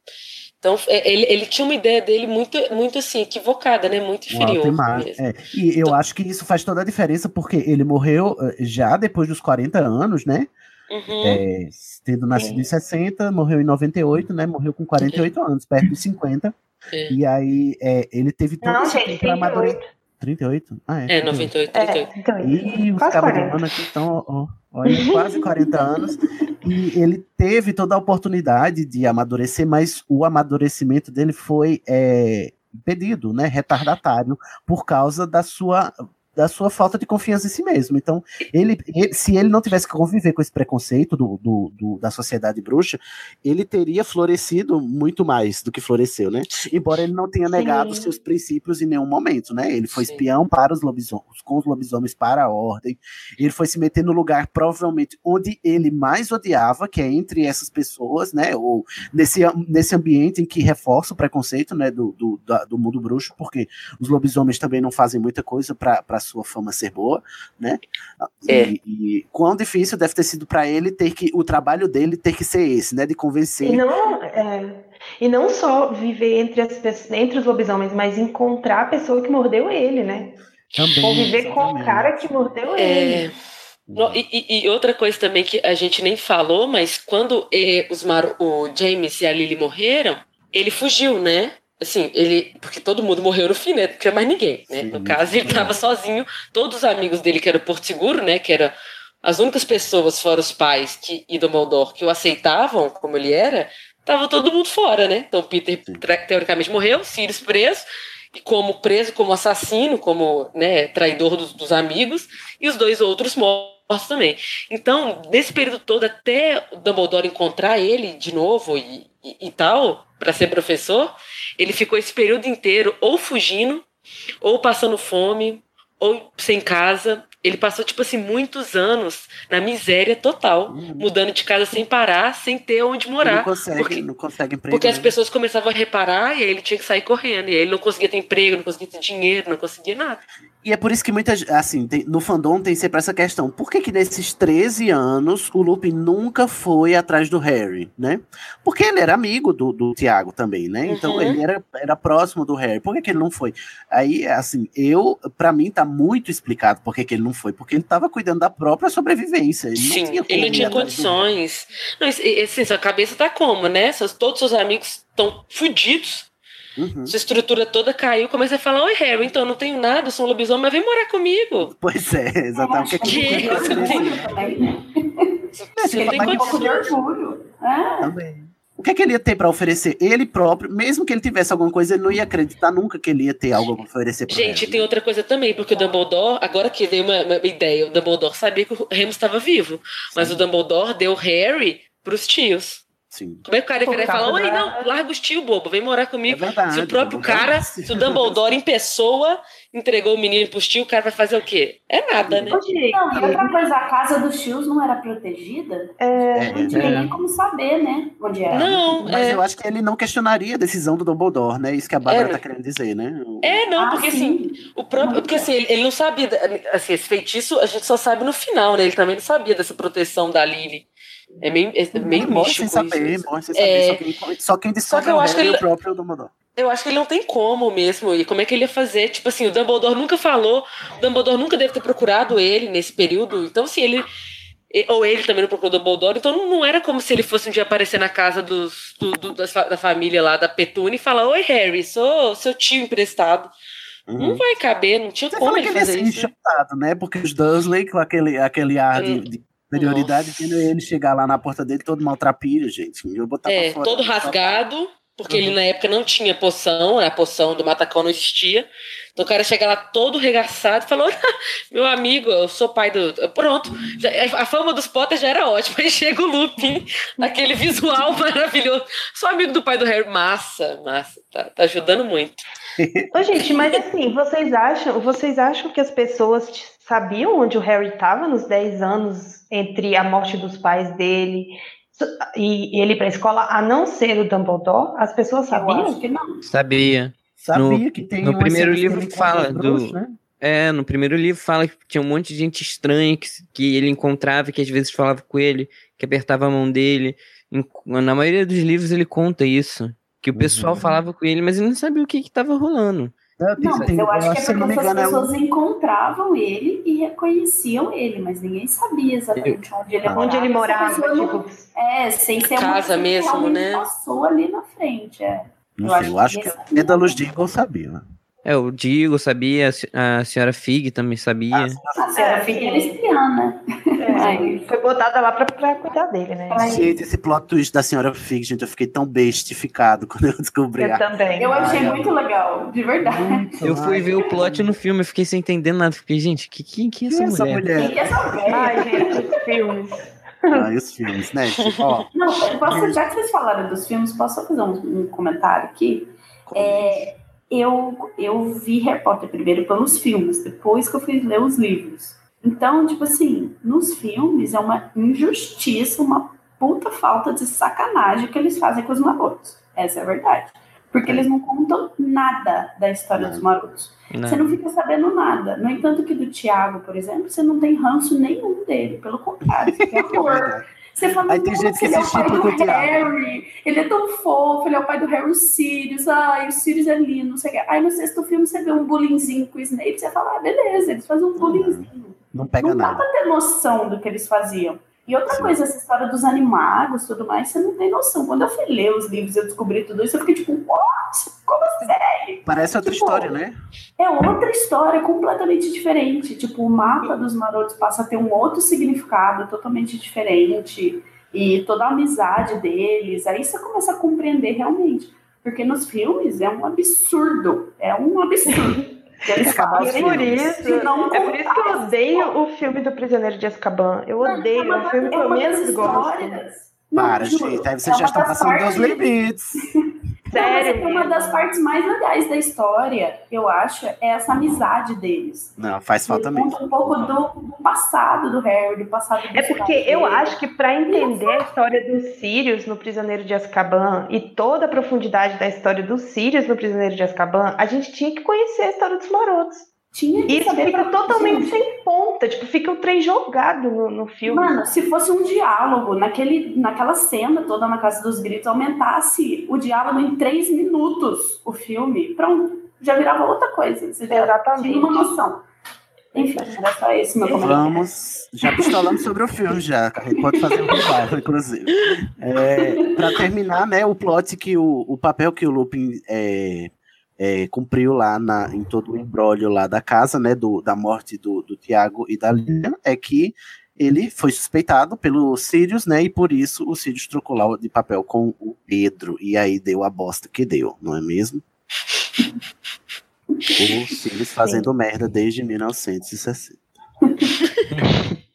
Então, é, ele, ele tinha uma ideia dele muito, muito assim, equivocada, né? Muito inferior. e é. E eu acho que isso faz toda a diferença, porque ele morreu eh, já depois dos 40 anos, né? Uhum. É, tendo nascido em 60, morreu em 98, né? Morreu com 48 anos, perto dos 50. É. E aí é, ele teve todo Não, esse gente, tempo para amadurecer. 38? Ah, é. É, 98, 38. E os Quase cabos de 40. mano aqui estão, ó, olha, quase 40 anos. E ele teve toda a oportunidade de amadurecer, mas o amadurecimento dele foi é, impedido, né? Retardatário, por causa da sua da sua falta de confiança em si mesmo. Então, ele, ele- se ele não tivesse que conviver com esse preconceito do, do- do- da sociedade bruxa, ele teria florescido muito mais do que floresceu, né? Embora ele não tenha negado Sim. seus princípios em nenhum momento, né? Ele foi espião para os lobisomens, com os lobisomens para a ordem. Ele foi se meter no lugar, provavelmente, onde ele mais odiava, que é entre essas pessoas, né? Ou nesse, nesse ambiente em que reforça o preconceito, né? Do, do, da- do mundo bruxo, porque os lobisomens também não fazem muita coisa para sua fama ser boa, né? E, É. e quão difícil deve ter sido para ele ter que, o trabalho dele ter que ser esse, né? De convencer. E não, é, e não só viver entre, as, pessoas- entre os lobisomens, mas encontrar a pessoa que mordeu ele, né? Também, Conviver com o cara que mordeu É, ele. No- e, e- e outra coisa também que a gente nem falou, mas quando eh, os Mar o James e a Lily morreram, ele fugiu, né? Assim, ele. Porque todo mundo morreu no fim, né? Não tinha mais ninguém, né? No caso, ele estava sozinho. Todos os amigos dele, que era o Porto Seguro, né? Que era as únicas pessoas, fora os pais que, e Dumbledore, que o aceitavam como ele era, tava todo mundo fora, né? Então, Peter, teoricamente, morreu, Sirius preso. E como preso, como assassino, como né, traidor dos, dos amigos, e os dois outros mortos também. Então, nesse período todo, até o Dumbledore encontrar ele de novo e, e, e tal, para ser professor, ele ficou esse período inteiro ou fugindo, ou passando fome, ou sem casa. Ele passou, tipo assim, muitos anos na miséria total, mudando de casa sem parar, sem ter onde morar. Não consegue, porque, não consegue emprego. porque as pessoas começavam a reparar e aí ele tinha que sair correndo. E aí ele não conseguia ter emprego, não conseguia ter dinheiro, não conseguia nada. E é por isso que muitas, assim, tem- no fandom tem sempre essa questão. Por que que nesses 13 anos o Lupin nunca foi atrás do Harry, né? Porque ele era amigo do, do Tiago também, né? Então Uhum. ele era, era próximo do Harry. Por que que ele não foi? Aí, assim, eu, pra mim tá muito explicado por que que ele não foi porque ele estava cuidando da própria sobrevivência. Ele Sim, não tinha ele não tinha condições. Não, assim, sua cabeça tá como, né? Seus, todos os seus amigos estão fudidos. Uhum. Sua estrutura toda caiu. Começa a falar: Oi, Harry, então eu não tenho nada, eu sou um lobisomem, mas vem morar comigo. Pois é, exatamente. O que, Que? que, Você não tem, [laughs] Também, né? você não tem Mas- Um pouco de condições. orgulho. É. Também. O que, é que ele ia ter para oferecer? Ele próprio, mesmo que ele tivesse alguma coisa, ele não ia acreditar nunca que ele ia ter algo para oferecer pra Gente, Harry. tem outra coisa também, porque o Dumbledore, agora que veio uma, uma ideia, o Dumbledore sabia que o Remus estava vivo, mas o Dumbledore deu Harry pros tios. Sim. Como é que o cara ia e falar, oi, não, larga os tio, bobo, vem morar É comigo. verdade. se o próprio Dumbledore- cara, se o Dumbledore em pessoa entregou o menino pros tio, o cara vai fazer o quê? É nada, né? Não, e outra coisa, a casa dos tios não era protegida? é, Não tinha É. nem como saber, né? Onde era. Não, Mas é, eu acho que ele não questionaria a decisão do Dumbledore, né? Isso que a Bárbara É, tá querendo dizer, né? é, não, Ah, porque sim. assim, o próprio, porque assim, ele, ele não sabia, assim, esse feitiço a gente só sabe no final, né? Ele também não sabia dessa proteção da Lily. É meio, é meio Ele morre sem saber, isso. morre sem saber. É. Só, quem, só quem descobre que eu é acho que e ele- o próprio Dumbledore. Eu acho que ele não tem como mesmo. E como é que ele ia fazer? Tipo assim, o Dumbledore nunca falou, o Dumbledore nunca deve ter procurado ele nesse período. Então, assim, ele. Ou ele também não procurou o Dumbledore, então não, não era como se ele fosse um dia aparecer na casa dos, do, do- da família lá da Petune e falar: Oi, Harry, sou seu tio emprestado. Não vai caber, não tinha Você como ele que ele ia fazer ser isso. né? enxotado, né? Porque os Dursley, com aquele, aquele ar de, Hum. de superioridade, vendo ele chegar lá na porta dele todo maltrapilho, gente. Eu botar É, fora. todo rasgado, porque ele na época não tinha poção, a poção do Matacão não existia. Então o cara chega lá todo regaçado e falou: Meu amigo, eu sou pai do. Pronto, já- a fama dos Potter já era ótima. [laughs] Aí chega o Lupin, aquele visual [laughs] maravilhoso. Sou amigo do pai do Harry. Massa, massa, tá, tá ajudando muito. Ô, gente, mas assim, vocês acham, vocês acham que as pessoas sabiam onde o Harry estava nos 10 anos entre a morte dos pais dele e, ele ir pra escola, a não ser o Dumbledore? As pessoas sabiam? que não. Sabia. Sabia No- que tem no primeiro que livro fala do- né? É, no primeiro livro fala que tinha um monte de gente estranha que, que ele encontrava, que às vezes falava com ele, que apertava a mão dele. Em- Na maioria dos livros ele conta isso. Que o pessoal Uhum. falava com ele, mas ele não sabia o que estava rolando. Não, tem- Não, mas eu acho que é eu não porque me essas engano, é um- pessoas encontravam ele e reconheciam ele, mas ninguém sabia exatamente onde ele morava. Onde ele morava, não- tipo, É, sem ser Casa que mesmo, né? passou ali na frente, é. Não Eu sei, acho eu que acho que ninguém a sabia. Dédalus Diggle sabia. né? É, o Digo sabia, a se- a senhora Fig também sabia. A senhora fica era espiã, né? Mas- foi botada lá pra, pra cuidar dele, né? Gente, esse plot twist da senhora Fig, gente, eu fiquei tão bestificado [laughs] quando eu descobri. Eu a- também. Eu achei Ai, muito legal, de verdade. Muito, Eu fui ai, ver o plot no filme, eu fiquei sem entender nada. Fiquei, gente, que, que, que é essa é essa mulher? Quem mulher? quer saber? Ai, gente, os filmes. Ai, os filmes, né? Tipo, ó, Não, posso, já que vocês falaram dos filmes, posso só fazer um, um comentário aqui? É, eu, eu vi Potter primeiro pelos filmes, depois que eu fui ler os livros. Então, tipo assim, nos filmes é uma injustiça, uma puta falta de sacanagem que eles fazem com os marotos. Essa é a verdade. Porque eles não contam nada da história dos marotos. Não. Você não fica sabendo nada. No entanto, que do Tiago, por exemplo, você não tem ranço nenhum dele. Pelo contrário, você tem [laughs] amor. Você fala, Aí tem "Nossa, gente que ele é o pai do com o Thiago." Harry, ele é tão fofo, ele é o pai do Harry Sirius, ai, o Sirius é lindo, não sei o que. Aí no sexto filme você vê um bullyingzinho com o Snape, você fala, ah, beleza, eles fazem um bullyingzinho. não pega Não dá nada. pra ter noção do que eles faziam. E outra Sim. coisa, essa história dos animagos e tudo mais, você não tem noção. Quando eu fui ler os livros e eu descobri tudo isso, eu fiquei tipo, what? Como assim? Parece outra Tipo, história, né? É outra história completamente diferente. Tipo, o mapa dos marotos passa a ter um outro significado totalmente diferente. E toda a amizade deles. Aí você começa a compreender realmente. Porque nos filmes é um absurdo. É um absurdo. [laughs] É fazem por isso, é por isso que eu odeio o filme do Prisioneiro de Azkaban. Eu odeio, é um filme que é eu das menos gosto. Não, Para, juro, gente. Aí vocês é já estão passando dos limites. [laughs] [laughs] Não, mas é Sério. que uma das partes mais legais da história, eu acho, é essa amizade deles. Não, faz falta Ele mesmo. conta um pouco do, do passado do Harry, do passado do É porque eu acho que para entender a história dos Sirius no Prisioneiro de Azkaban e toda a profundidade da história dos Sirius no Prisioneiro de Azkaban, a gente tinha que conhecer a história dos marotos. Tinha que E isso saber fica totalmente sem ponta, tipo, fica o trem jogado no, no filme. Mano, se fosse um diálogo, naquele, naquela cena toda na Casa dos Gritos, aumentasse o diálogo em três minutos, o filme, pronto, já virava outra coisa. Você já Exatamente. tinha uma noção. Enfim, era só esse meu comentário. Vamos, já pistolamos sobre o filme já, a gente pode fazer um revival, inclusive. É, para terminar, né, o plot que o, o papel que o Lupin é, é, cumpriu lá na, em todo o embrólio lá da casa, né, do, da morte do, do Tiago e da Lilian, é que ele foi suspeitado pelo Sirius, né, e por isso o Sirius trocou lá de papel com o Pedro, e aí deu a bosta que deu, não é mesmo? O Sirius fazendo merda desde 1960. [laughs]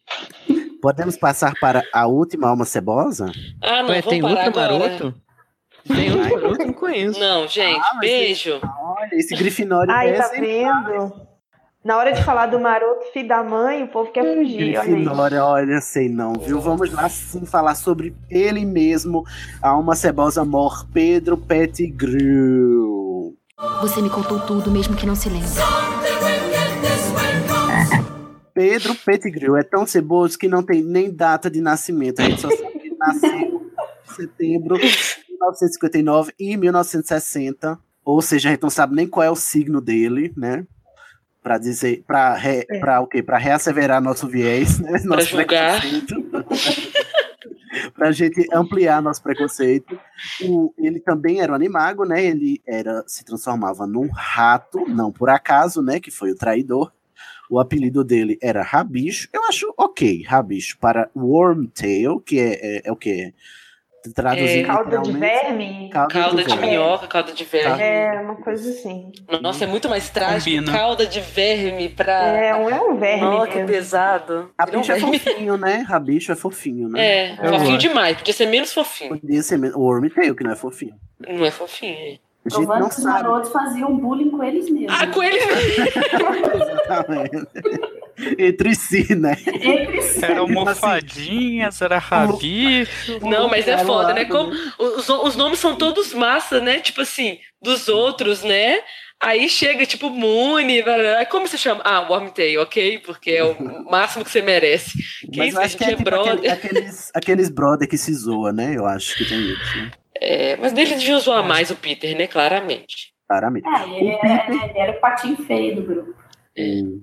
Podemos passar para a última alma cebosa? Ah, não, Ué, vamos tem parar outro agora. maroto? Tem outro maroto? Eu Não conheço. Não, gente, Ah, beijo. Olha, esse Grifinório Ai, é tá vendo? Na hora de falar do maroto, filho da mãe, o povo quer fugir. Grifinória, olha, sei não, viu? Vamos lá sim falar sobre ele mesmo, a alma cebosa mor Pedro Pettigrew. Você me contou tudo, mesmo que não se lembre. [laughs] Pedro Pettigrew é tão ceboso que não tem nem data de nascimento. A gente só sabe que nasceu em setembro 1959 e 1960. Ou seja, a gente não sabe nem qual é o signo dele, né? Pra dizer, pra, re, É. pra o quê? Pra reasseverar nosso viés, né? Nosso julgar. preconceito. [laughs] pra gente ampliar nosso preconceito. O- ele também era um animago, né? Ele era, se transformava num rato, não por acaso, né? Que foi o traidor. O apelido dele era Rabicho. Eu acho ok, Rabicho, para Wormtail, que é, é, é o quê? Traduzindo Cauda de verme? Cauda de verme. minhoca, cauda de verme. É, uma coisa assim. Nossa, é muito mais trágico. Combina. Cauda de verme pra. É, um, é um verme Nossa, que pesado. Ele é um Rabicho é fofinho, né? Rabicho é fofinho, né? É, Eu fofinho demais. Podia ser menos fofinho. Podia ser mesmo. O Wormtail, que não é fofinho. Não é fofinho. A gente Provando não que os sabe. marotos faziam bullying com eles mesmos. Ah, com ele. Exatamente. Entre si, né? Entre si. Era Tipo almofadinhas, era rabicho. Não, mas é foda, né? Como os, os nomes são todos massa, né? Tipo assim, dos outros, né? Aí chega, tipo, Muni, como você chama? Ah, Wormtail, ok? Porque é o máximo que você merece. Que Mas isso, acho que é é tipo brother. aquele- aqueles, aqueles brother que se zoa, né? Eu acho que tem isso, né? É, mas dele devia zoar mais o Peter, né? Claramente. Claramente. É, ele era, ele era o patinho feio do grupo. Hum.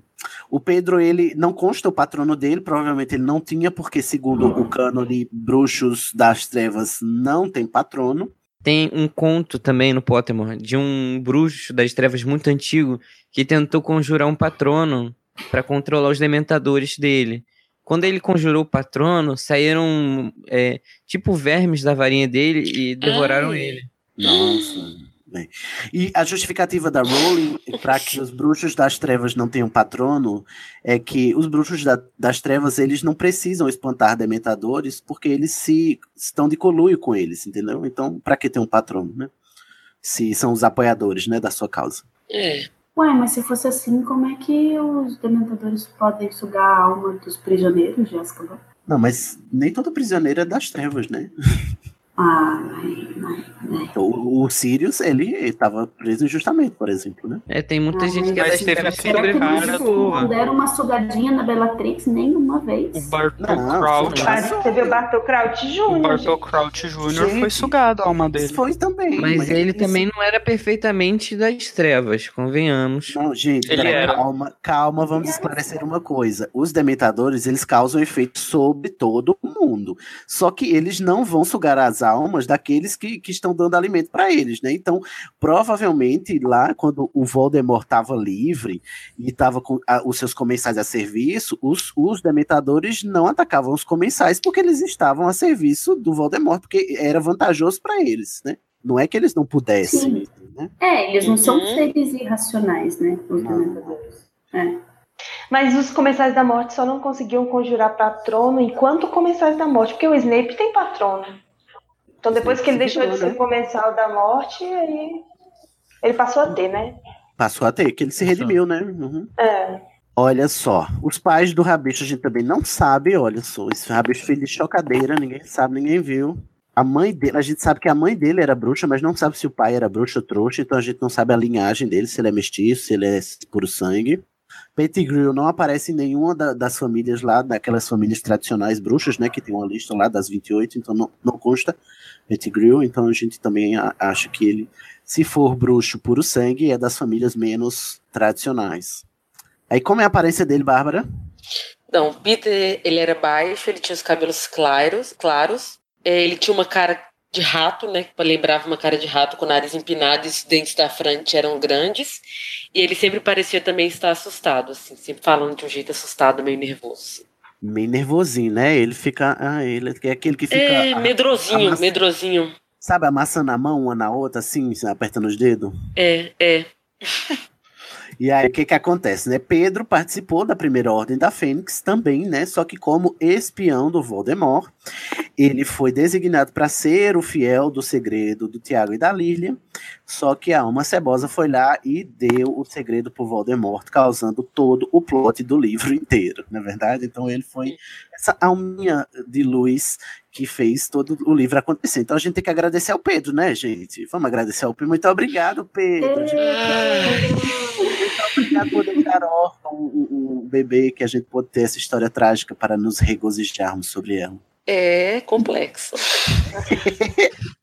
O Pedro, ele não consta o patrono dele, provavelmente ele não tinha, porque segundo o cânone Bruxos das Trevas não tem patrono. Tem um conto também no Pottermore de um bruxo das trevas muito antigo que tentou conjurar um patrono para controlar os dementadores dele. Quando ele conjurou o patrono, saíram é, tipo vermes da varinha dele e devoraram Ai. ele. Nossa. bem. E a justificativa da Rowling para que os bruxos das trevas não tenham patrono é que os bruxos da- das trevas eles não precisam espantar dementadores porque eles se estão de coluio com eles, entendeu? Então, para que ter um patrono, né? Se são os apoiadores, né, da sua causa. É. Ué, mas se fosse assim, como é que os dementadores podem sugar a alma dos prisioneiros de? Não, mas nem todo prisioneiro é das trevas, né? [laughs] Ah. O, o Sirius, ele estava preso injustamente, por exemplo, né? É, tem muita Ah, gente que é mas teve trevas que. Não deram uma sugadinha na Bellatrix nenhuma vez. O Bartol Não, Crouch. foi- Mas teve o Bartol Crouch Jr. O Bartol. Crouch Jr. foi sugado a alma dele. Foi também. Mas ele isso- também não era perfeitamente das trevas, convenhamos. Não, gente, Ele era. calma, calma, vamos esclarecer uma coisa. Os dementadores, eles causam efeito sobre todo mundo. Só que eles não vão sugar as almas daqueles que, que estão dando alimento para eles, né? Então, provavelmente lá, quando o Voldemort estava livre e estava com a- os seus comensais a serviço, os, os dementadores não atacavam os comensais porque eles estavam a serviço do Voldemort, porque era vantajoso para eles, né? Não é que eles não pudessem, né? É, eles não são Uhum. seres irracionais, né? Os dementadores. É. Mas os Comensais da Morte só não conseguiam conjurar patrono enquanto Comensais da Morte, porque o Snape tem patrono. Então depois que ele deixou de ser Comensal da Morte, aí ele passou a ter, né? Passou a ter, que ele se redimiu, né? Uhum. É. Olha só, os pais do Rabicho a gente também não sabe, olha só, esse Rabicho filho de chocadeira, ninguém sabe, ninguém viu. A mãe dele, a gente sabe que a mãe dele era bruxa, mas não sabe se o pai era bruxo ou trouxa, então a gente não sabe a linhagem dele, se ele é mestiço, se ele é puro sangue. Pettigrew não aparece em nenhuma da- das famílias lá, daquelas famílias tradicionais bruxas, né, que tem uma lista lá das 28, então não, não consta Pettigrew, então a gente também acha que ele, se for bruxo puro sangue, é das famílias menos tradicionais. Aí como é a aparência dele, Bárbara? Não, Peter, ele era baixo, ele tinha os cabelos claros, claros. É, Ele tinha uma cara de rato, né? Que lembrava uma cara de rato com nariz empinado e os dentes da frente eram grandes. E ele sempre parecia também estar assustado, assim, sempre falando de um jeito assustado, meio nervoso. Meio nervosinho, né? Ele fica. Ah, ele é aquele que fica. É, medrosinho, amassa- medrosinho. Sabe, amassando a mão uma na outra, assim, apertando os dedos? É, é. E aí, o que que acontece, né? Pedro participou da primeira Ordem da Fênix também, né? Só que como espião do Voldemort, ele foi designado para ser o fiel do segredo do Tiago e da Lília, só que a Alma Cebosa foi lá e deu o segredo pro Voldemort, causando todo o plot do livro inteiro, na é verdade? Então ele foi essa alminha de luz que fez todo o livro acontecer. Então a gente tem que agradecer ao Pedro, né, gente? Vamos agradecer ao Pedro. Muito obrigado, Pedro. Muito obrigado por deixar órfão o, o bebê que a gente pôde ter essa história trágica para nos regozijarmos sobre ela. É complexo. [laughs]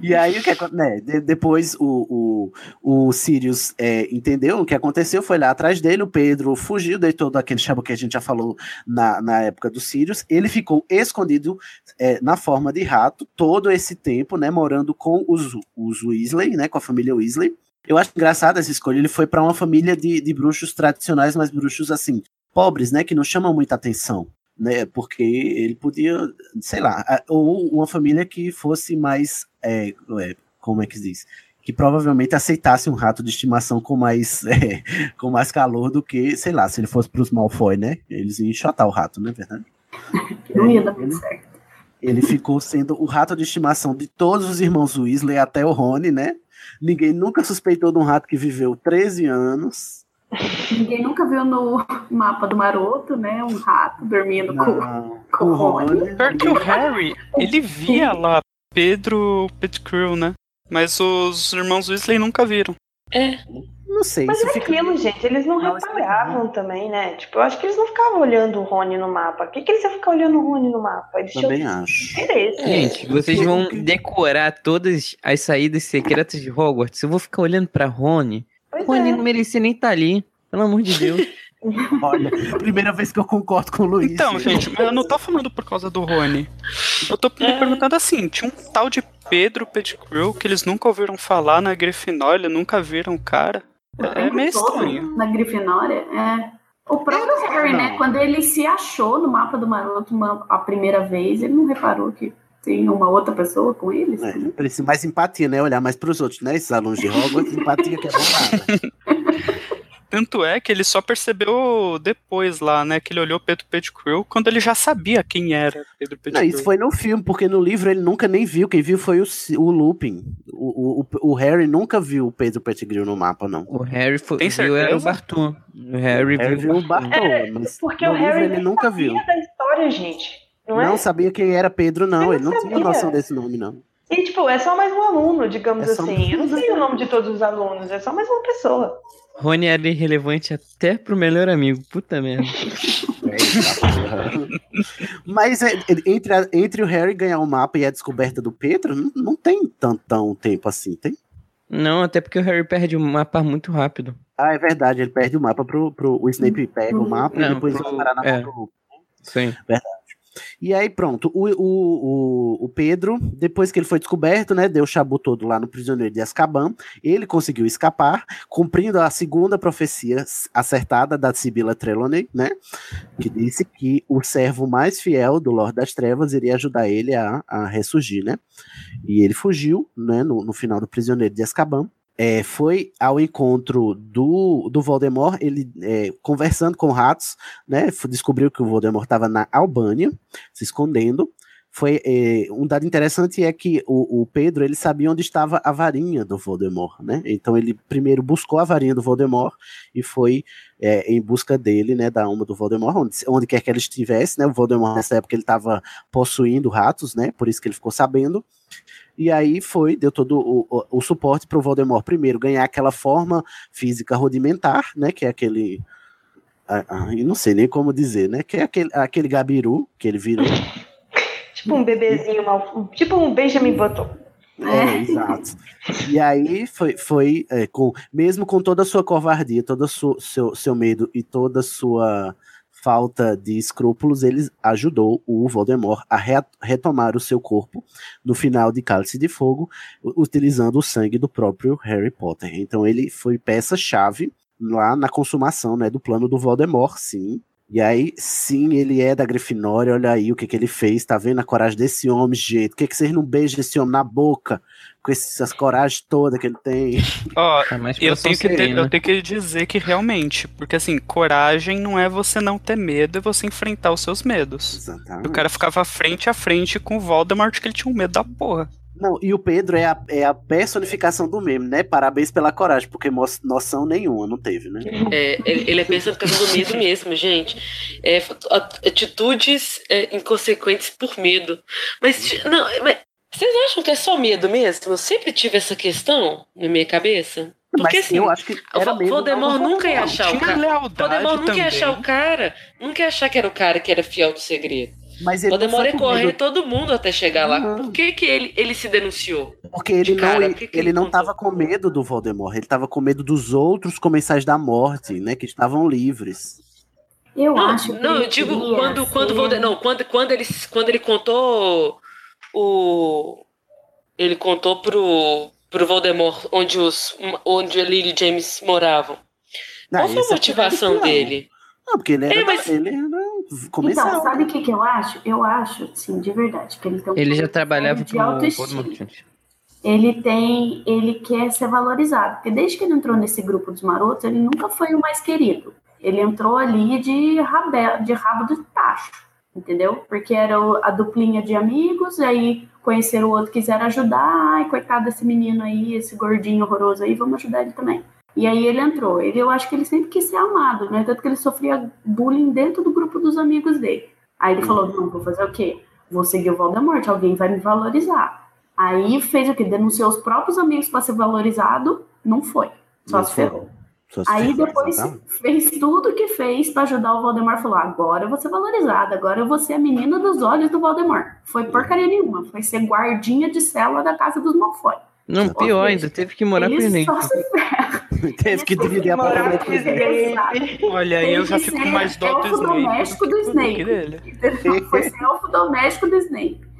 E aí, o que né, de- depois o, o, o Sirius é, entendeu o que aconteceu, foi lá atrás dele, o Pedro fugiu, deitou daquele chabo que a gente já falou na, na época do Sirius, ele ficou escondido é, na forma de rato todo esse tempo, né, morando com os, os Weasley, né, com a família Weasley. Eu acho engraçado essa escolha, ele foi para uma família de, de bruxos tradicionais, mas bruxos assim, pobres, né, que não chamam muita atenção né? Porque ele podia, sei lá, ou uma família que fosse mais, é, é, como é que se diz? Que provavelmente aceitasse um rato de estimação com mais, [laughs] é, com mais calor do que, sei lá, se ele fosse para os Malfoy, né? Eles iam enxotar o rato, não é verdade? [laughs] Não ia dar muito certo. Ele ficou sendo o rato de estimação de todos os irmãos Weasley, até o Rony, né? Ninguém nunca suspeitou de um rato que viveu 13 anos. Ninguém nunca viu no [laughs] mapa do maroto, né? Um rato dormindo com, Não, [laughs] com o Rony. Pior que o Harry, ele via lá Pedro Pettigrew, né? Mas os irmãos Weasley nunca viram. É. Não sei, Mas isso é fica. aquilo, gente, eles não Não, reparavam também, né? Tipo, eu acho que eles não ficavam olhando o Rony no mapa. Por que, que eles iam ficar olhando o Rony no mapa? Eles tinham Também acho. interesse. Gente, vocês vão decorar todas as saídas secretas de Hogwarts. Eu vou ficar olhando pra Rony. Pois Rony é. não merecia nem estar ali. Pelo amor de Deus. [laughs] Olha, primeira vez que eu concordo com o Luiz. Então, gente, mas eu não tô falando por causa do Rony. Eu tô me perguntando assim, tinha um tal de Pedro Pettigrew que eles nunca ouviram falar na Grifinória, nunca viram o cara. O É meio estranho. Na Grifinória, é. O próprio Harry, né? Quando ele se achou no mapa do maroto uma- a primeira vez, ele não reparou que tem uma outra pessoa com eles. É, precisa mais empatia, né? Olhar mais pros outros, né? Esses alunos de Hogwarts, empatia que é bombada. [laughs] Tanto é que ele só percebeu depois lá, né? Que ele olhou Pedro Pettigrew quando ele já sabia quem era Pedro Não, Pettigrew. isso foi no filme, porque no livro ele nunca nem viu. Quem viu foi o, o Lupin. O, o, o Harry nunca viu o Pedro Pettigrew no mapa, não. O Harry foi, Tem viu era o certeza? Bartô. O Harry, O Harry viu o Bartô, É, mas Porque no o livro Harry ele nunca viu. da história, gente. Não é? Não sabia quem era Pedro, não. Ele Ele não não tinha sabia. noção desse nome, não. E, tipo, é só mais um aluno, digamos É assim. Eu não sei o nome de todos os alunos, é só mais uma pessoa. Rony era irrelevante até pro melhor amigo. Puta merda. Mas é, ele- entre, a- entre o Harry ganhar o mapa e a descoberta do Pedro, não, não tem tanto tão tempo assim, tem? Não, até porque o Harry perde o mapa muito rápido. Ah, é verdade, ele perde o mapa pro. pro o Snape pega o mapa e Não, depois pro- vai parar na é. mão do Sim. E aí, pronto, o, o, o, Pedro, depois que ele foi descoberto, né, deu o chabu todo lá no prisioneiro de Azkaban, ele conseguiu escapar, cumprindo a segunda profecia acertada da Sibila Trelawney, né, que disse que o servo mais fiel do Lorde das Trevas iria ajudar ele a, a ressurgir, né, e ele fugiu, né, no, no final do prisioneiro de Azkaban, é, foi ao encontro do, do Voldemort, ele é, conversando com ratos, né, descobriu que o Voldemort estava na Albânia, se escondendo. Foi é, um dado interessante é que o, o Pedro ele sabia onde estava a varinha do Voldemort, né? Então ele primeiro buscou a varinha do Voldemort e foi é, em busca dele, né, da alma do Voldemort, onde, onde quer que ele estivesse, né? O Voldemort nessa época ele estava possuindo ratos, né? Por isso que ele ficou sabendo. E aí foi, deu todo o, o, o suporte para o Voldemort primeiro ganhar aquela forma física rudimentar, né? Que é aquele. Ah, ah, eu não sei nem como dizer, né? Que é aquele, aquele gabiru que ele virou. Tipo um bebezinho mal. Tipo um Benjamin Button. É, exato. E aí foi, foi é, com, mesmo com toda a sua covardia, todo o seu, seu medo e toda a sua falta de escrúpulos, ele ajudou o Voldemort a re- retomar o seu corpo no final de Cálice de Fogo, utilizando o sangue do próprio Harry Potter. Então ele foi peça-chave lá na consumação né, do plano do Voldemort, sim. E aí, sim, ele é da Grifinória, olha aí o que, que ele fez, tá vendo a coragem desse homem, gente? Por que, que vocês não beijam esse homem na boca, com essas coragens todas que ele tem? Ó, Tá [laughs] mais eu tenho, que ter- eu tenho que dizer que realmente, porque assim, coragem não é você não ter medo, é você enfrentar os seus medos. Exatamente. O cara ficava frente a frente com o Voldemort, que ele tinha um medo da porra. Não, e o Pedro é a, é a personificação do meme, né? Parabéns pela coragem, porque mo- noção nenhuma não teve, né? É, ele, é personificação do medo mesmo, gente. É, at- atitudes é, inconsequentes por medo. Mas, não, mas vocês acham que é só medo mesmo? Eu sempre tive essa questão na minha cabeça. Porque Mas assim, eu acho que o era medo Voldemort nunca ia achar o cara. Voldemort nunca ia achar o cara. Nunca ia achar que era o cara que era fiel do segredo. Mas ele Voldemort ia com correr todo mundo até chegar lá. Uhum. Por que, que ele, ele se denunciou? porque ele cara, não, ele, por que que ele ele não tava com medo do Voldemort, ele tava com medo dos outros comensais da morte, né? Que estavam livres. Eu Não, acho que não, ele eu digo quando, quando, ser- Volde- não, quando, quando, ele, quando ele contou o. Ele contou pro, pro Voldemort onde, os, onde a Lily James moravam. Qual foi a é motivação ele dele? Não, porque ele era, É, mas- ele era comensal. Então, sabe o que, que eu acho? Eu acho, sim, de verdade, que ele tem um Ele já trabalhava de autoestima. Ele tem, ele quer ser valorizado, porque desde que ele entrou nesse grupo dos marotos, ele nunca foi o mais querido. Ele entrou ali de, rabe, de rabo do tacho, entendeu? Porque era a duplinha de amigos, aí conheceram o outro, quiseram ajudar, ai, coitado desse menino aí, esse gordinho horroroso aí, vamos ajudar ele também. E aí ele entrou. Ele, eu acho que ele sempre quis ser amado, né? Tanto que ele sofria bullying dentro do grupo dos amigos dele. Aí ele falou, não, vou fazer o quê? Vou seguir o Voldemort, alguém vai me valorizar. Aí fez o quê? Denunciou os próprios amigos para ser valorizado, não foi. Só Não se ferrou. Aí ferrou, depois fez tudo que fez para ajudar o Voldemort. Falou: agora eu vou ser valorizada, agora eu vou ser a menina dos olhos do Voldemort. Foi porcaria nenhuma, foi ser guardinha de cela da casa dos Malfoy. Não, pior seja, ainda, teve que morar com o Ele só se ferra. [laughs] Teve que dividir a apartamento com o Snape. Olha, aí eu já Tem fico mais dó do elfo Snape doméstico do Snape. Foi ser elfo doméstico do Snape.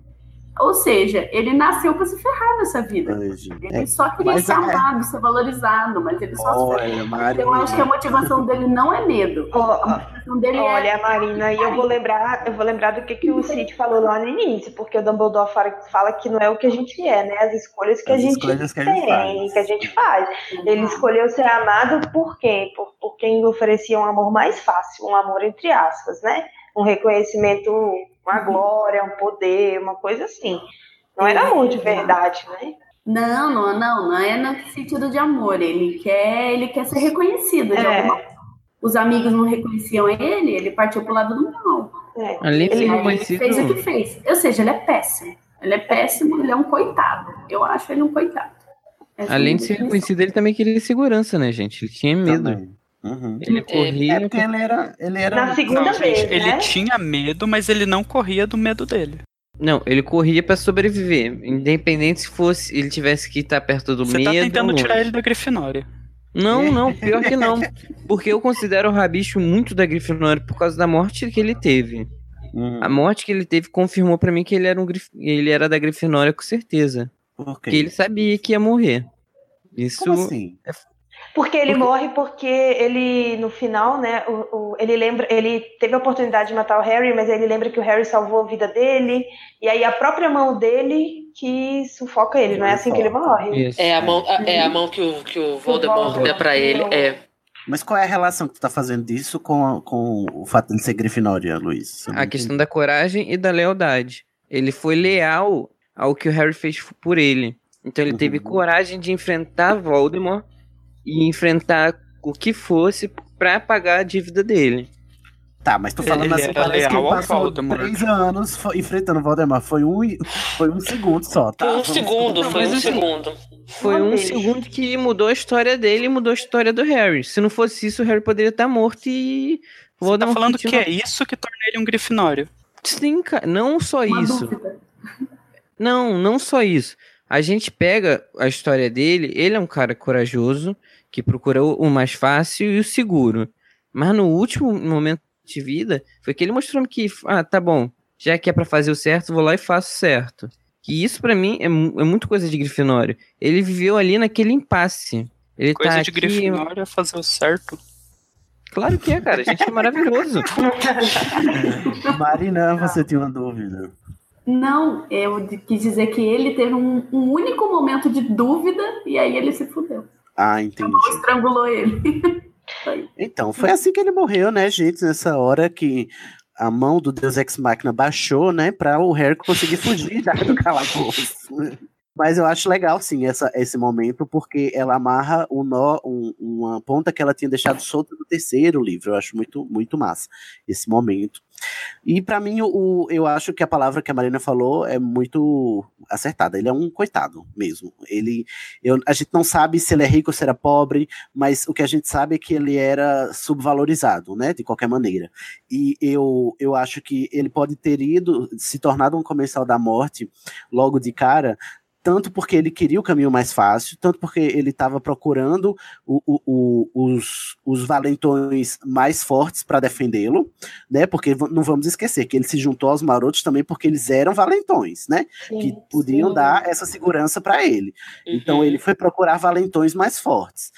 Ou seja, ele nasceu para se ferrar nessa vida. Ai. Ele É, só queria ser é- amado, ser valorizado, mas ele só se ferrou. Olha, Maria. Eu acho que a motivação dele não é medo. Ó, A motivação dele é Olha, Marina, e eu vou lembrar, eu vou lembrar do que, que o Cid falou lá no início, porque o Dumbledore fala, fala que não é o que a gente é, né? As escolhas que As a gente escolhas que a gente tem, faz. que a gente faz. Ele escolheu ser amado por quem? Por, por quem oferecia um amor mais fácil, um amor entre aspas, né? Um reconhecimento, uma glória, um poder, uma coisa assim. Não era amor de verdade, né? Não, não, não, não é no sentido de amor. Ele quer, ele quer ser reconhecido de É. alguma forma. Os amigos não reconheciam ele, ele partiu pro lado do mal. É. Além de Ele, ele fez o que fez. Ou seja, ele é péssimo. Ele é péssimo, ele é um coitado. Eu acho ele um coitado. Essa é Além minha de ser reconhecido, ele também queria segurança, né, gente? Ele tinha medo. Também. Uhum. Ele corria. É porque ele era. Ele era Na segunda Não, vez, gente, ele né? tinha medo, mas ele não corria do medo dele. Não, ele corria pra sobreviver. Independente se fosse ele tivesse que estar perto do Você medo. tá tentando tirar ele da Grifinória. Não, não, pior que não. Porque eu considero o Rabicho muito da Grifinória por causa da morte que ele teve. Uhum. A morte que ele teve confirmou pra mim que ele era um grif... ele era da Grifinória com certeza. Por quê? Porque ele sabia que ia morrer. Isso Como assim? Porque ele Porque- morre porque ele, no final, né, o, o- ele lembra, ele teve a oportunidade de matar o Harry, mas ele lembra que o Harry salvou a vida dele, e aí a própria mão dele que sufoca ele, não é assim que ele morre. Isso. É a mão, é a mão que o, que o Voldemort dá pra ele. É. Mas qual é a relação que tu tá fazendo disso com, a- com o fato de ser Grifinória, Luiz? A entendi. questão da coragem e da lealdade. Ele foi leal ao que o Harry fez por ele. Então ele teve Uhum. coragem de enfrentar Voldemort e enfrentar o que fosse pra pagar a dívida dele. Tá, mas tu falando Ele assim, era parece que ele passou três anos enfrentando o Voldemort. Foi um, foi um segundo só, tá? Foi um Vamos- segundo, foi um assim, segundo. Foi um segundo que mudou a história dele e mudou a história do Harry. Se não fosse isso, o Harry poderia estar morto e Você tá falando que é isso que torna ele um Grifinório. Sim, cara, não só Uma isso. dúvida. Não, não só isso. A gente pega a história dele, ele é um cara corajoso, que procurou o mais fácil e o seguro. Mas no último momento de vida, foi que ele mostrou que, ah, tá bom, já que é pra fazer o certo, vou lá e faço certo. Que isso para mim é, é muito coisa de Grifinória. Ele viveu ali naquele impasse. Ele Coisa tá de aqui... Grifinória é fazer o certo. Claro que é, cara. A gente é maravilhoso. [laughs] Marina, você tinha uma dúvida. Não, eu quis dizer que ele teve um, um único momento de dúvida e aí ele se fudeu. Ah, entendi. Estrangulou ele. Então, foi assim que ele morreu, né, gente? Nessa hora que a mão do Deus Ex Machina baixou, né, para o Harry conseguir fugir do calabouço. Mas eu acho legal, sim, essa, esse momento, porque ela amarra o nó, um- uma ponta que ela tinha deixado solta no terceiro livro. Eu acho muito, muito massa esse momento. E pra mim, o, eu acho que a palavra que a Marina falou é muito acertada. Ele é um coitado mesmo. Ele, eu- a gente não sabe se ele é rico ou se era pobre, mas o que a gente sabe é que ele era subvalorizado, né? De qualquer maneira. E eu, eu acho que ele pode ter ido, se tornado um comensal da morte logo de cara, tanto porque ele queria o caminho mais fácil, tanto porque ele estava procurando o- o- o- os, os valentões mais fortes para defendê-lo, né? Porque não vamos esquecer que ele se juntou aos marotos também porque eles eram valentões, né? que podiam sim. dar essa segurança para ele. Então ele foi procurar valentões mais fortes.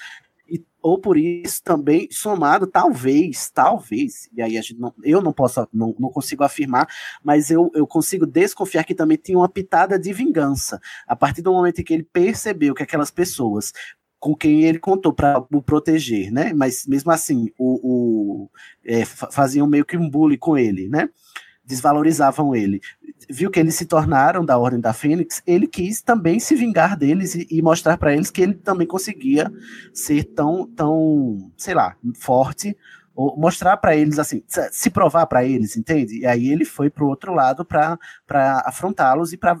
Ou por isso também somado, talvez, talvez, e aí não, eu não posso, não, não consigo afirmar, mas eu, eu consigo desconfiar que também tinha uma pitada de vingança. A partir do momento em que ele percebeu que aquelas pessoas com quem ele contou para o proteger, né? Mas mesmo assim, o, o- é, fa- faziam meio que um bullying com ele, né? Desvalorizavam ele. Viu que eles se tornaram da Ordem da Fênix, ele quis também se vingar deles e, e mostrar para eles que ele também conseguia ser tão, tão, sei lá, forte mostrar para eles assim, se- provar para eles, entende? E aí ele foi pro outro lado para afrontá-los e para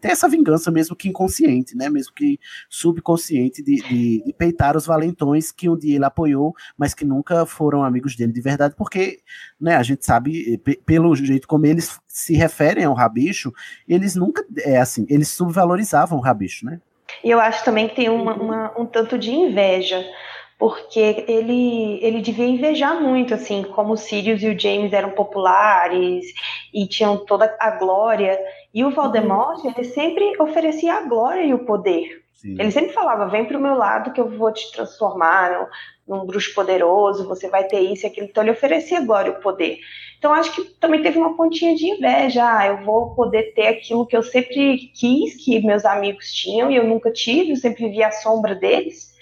ter essa vingança mesmo que inconsciente, né? Mesmo que subconsciente de, de, de peitar os valentões que um dia ele apoiou, mas que nunca foram amigos dele de verdade, porque, né? A gente sabe eh, pe- pelo jeito como eles se referem ao Rabicho, eles nunca é assim, eles subvalorizavam o Rabicho, né? E eu acho também que tem uma- uma- um tanto de inveja, porque ele, ele devia invejar muito, assim, como o Sirius e o James eram populares e tinham toda a glória. E o Voldemort, ele sempre oferecia a glória e o poder. Ele sempre falava: vem pro meu lado que eu vou te transformar num, num bruxo poderoso, você vai ter isso e aquilo. Então ele oferecia a glória e o poder. Então acho que também teve uma pontinha de inveja. Ah, eu vou poder ter aquilo que eu sempre quis, que meus amigos tinham e eu nunca tive, eu sempre vi a sombra deles.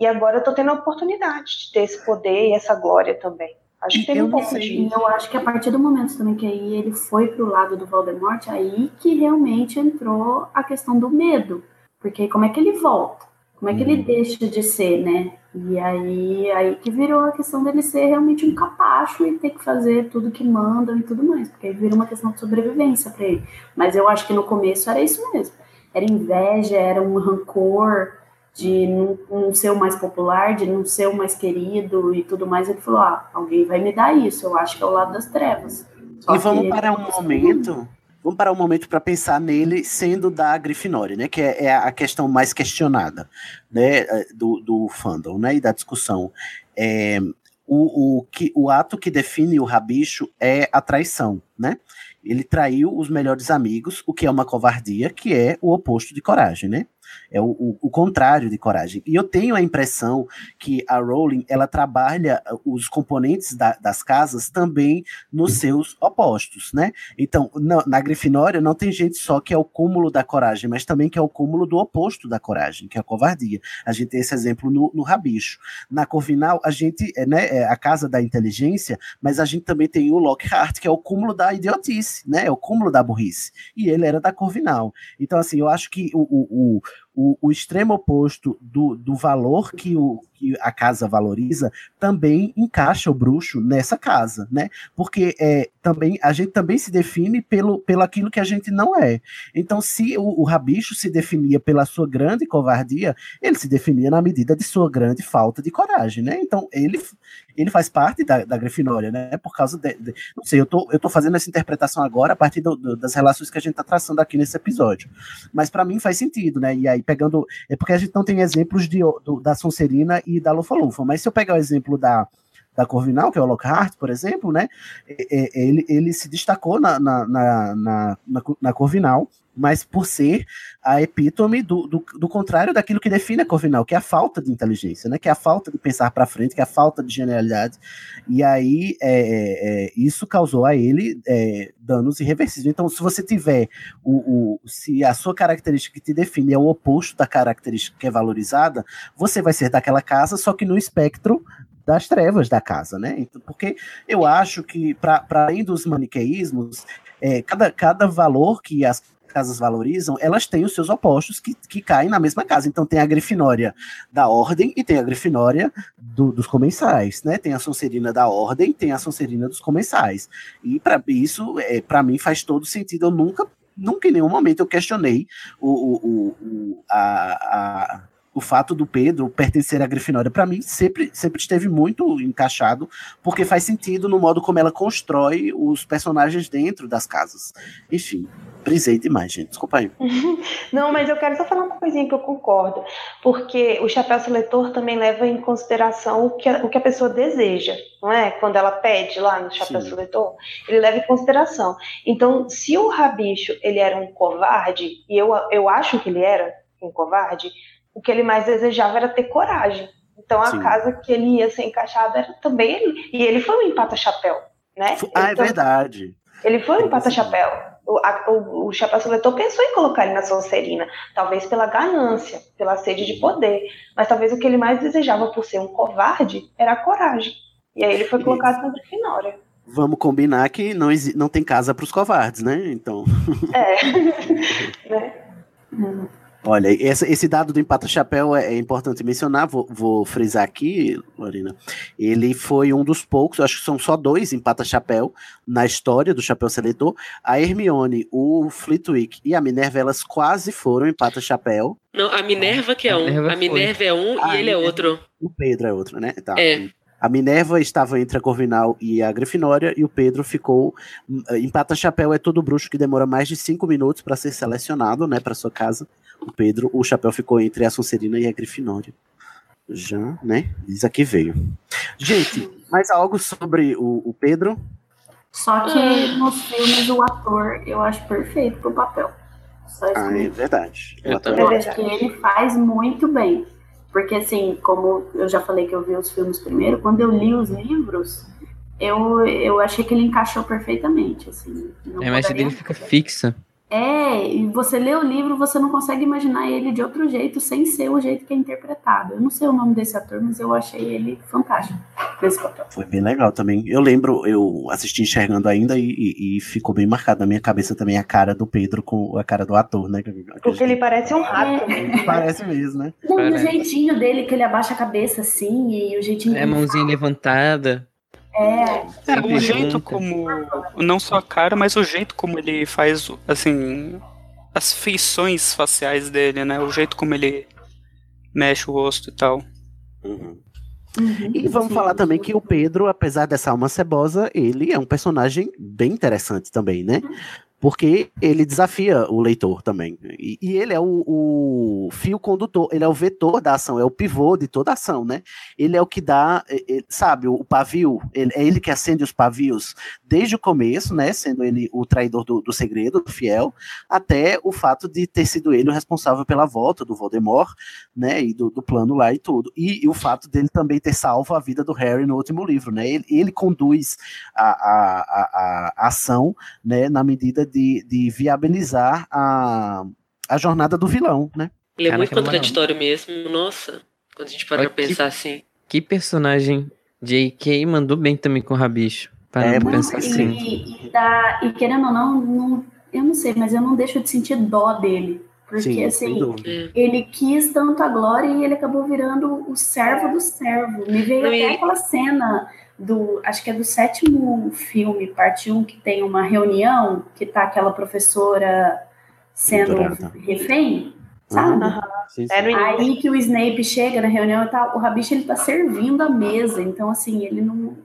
E agora eu tô tendo a oportunidade de ter esse poder e essa glória também. Acho que teve um pouco E disso. eu acho que a partir do momento também que aí ele foi pro lado do Voldemort, aí que realmente entrou a questão do medo. Porque como é que ele volta? Como é que ele deixa de ser, né? E aí, aí que virou a questão dele ser realmente um capacho e ter que fazer tudo que mandam e tudo mais. Porque aí vira uma questão de sobrevivência para ele. Mas eu acho que no começo era isso mesmo. Era inveja, era um rancor de não, não ser o mais popular, de não ser o mais querido e tudo mais. Ele falou: ah, alguém vai me dar isso. Eu acho que é o lado das trevas. Só e vamos para um momento. Vamos parar um momento para pensar nele sendo da Grifinória, né? Que é, é a questão mais questionada, né? eh, Do, do fandom, né? E da discussão. É, o, o, que, o ato que define o rabicho é a traição, né? Ele traiu os melhores amigos, o que é uma covardia, que é o oposto de coragem, né? É o, o, o contrário de coragem. E eu tenho a impressão que a Rowling ela trabalha os componentes da- das casas também nos seus opostos, né? Então, na, na Grifinória não tem gente só que é o cúmulo da coragem, mas também que é o cúmulo do oposto da coragem, que é a covardia. A gente tem esse exemplo no, no Rabicho. Na Corvinal, a gente é, né, é a casa da inteligência, mas a gente também tem o Lockhart, que é o cúmulo da idiotice, né? É o cúmulo da burrice. E ele era da Corvinal. Então, assim, eu acho que o, o, o, o, o extremo oposto do, do valor que, o, que a casa valoriza também encaixa o bruxo nessa casa, né? Porque é, também a gente também se define pelo, pelo aquilo que a gente não é. Então, se o, o rabicho se definia pela sua grande covardia, ele se definia na medida de sua grande falta de coragem, né? Então, ele, ele faz parte da, da Grifinória, né? Por causa de, de, Não sei, eu tô, eu tô fazendo essa interpretação agora a partir do, do, das relações que a gente tá traçando aqui nesse episódio. Mas para mim faz sentido, né? E aí, pegando. É porque a gente não tem exemplos de, do, da Sonserina e da Lufa-Lufa. Mas se eu pegar o exemplo da, da Corvinal, que é o Lockhart, por exemplo, né? É, é, ele, ele se destacou na, na, na, na, na Corvinal, mas por ser a epítome do, do, do, contrário daquilo que define a Corvinal, que é a falta de inteligência, né? Que é a falta de pensar para frente, que é a falta de genialidade. E aí é, é, é, isso causou a ele é, danos irreversíveis. Então, se você tiver o, o, se a sua característica que te define é o oposto da característica que é valorizada, você vai ser daquela casa, só que no espectro das trevas da casa, né? Então, porque eu acho que, para além dos maniqueísmos, é, cada, cada valor que as casas valorizam, elas têm os seus opostos que, que caem na mesma casa. Então tem a Grifinória da Ordem e tem a Grifinória do, dos Comensais, né? Tem a Sonserina da Ordem, tem a Sonserina dos Comensais. E para isso, é, para mim faz todo sentido. Eu nunca, nunca em nenhum momento eu questionei o, o, o a, a o fato do Pedro pertencer à Grifinória, para mim, sempre, sempre esteve muito encaixado, porque faz sentido no modo como ela constrói os personagens dentro das casas. Enfim, brisei demais, gente. Desculpa aí. [laughs] Não, mas eu quero só falar uma coisinha que eu concordo, porque o chapéu seletor também leva em consideração o que a, o que a pessoa deseja, não é? Quando ela pede lá no chapéu Sim. seletor, ele leva em consideração. Então, se o Rabicho ele era um covarde, e eu, eu acho que ele era um covarde, o que ele mais desejava era ter coragem. Então a Sim. casa que ele ia ser encaixado era também ele. E ele foi um empata-chapéu, né? Ah, é então, é verdade. Ele foi um empata-chapéu. O, o, o Chapéu Seletor pensou em colocar ele na Sonserina, talvez pela ganância, pela sede de poder, mas talvez o que ele mais desejava por ser um covarde era a coragem. E aí ele foi colocado na Grifinória. Vamos combinar que não, não tem casa para os covardes, né? Então. É. [laughs] [laughs] né? Hum. Olha, esse, esse dado do empata chapéu é, é importante mencionar, vou, vou, frisar aqui, Lorena. Ele foi um dos poucos, acho que são só dois empata chapéu na história do chapéu seletor. A Hermione, o Flitwick e a Minerva, elas quase foram empata chapéu. Não, a Minerva que é um. A Minerva, a Minerva é um ah, e ele é outro. O Pedro é outro, né? Tá. É. A Minerva estava entre a Corvinal e a Grifinória, e o Pedro ficou. Empata chapéu é todo bruxo que demora mais de cinco minutos para ser selecionado, né, para sua casa o Pedro, o chapéu ficou entre a Sonserina e a Grifinória. Já, né? Diz aqui veio. Gente, mais algo sobre o, o Pedro? Só que ah. nos filmes o ator eu acho perfeito pro papel. ah, é verdade. O ator, eu acho que ele faz muito bem. Porque assim, como eu já falei que eu vi os filmes primeiro, quando eu li os livros, eu, eu achei que ele encaixou perfeitamente. Assim, a imagem dele fica fixa. É, e você lê o livro, você não consegue imaginar ele de outro jeito, sem ser o jeito que é interpretado. Eu não sei o nome desse ator, mas eu achei ele fantástico nesse papel. Foi bem legal também. Eu lembro, eu assisti enxergando ainda e, e, e, ficou bem marcado na minha cabeça também a cara do Pedro com a cara do ator, né? Porque ele parece um rato. É. [laughs] Parece mesmo, né? Não, e o jeitinho dele, que ele abaixa a cabeça assim, e o jeitinho. É, mãozinha fala. levantada. É, é o jeito como. Não só a cara, mas o jeito como ele faz, assim. As feições faciais dele, né? O jeito como ele mexe o rosto e tal. Uhum. Uhum, e vamos falar também que o Pedro, apesar dessa alma cebosa, ele é um personagem bem interessante também, né? Porque ele desafia o leitor também. E, e ele é o, o, fio condutor, ele é o vetor da ação, é o pivô de toda ação, né? Ele é o que dá, sabe, o, pavio, ele, é ele que acende os pavios desde o começo, né? Sendo ele o traidor do, do segredo, do fiel, até o fato de ter sido ele o responsável pela volta do Voldemort, né? E do, do plano lá e tudo. E, e, o fato dele também ter salvo a vida do Harry no último livro, né? Ele, ele conduz a, a, a, a ação, né? Na medida de, de viabilizar a, a jornada do vilão, né? Ele é muito contraditório mesmo, nossa, quando a gente para pra pensar assim. Que personagem J.K. mandou bem também com o Rabicho. Para é, pensar assim. E, e, e, e querendo ou não, não, eu não sei, mas eu não deixo de sentir dó dele. Porque, Sim, assim, dúvida. ele quis tanto a glória e ele acabou virando o servo do servo. Me veio Não, até e aquela cena do, acho que é do sétimo filme, parte 1, que tem uma reunião que tá aquela professora sendo refém, sabe? Aham. Sim, sim. É. Aí que o Snape chega na reunião e tal, o Rabicho ele tá servindo a mesa, então assim, ele não,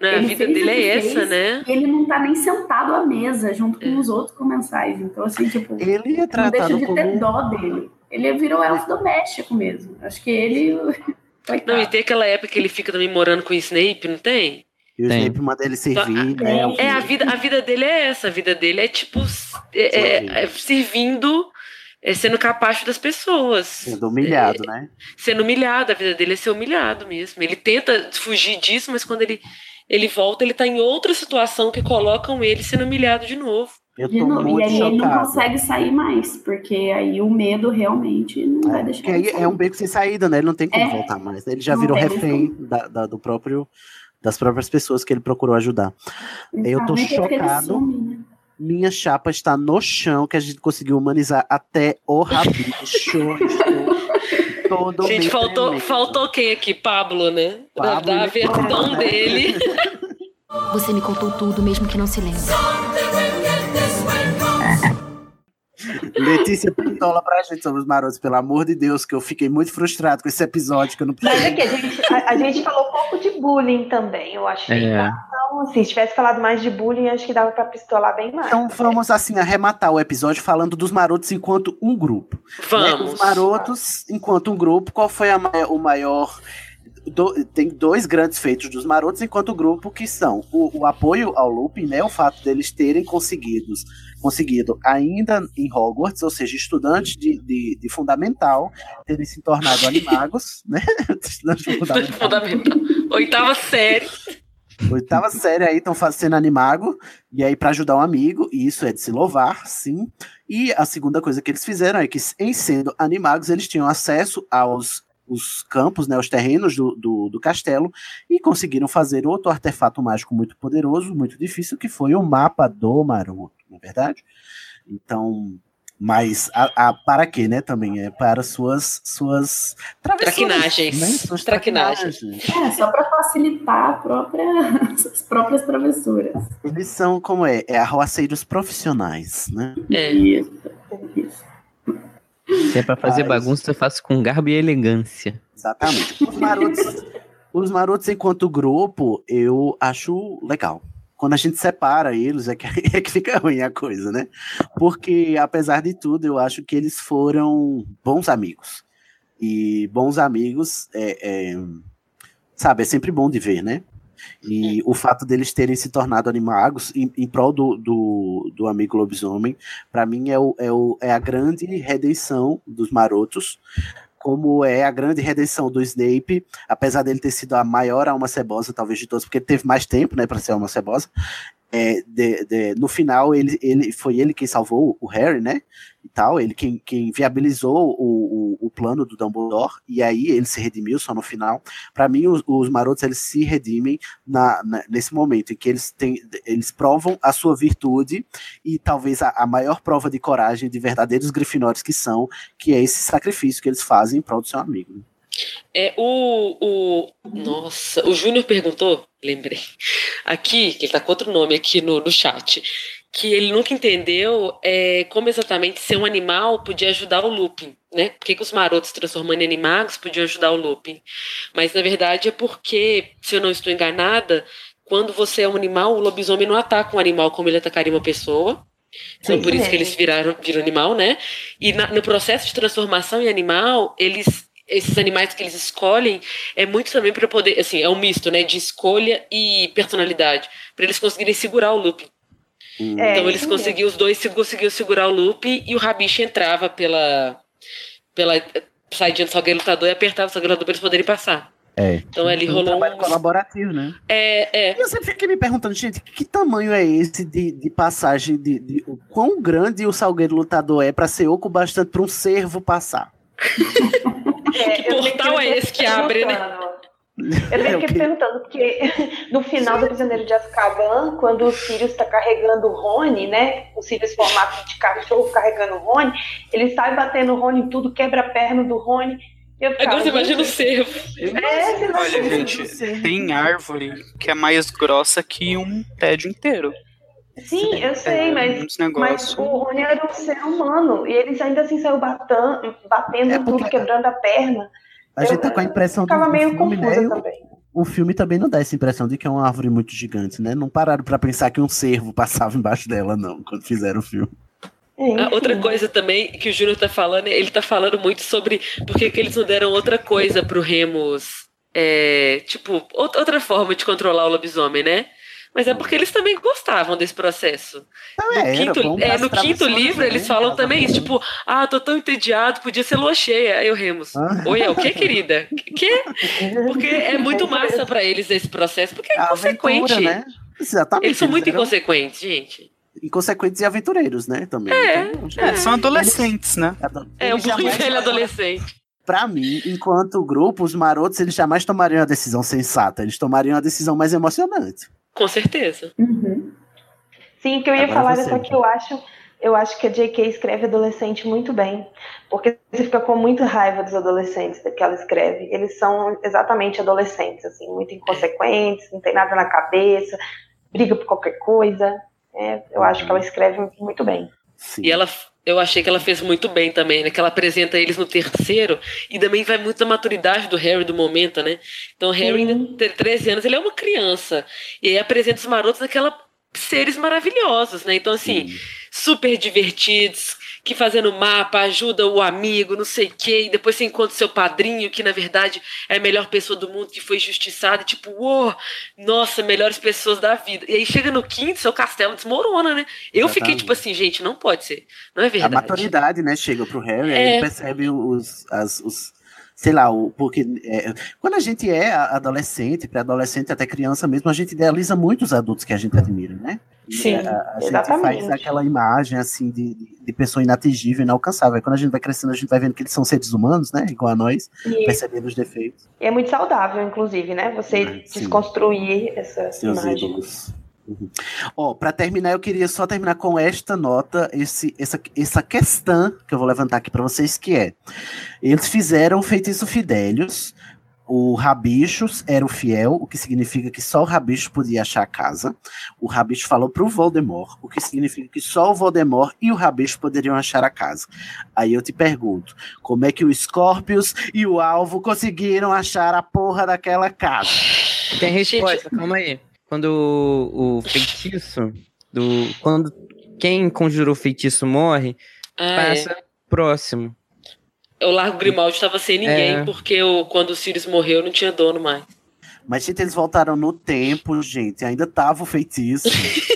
a ele vida fez dele é essa, fez, né? ele não tá nem sentado à mesa junto É. com os outros comensais, então assim, tipo, Ele é não deixa tratado de ter como. dó dele. Ele virou elfo doméstico mesmo. Acho que ele. Coitado. Não, e tem aquela época que ele fica também morando com o Snape, não tem? E o Tem. Snape manda ele servir, Tem. né? É, a vida, a vida dele é essa, a vida dele é tipo é, é, é servindo, é sendo capacho das pessoas. Sendo humilhado, né? Sendo humilhado, a vida dele é ser humilhado mesmo. Ele tenta fugir disso, mas quando ele, ele volta, ele tá em outra situação que colocam ele sendo humilhado de novo. Eu tô e muito aí ele não chocado. consegue sair mais, porque aí o medo realmente não vai deixar Porque ele aí sair. é um beco sem saída, né? Ele não tem como É. voltar mais. né? Ele já Não virou refém da, da- do próprio, das próprias pessoas que ele procurou ajudar. Eu tô ele chocado. some, né? Minha chapa está no chão, que a gente conseguiu humanizar até o rabicho. Todo Gente, faltou, tremendo. faltou quem aqui? Pablo, né? Da, Pablo, da ele versão né? dele. [laughs] Você me contou tudo, mesmo que não se lembre. Letícia Pintola pra gente sobre os marotos, pelo amor de Deus, que eu fiquei muito frustrado com esse episódio, que eu não Mas precisei. aqui, a gente, a, a gente falou um pouco de bullying também, eu achei. É. Então, assim, se tivesse falado mais de bullying, acho que dava pra pistolar bem mais. Então vamos assim arrematar o episódio falando dos marotos enquanto um grupo. né? Vamos. Os marotos enquanto um grupo, qual foi a o maior. do- tem dois grandes feitos dos marotos enquanto grupo que são o, o apoio ao Lupin, né? O fato deles terem conseguidos, conseguido ainda em Hogwarts, ou seja, estudantes de, de, de fundamental, terem se tornado [laughs] animagos, né? Estudantes de fundamental. Fundamental. Oitava série. Oitava série aí estão fazendo animago, e aí para ajudar um amigo, e isso é de se louvar, sim. E a segunda coisa que eles fizeram é que, em sendo animagos, eles tinham acesso aos os campos, né, os terrenos do, do, do castelo, e conseguiram fazer outro artefato mágico muito poderoso, muito difícil, que foi o mapa do Maroto, não é verdade? Então, mas a, a- para quê, né? Também é para suas suas travessuras, Traquinagens. né? Suas Traquinagens. É, só pra facilitar a própria, [laughs] as próprias travessuras. Eles são como é, é arroaceiros profissionais, né? É. Isso, isso. Se é pra fazer Mas- bagunça, eu faço com garbo e elegância. Exatamente. Os marotos, os marotos enquanto grupo, eu acho legal. Quando a gente separa eles, é que, [laughs] é que fica ruim a coisa, né? Porque, apesar de tudo, eu acho que eles foram bons amigos. E bons amigos, é, é, sabe, é sempre bom de ver, né? E o fato deles terem se tornado animagos em, em prol do, do, do amigo lobisomem, para mim é, o, é, o, é a grande redenção dos marotos, como é a grande redenção do Snape, apesar dele ter sido a maior alma cebosa, talvez de todos, porque ele teve mais tempo, né, para ser alma cebosa. É, de- de- no final, ele, ele foi ele quem salvou o Harry, né? E tal, ele quem, quem viabilizou o, o, o plano do Dumbledore, e aí ele se redimiu só no final. Para mim, os, os marotos eles se redimem na, na- nesse momento em que eles, têm, eles provam a sua virtude e talvez a, a maior prova de coragem de verdadeiros grifinórios que são, que é esse sacrifício que eles fazem em prol do seu amigo. É, o, o. Nossa, o Júnior perguntou, lembrei. Aqui, que ele tá com outro nome aqui no, no chat. Que ele nunca entendeu é, como exatamente ser um animal podia ajudar o Lupin, né? Por que, que os marotos se transformando em animagos podiam ajudar o Lupin? Mas na verdade é porque, se eu não estou enganada, quando você é um animal, o lobisomem não ataca um animal como ele atacaria uma pessoa. Então, Sim. por isso que eles viraram, viram animal, né? E na- no processo de transformação em animal, eles esses animais que eles escolhem é muito também para poder, assim, é um misto, né, de escolha e personalidade, para eles conseguirem segurar o Lupin. Hum. É, então eles conseguiam, os dois se- conseguiam segurar o Lupin e o Rabicho entrava pela pela saidinha do Salgueiro Lutador e apertava o Salgueiro Lutador para eles poderem passar. É. Então ali Um rolou trabalho um... colaborativo, né? É, é. E eu sempre fiquei me perguntando, gente, que tamanho é esse de, de passagem de, de- o quão grande o Salgueiro Lutador é para ser oco bastante para um cervo passar? [laughs] É, Que portal é esse que abre, né? Eu É, fiquei o quê? perguntando, porque no final do Prisioneiro de Azkaban, quando o Sirius está carregando o Rony, né? O Sirius formato de cachorro carregando o Rony, ele sai batendo o Rony em tudo, quebra a perna do Rony. Eu ficava, Agora você imagina o cervo. É, Olha, gente, tem árvore que é mais grossa que um prédio inteiro. Sim, eu sei, É, mas, mas negócios. o Rony era um ser humano, e eles ainda assim saiu batendo, batendo É tudo, quebrando a perna. A gente tá com a impressão do, do meio filme, confusa né? também. O filme também não dá essa impressão de que é uma árvore muito gigante, né? Não pararam pra pensar que um cervo passava embaixo dela, não, quando fizeram o filme. Ah, outra coisa também que o Júnior tá falando, ele tá falando muito sobre por que que eles não deram outra coisa pro Remus. É, tipo, out- outra forma de controlar o lobisomem, né? Mas é porque eles também gostavam desse processo. No é, era quinto, é, no quinto livro, eles falam também isso, tipo, ah, tô tão entediado, podia ser lua cheia. Aí o Remus, Ah. oi, é o que, querida? Que? [laughs] Porque é muito massa pra eles esse processo, porque é inconsequente. aventura, né? Exatamente. Eles são muito eram inconsequentes, gente. inconsequentes e aventureiros, né? Também. É, Então, É, são adolescentes, né? É um jamais velho adolescente. Pra mim, enquanto grupo, os marotos, eles jamais tomariam a decisão sensata. Eles tomariam a decisão mais emocionante. Com certeza. Sim, o que eu ia Agora falar você. era só que eu acho, eu acho que a J.K. escreve adolescente muito bem. Porque você fica com muita raiva dos adolescentes que ela escreve. Eles são exatamente adolescentes, assim, muito inconsequentes, não tem nada na cabeça, briga por qualquer coisa. É, eu acho que ela escreve muito bem. E ela, eu achei que ela fez muito bem também, né? Que ela apresenta eles no terceiro e também vai muito da maturidade do Harry do momento, né? Então o Harry ainda tem 13 anos, ele é uma criança. E aí apresenta os marotos naquela seres maravilhosos, né? Então assim, super divertidos, que fazendo mapa, ajuda o amigo, não sei o quê, e depois você encontra o seu padrinho, que na verdade é a melhor pessoa do mundo, que foi justiçado, e tipo, uou, nossa, melhores pessoas da vida. E aí chega no quinto, seu castelo desmorona, né? Eu fiquei tipo assim, gente, não pode ser. Não é A verdade. maturidade, né, chega pro Harry, aí É. ele percebe os, as, os sei lá, o, porque é, quando a gente é adolescente, pré-adolescente, até criança mesmo, a gente idealiza muito os adultos que a gente admira, né? Sim, a, a gente faz aquela imagem assim de, de- de pessoa inatingível, inalcançável. Aí quando a gente vai crescendo, a gente vai vendo que eles são seres humanos, né? Igual a nós, E- percebendo os defeitos. E é muito saudável, inclusive, né? Você sim. desconstruir essa Seus imagem. ídolos. Uhum. Ó, para terminar, eu queria só terminar com esta nota, esse, essa, essa questão que eu vou levantar aqui para vocês, que é: eles fizeram o feitiço Fidélios, o Rabichos era o fiel, o que significa que só o Rabicho podia achar a casa. O Rabicho falou pro Voldemort, o que significa que só o Voldemort e o Rabicho poderiam achar a casa. Aí eu te pergunto, como é que o Scorpius e o Alvo conseguiram achar a porra daquela casa? Tem resposta, calma aí. Quando o, o feitiço do. Quando quem conjurou o feitiço morre, Ah, passa é. próximo. O Largo Grimaldi estava sem ninguém, É. porque o, quando o Sirius morreu não tinha dono mais. Mas, gente, eles voltaram no tempo, gente. Ainda tava o feitiço. [laughs]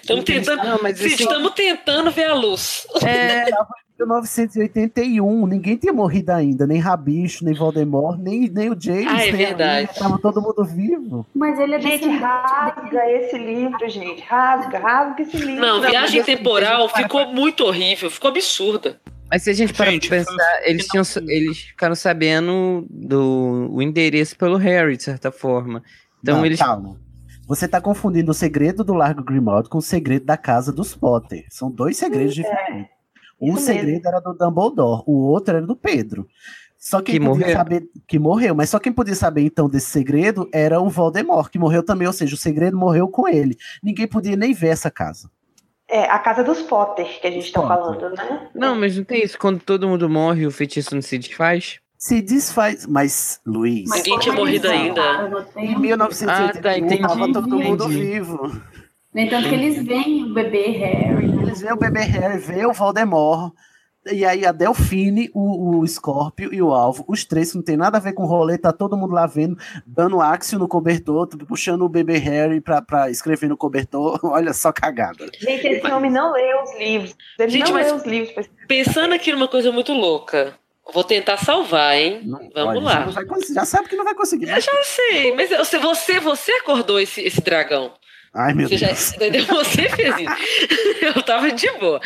Estamos tentando, Não, mas estamos tentando ver a luz. É, tava em 1981. Ninguém tinha morrido ainda. Nem Rabicho, nem Voldemort, nem, nem o James. Ah, é verdade. Lily, Tava todo mundo vivo. Mas ele é Gente, rasga esse livro, gente. Rasga, rasga esse livro. Não, viagem temporal ficou muito horrível, ficou absurda. Mas se a gente parar Gente, pra pensar, eles, tinham, eles ficaram sabendo do o endereço pelo Harry, de certa forma. Então Não, eles. calma. Você tá confundindo o segredo do Largo Grimald com o segredo da casa dos Potter. São dois segredos diferentes. Um isso segredo mesmo. era do Dumbledore, o outro era do Pedro. Só quem Que podia morreu. saber que morreu, mas só quem podia saber então desse segredo era o Voldemort, que morreu também, ou seja, o segredo morreu com ele. Ninguém podia nem ver essa casa. É, a casa dos Potter que a gente tá Potter. falando, né? Não, mas não tem isso. Quando todo mundo morre, o feitiço não se desfaz? Se desfaz, mas Luiz, Mas Ninguém tinha morrido ainda. em tempo, 1981 Ah, tá, entendi, tava todo mundo entendi. vivo. No entanto, que eles veem o bebê Harry, né? Eles veem o bebê Harry, vê o Voldemort, e aí a Delfine, o, o Scorpio e o Alvo, os três que não tem nada a ver com o rolê, tá todo mundo lá vendo, dando axio no cobertor, puxando o bebê Harry pra, pra escrever no cobertor, [laughs] olha só cagada. Gente, esse homem não lê os livros. Ele Gente, não mas- lê os livros. Pensando aqui numa coisa muito louca. Vou tentar salvar, hein? Vamos Olha, lá. Já, não vai conseguir, já sabe que não vai conseguir. Eu Mas... já sei, mas você, você, você acordou esse, esse dragão. Ai, meu Você, já, Deus. entendeu? [laughs] você fez isso. Eu tava de boa.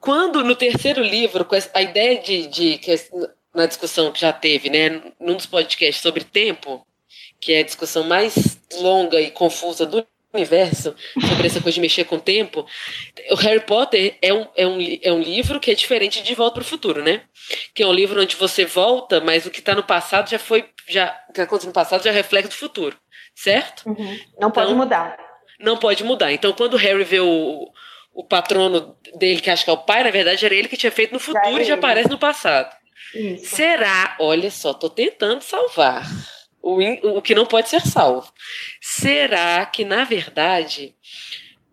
Quando no terceiro livro, com a ideia de, de que, na discussão que já teve, né, num dos podcasts sobre tempo, que é a discussão mais longa e confusa do universo sobre essa coisa de mexer com o tempo, o Harry Potter é um, é um, é um livro que é diferente de Volta para o Futuro, né? Que é um livro onde você volta, mas o que está no passado já foi, já o que aconteceu no passado já reflete o futuro, certo? Uhum. Não pode Então, mudar. Não pode mudar. Então, quando o Harry vê o, o patrono dele, que acha que é o pai, na verdade era ele que tinha feito no futuro e já aparece no passado. Isso. Será? Olha só, tô tentando salvar o, in- o que não pode ser salvo. Será que, na verdade,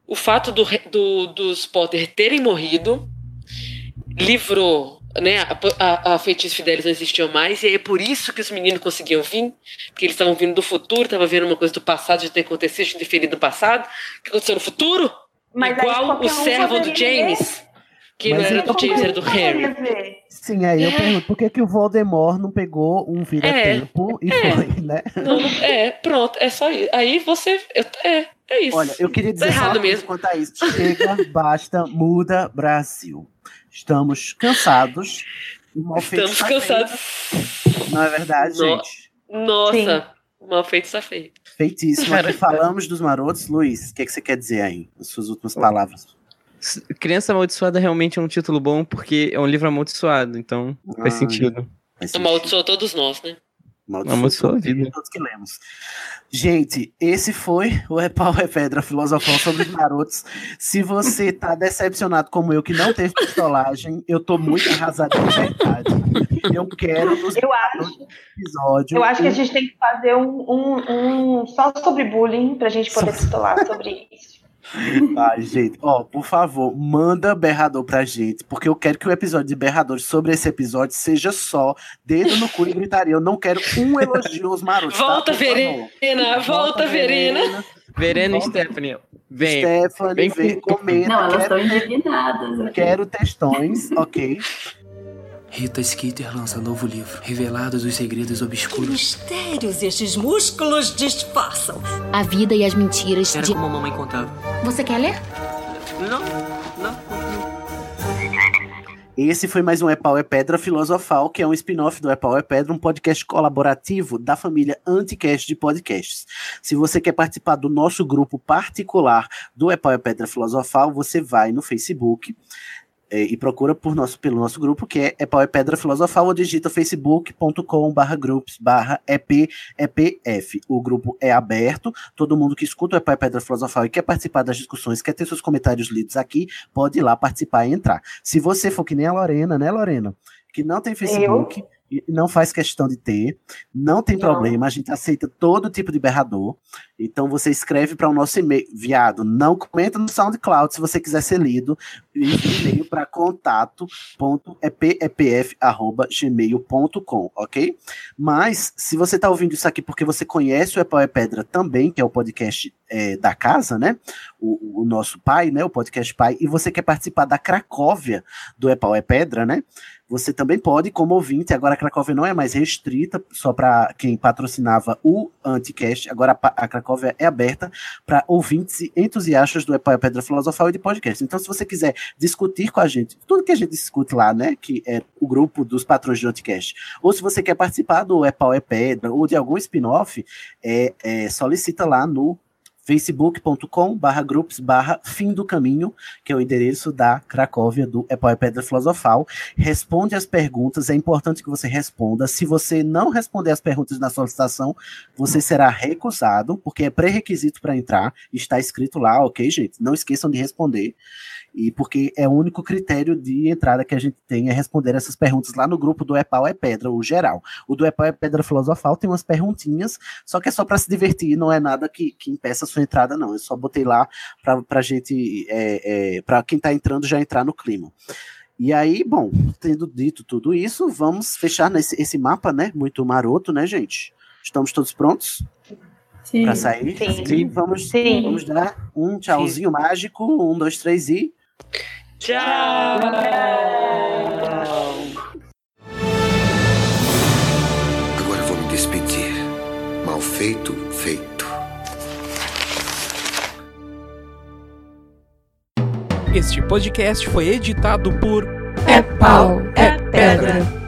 o fato do do- dos Potter terem morrido livrou, né? A, a, a feitiço Fidelis não existiu mais, e é por isso que os meninos conseguiam vir, porque eles estavam vindo do futuro, estavam vendo uma coisa do passado já ter acontecido, já ter ferido no passado. O que aconteceu no futuro? Mas Igual o um servo do James, que Mas não era do James, era do Harry. Sim, aí eu É. pergunto, por que, que o Voldemort não pegou um vira-tempo e foi, né? Não, é, pronto, é só isso. Aí você. eu- é, é isso. Olha, eu queria dizer Tá só errado mesmo. quanto a isso. Chega, basta, muda, Brasil. Estamos cansados. mal Estamos cansados. feito. Não é verdade, No- gente? Nossa, mal feito está feito. Feitíssimo. Aqui [laughs] falamos dos marotos. Luiz, o que, que você quer dizer aí? As suas últimas palavras. Criança Amaldiçoada realmente é um título bom porque é um livro amaldiçoado, então faz Ah, sentido. Faz sentido. Amaldiçoou todos nós, né? Amaldiçoou Amaldiçoou a vida. todos que lemos. Gente, esse foi o É Pau é Pedra Filosofal sobre os Marotos. Se você tá decepcionado como eu, que não teve pistolagem, eu tô muito arrasado de verdade. Eu quero nos Eu acho, episódios. eu acho que a gente tem que fazer um, um, um só sobre bullying pra gente poder pistolar sobre isso. Ai, gente, ó, por favor, manda berrador pra gente, porque eu quero que o episódio de berradores sobre esse episódio seja só dedo no cu e gritaria. Eu não quero um elogio aos marotos. tá? Volta, favor. Verena! Volta, Verena! Verena e Volta. Stephanie, vem. Stephanie, vem vem, com- comenta. Não, elas quero, estão indignadas. quero textões, ok? Rita Skeeter lança novo livro, Revelados os Segredos Que Obscuros. mistérios estes músculos disfarçam. A vida e as mentiras Era de. como a mamãe contava. Você quer ler? Não, não. Esse foi mais um É Pau é Pedra Filosofal, que é um spin-off do É Pau é Pedra, um podcast colaborativo da família Anticast de podcasts. Se você quer participar do nosso grupo particular do É Pau é Pedra Filosofal, você vai no Facebook eh, e procura por nosso, pelo nosso grupo, que é É Pau é Pedra Filosofal, ou digita facebook.com barra groups barra EP, EPF. O grupo é aberto, todo mundo que escuta o É Pau é Pedra Filosofal e quer participar das discussões, quer ter seus comentários lidos aqui, pode ir lá participar e entrar. Se você for que nem a Lorena, né, Lorena? Que não tem Facebook, e não faz questão de ter, não tem Não. problema, a gente aceita todo tipo de berrador. Então você escreve para o nosso e-mail, viado, não comenta no SoundCloud se você quiser ser lido, e-mail para contato.epef@gmail.com, ok? Mas se você está ouvindo isso aqui porque você conhece o Epau é Pedra também, que é o podcast é, da casa, né? O, o nosso pai, né? O podcast pai, e você quer participar da Cracóvia do Epau é Pedra, né? Você também pode, como ouvinte, agora a Cracóvia não é mais restrita só para quem patrocinava o Anticast, agora a, Cracóvia é aberta para ouvintes e entusiastas do é Pedra Filosofal e de podcast. Então, se você quiser discutir com a gente, tudo que a gente discute lá, né? Que é o grupo dos patrões do Anticast, ou se você quer participar do é Pedra ou de algum spin-off, é, é, solicita lá no facebook.com barra grupos barra fim do caminho, que é o endereço da Cracóvia do é Pedra Filosofal. Responde as perguntas, é importante que você responda. Se você não responder as perguntas na solicitação, você será recusado, porque é pré-requisito para entrar, está escrito lá, ok, gente? Não esqueçam de responder. E porque é o único critério de entrada que a gente tem é responder essas perguntas lá no grupo do Epau é Pedra, o geral. O do Epau é Pedra Filosofal tem umas perguntinhas, só que é só para se divertir, não é nada que, que impeça a sua entrada, não. Eu só botei lá para pra gente, é, é, para quem tá entrando já entrar no clima. E aí, bom, tendo dito tudo isso, vamos fechar nesse, esse mapa, né? Muito maroto, né, gente? Estamos todos prontos Sim. para sair? Sim. Vamos, Sim. vamos dar um tchauzinho mágico. Um, dois, três e. Tchau! Agora vou me despedir. Mal feito, feito. Este podcast foi editado por É pau, é pedra.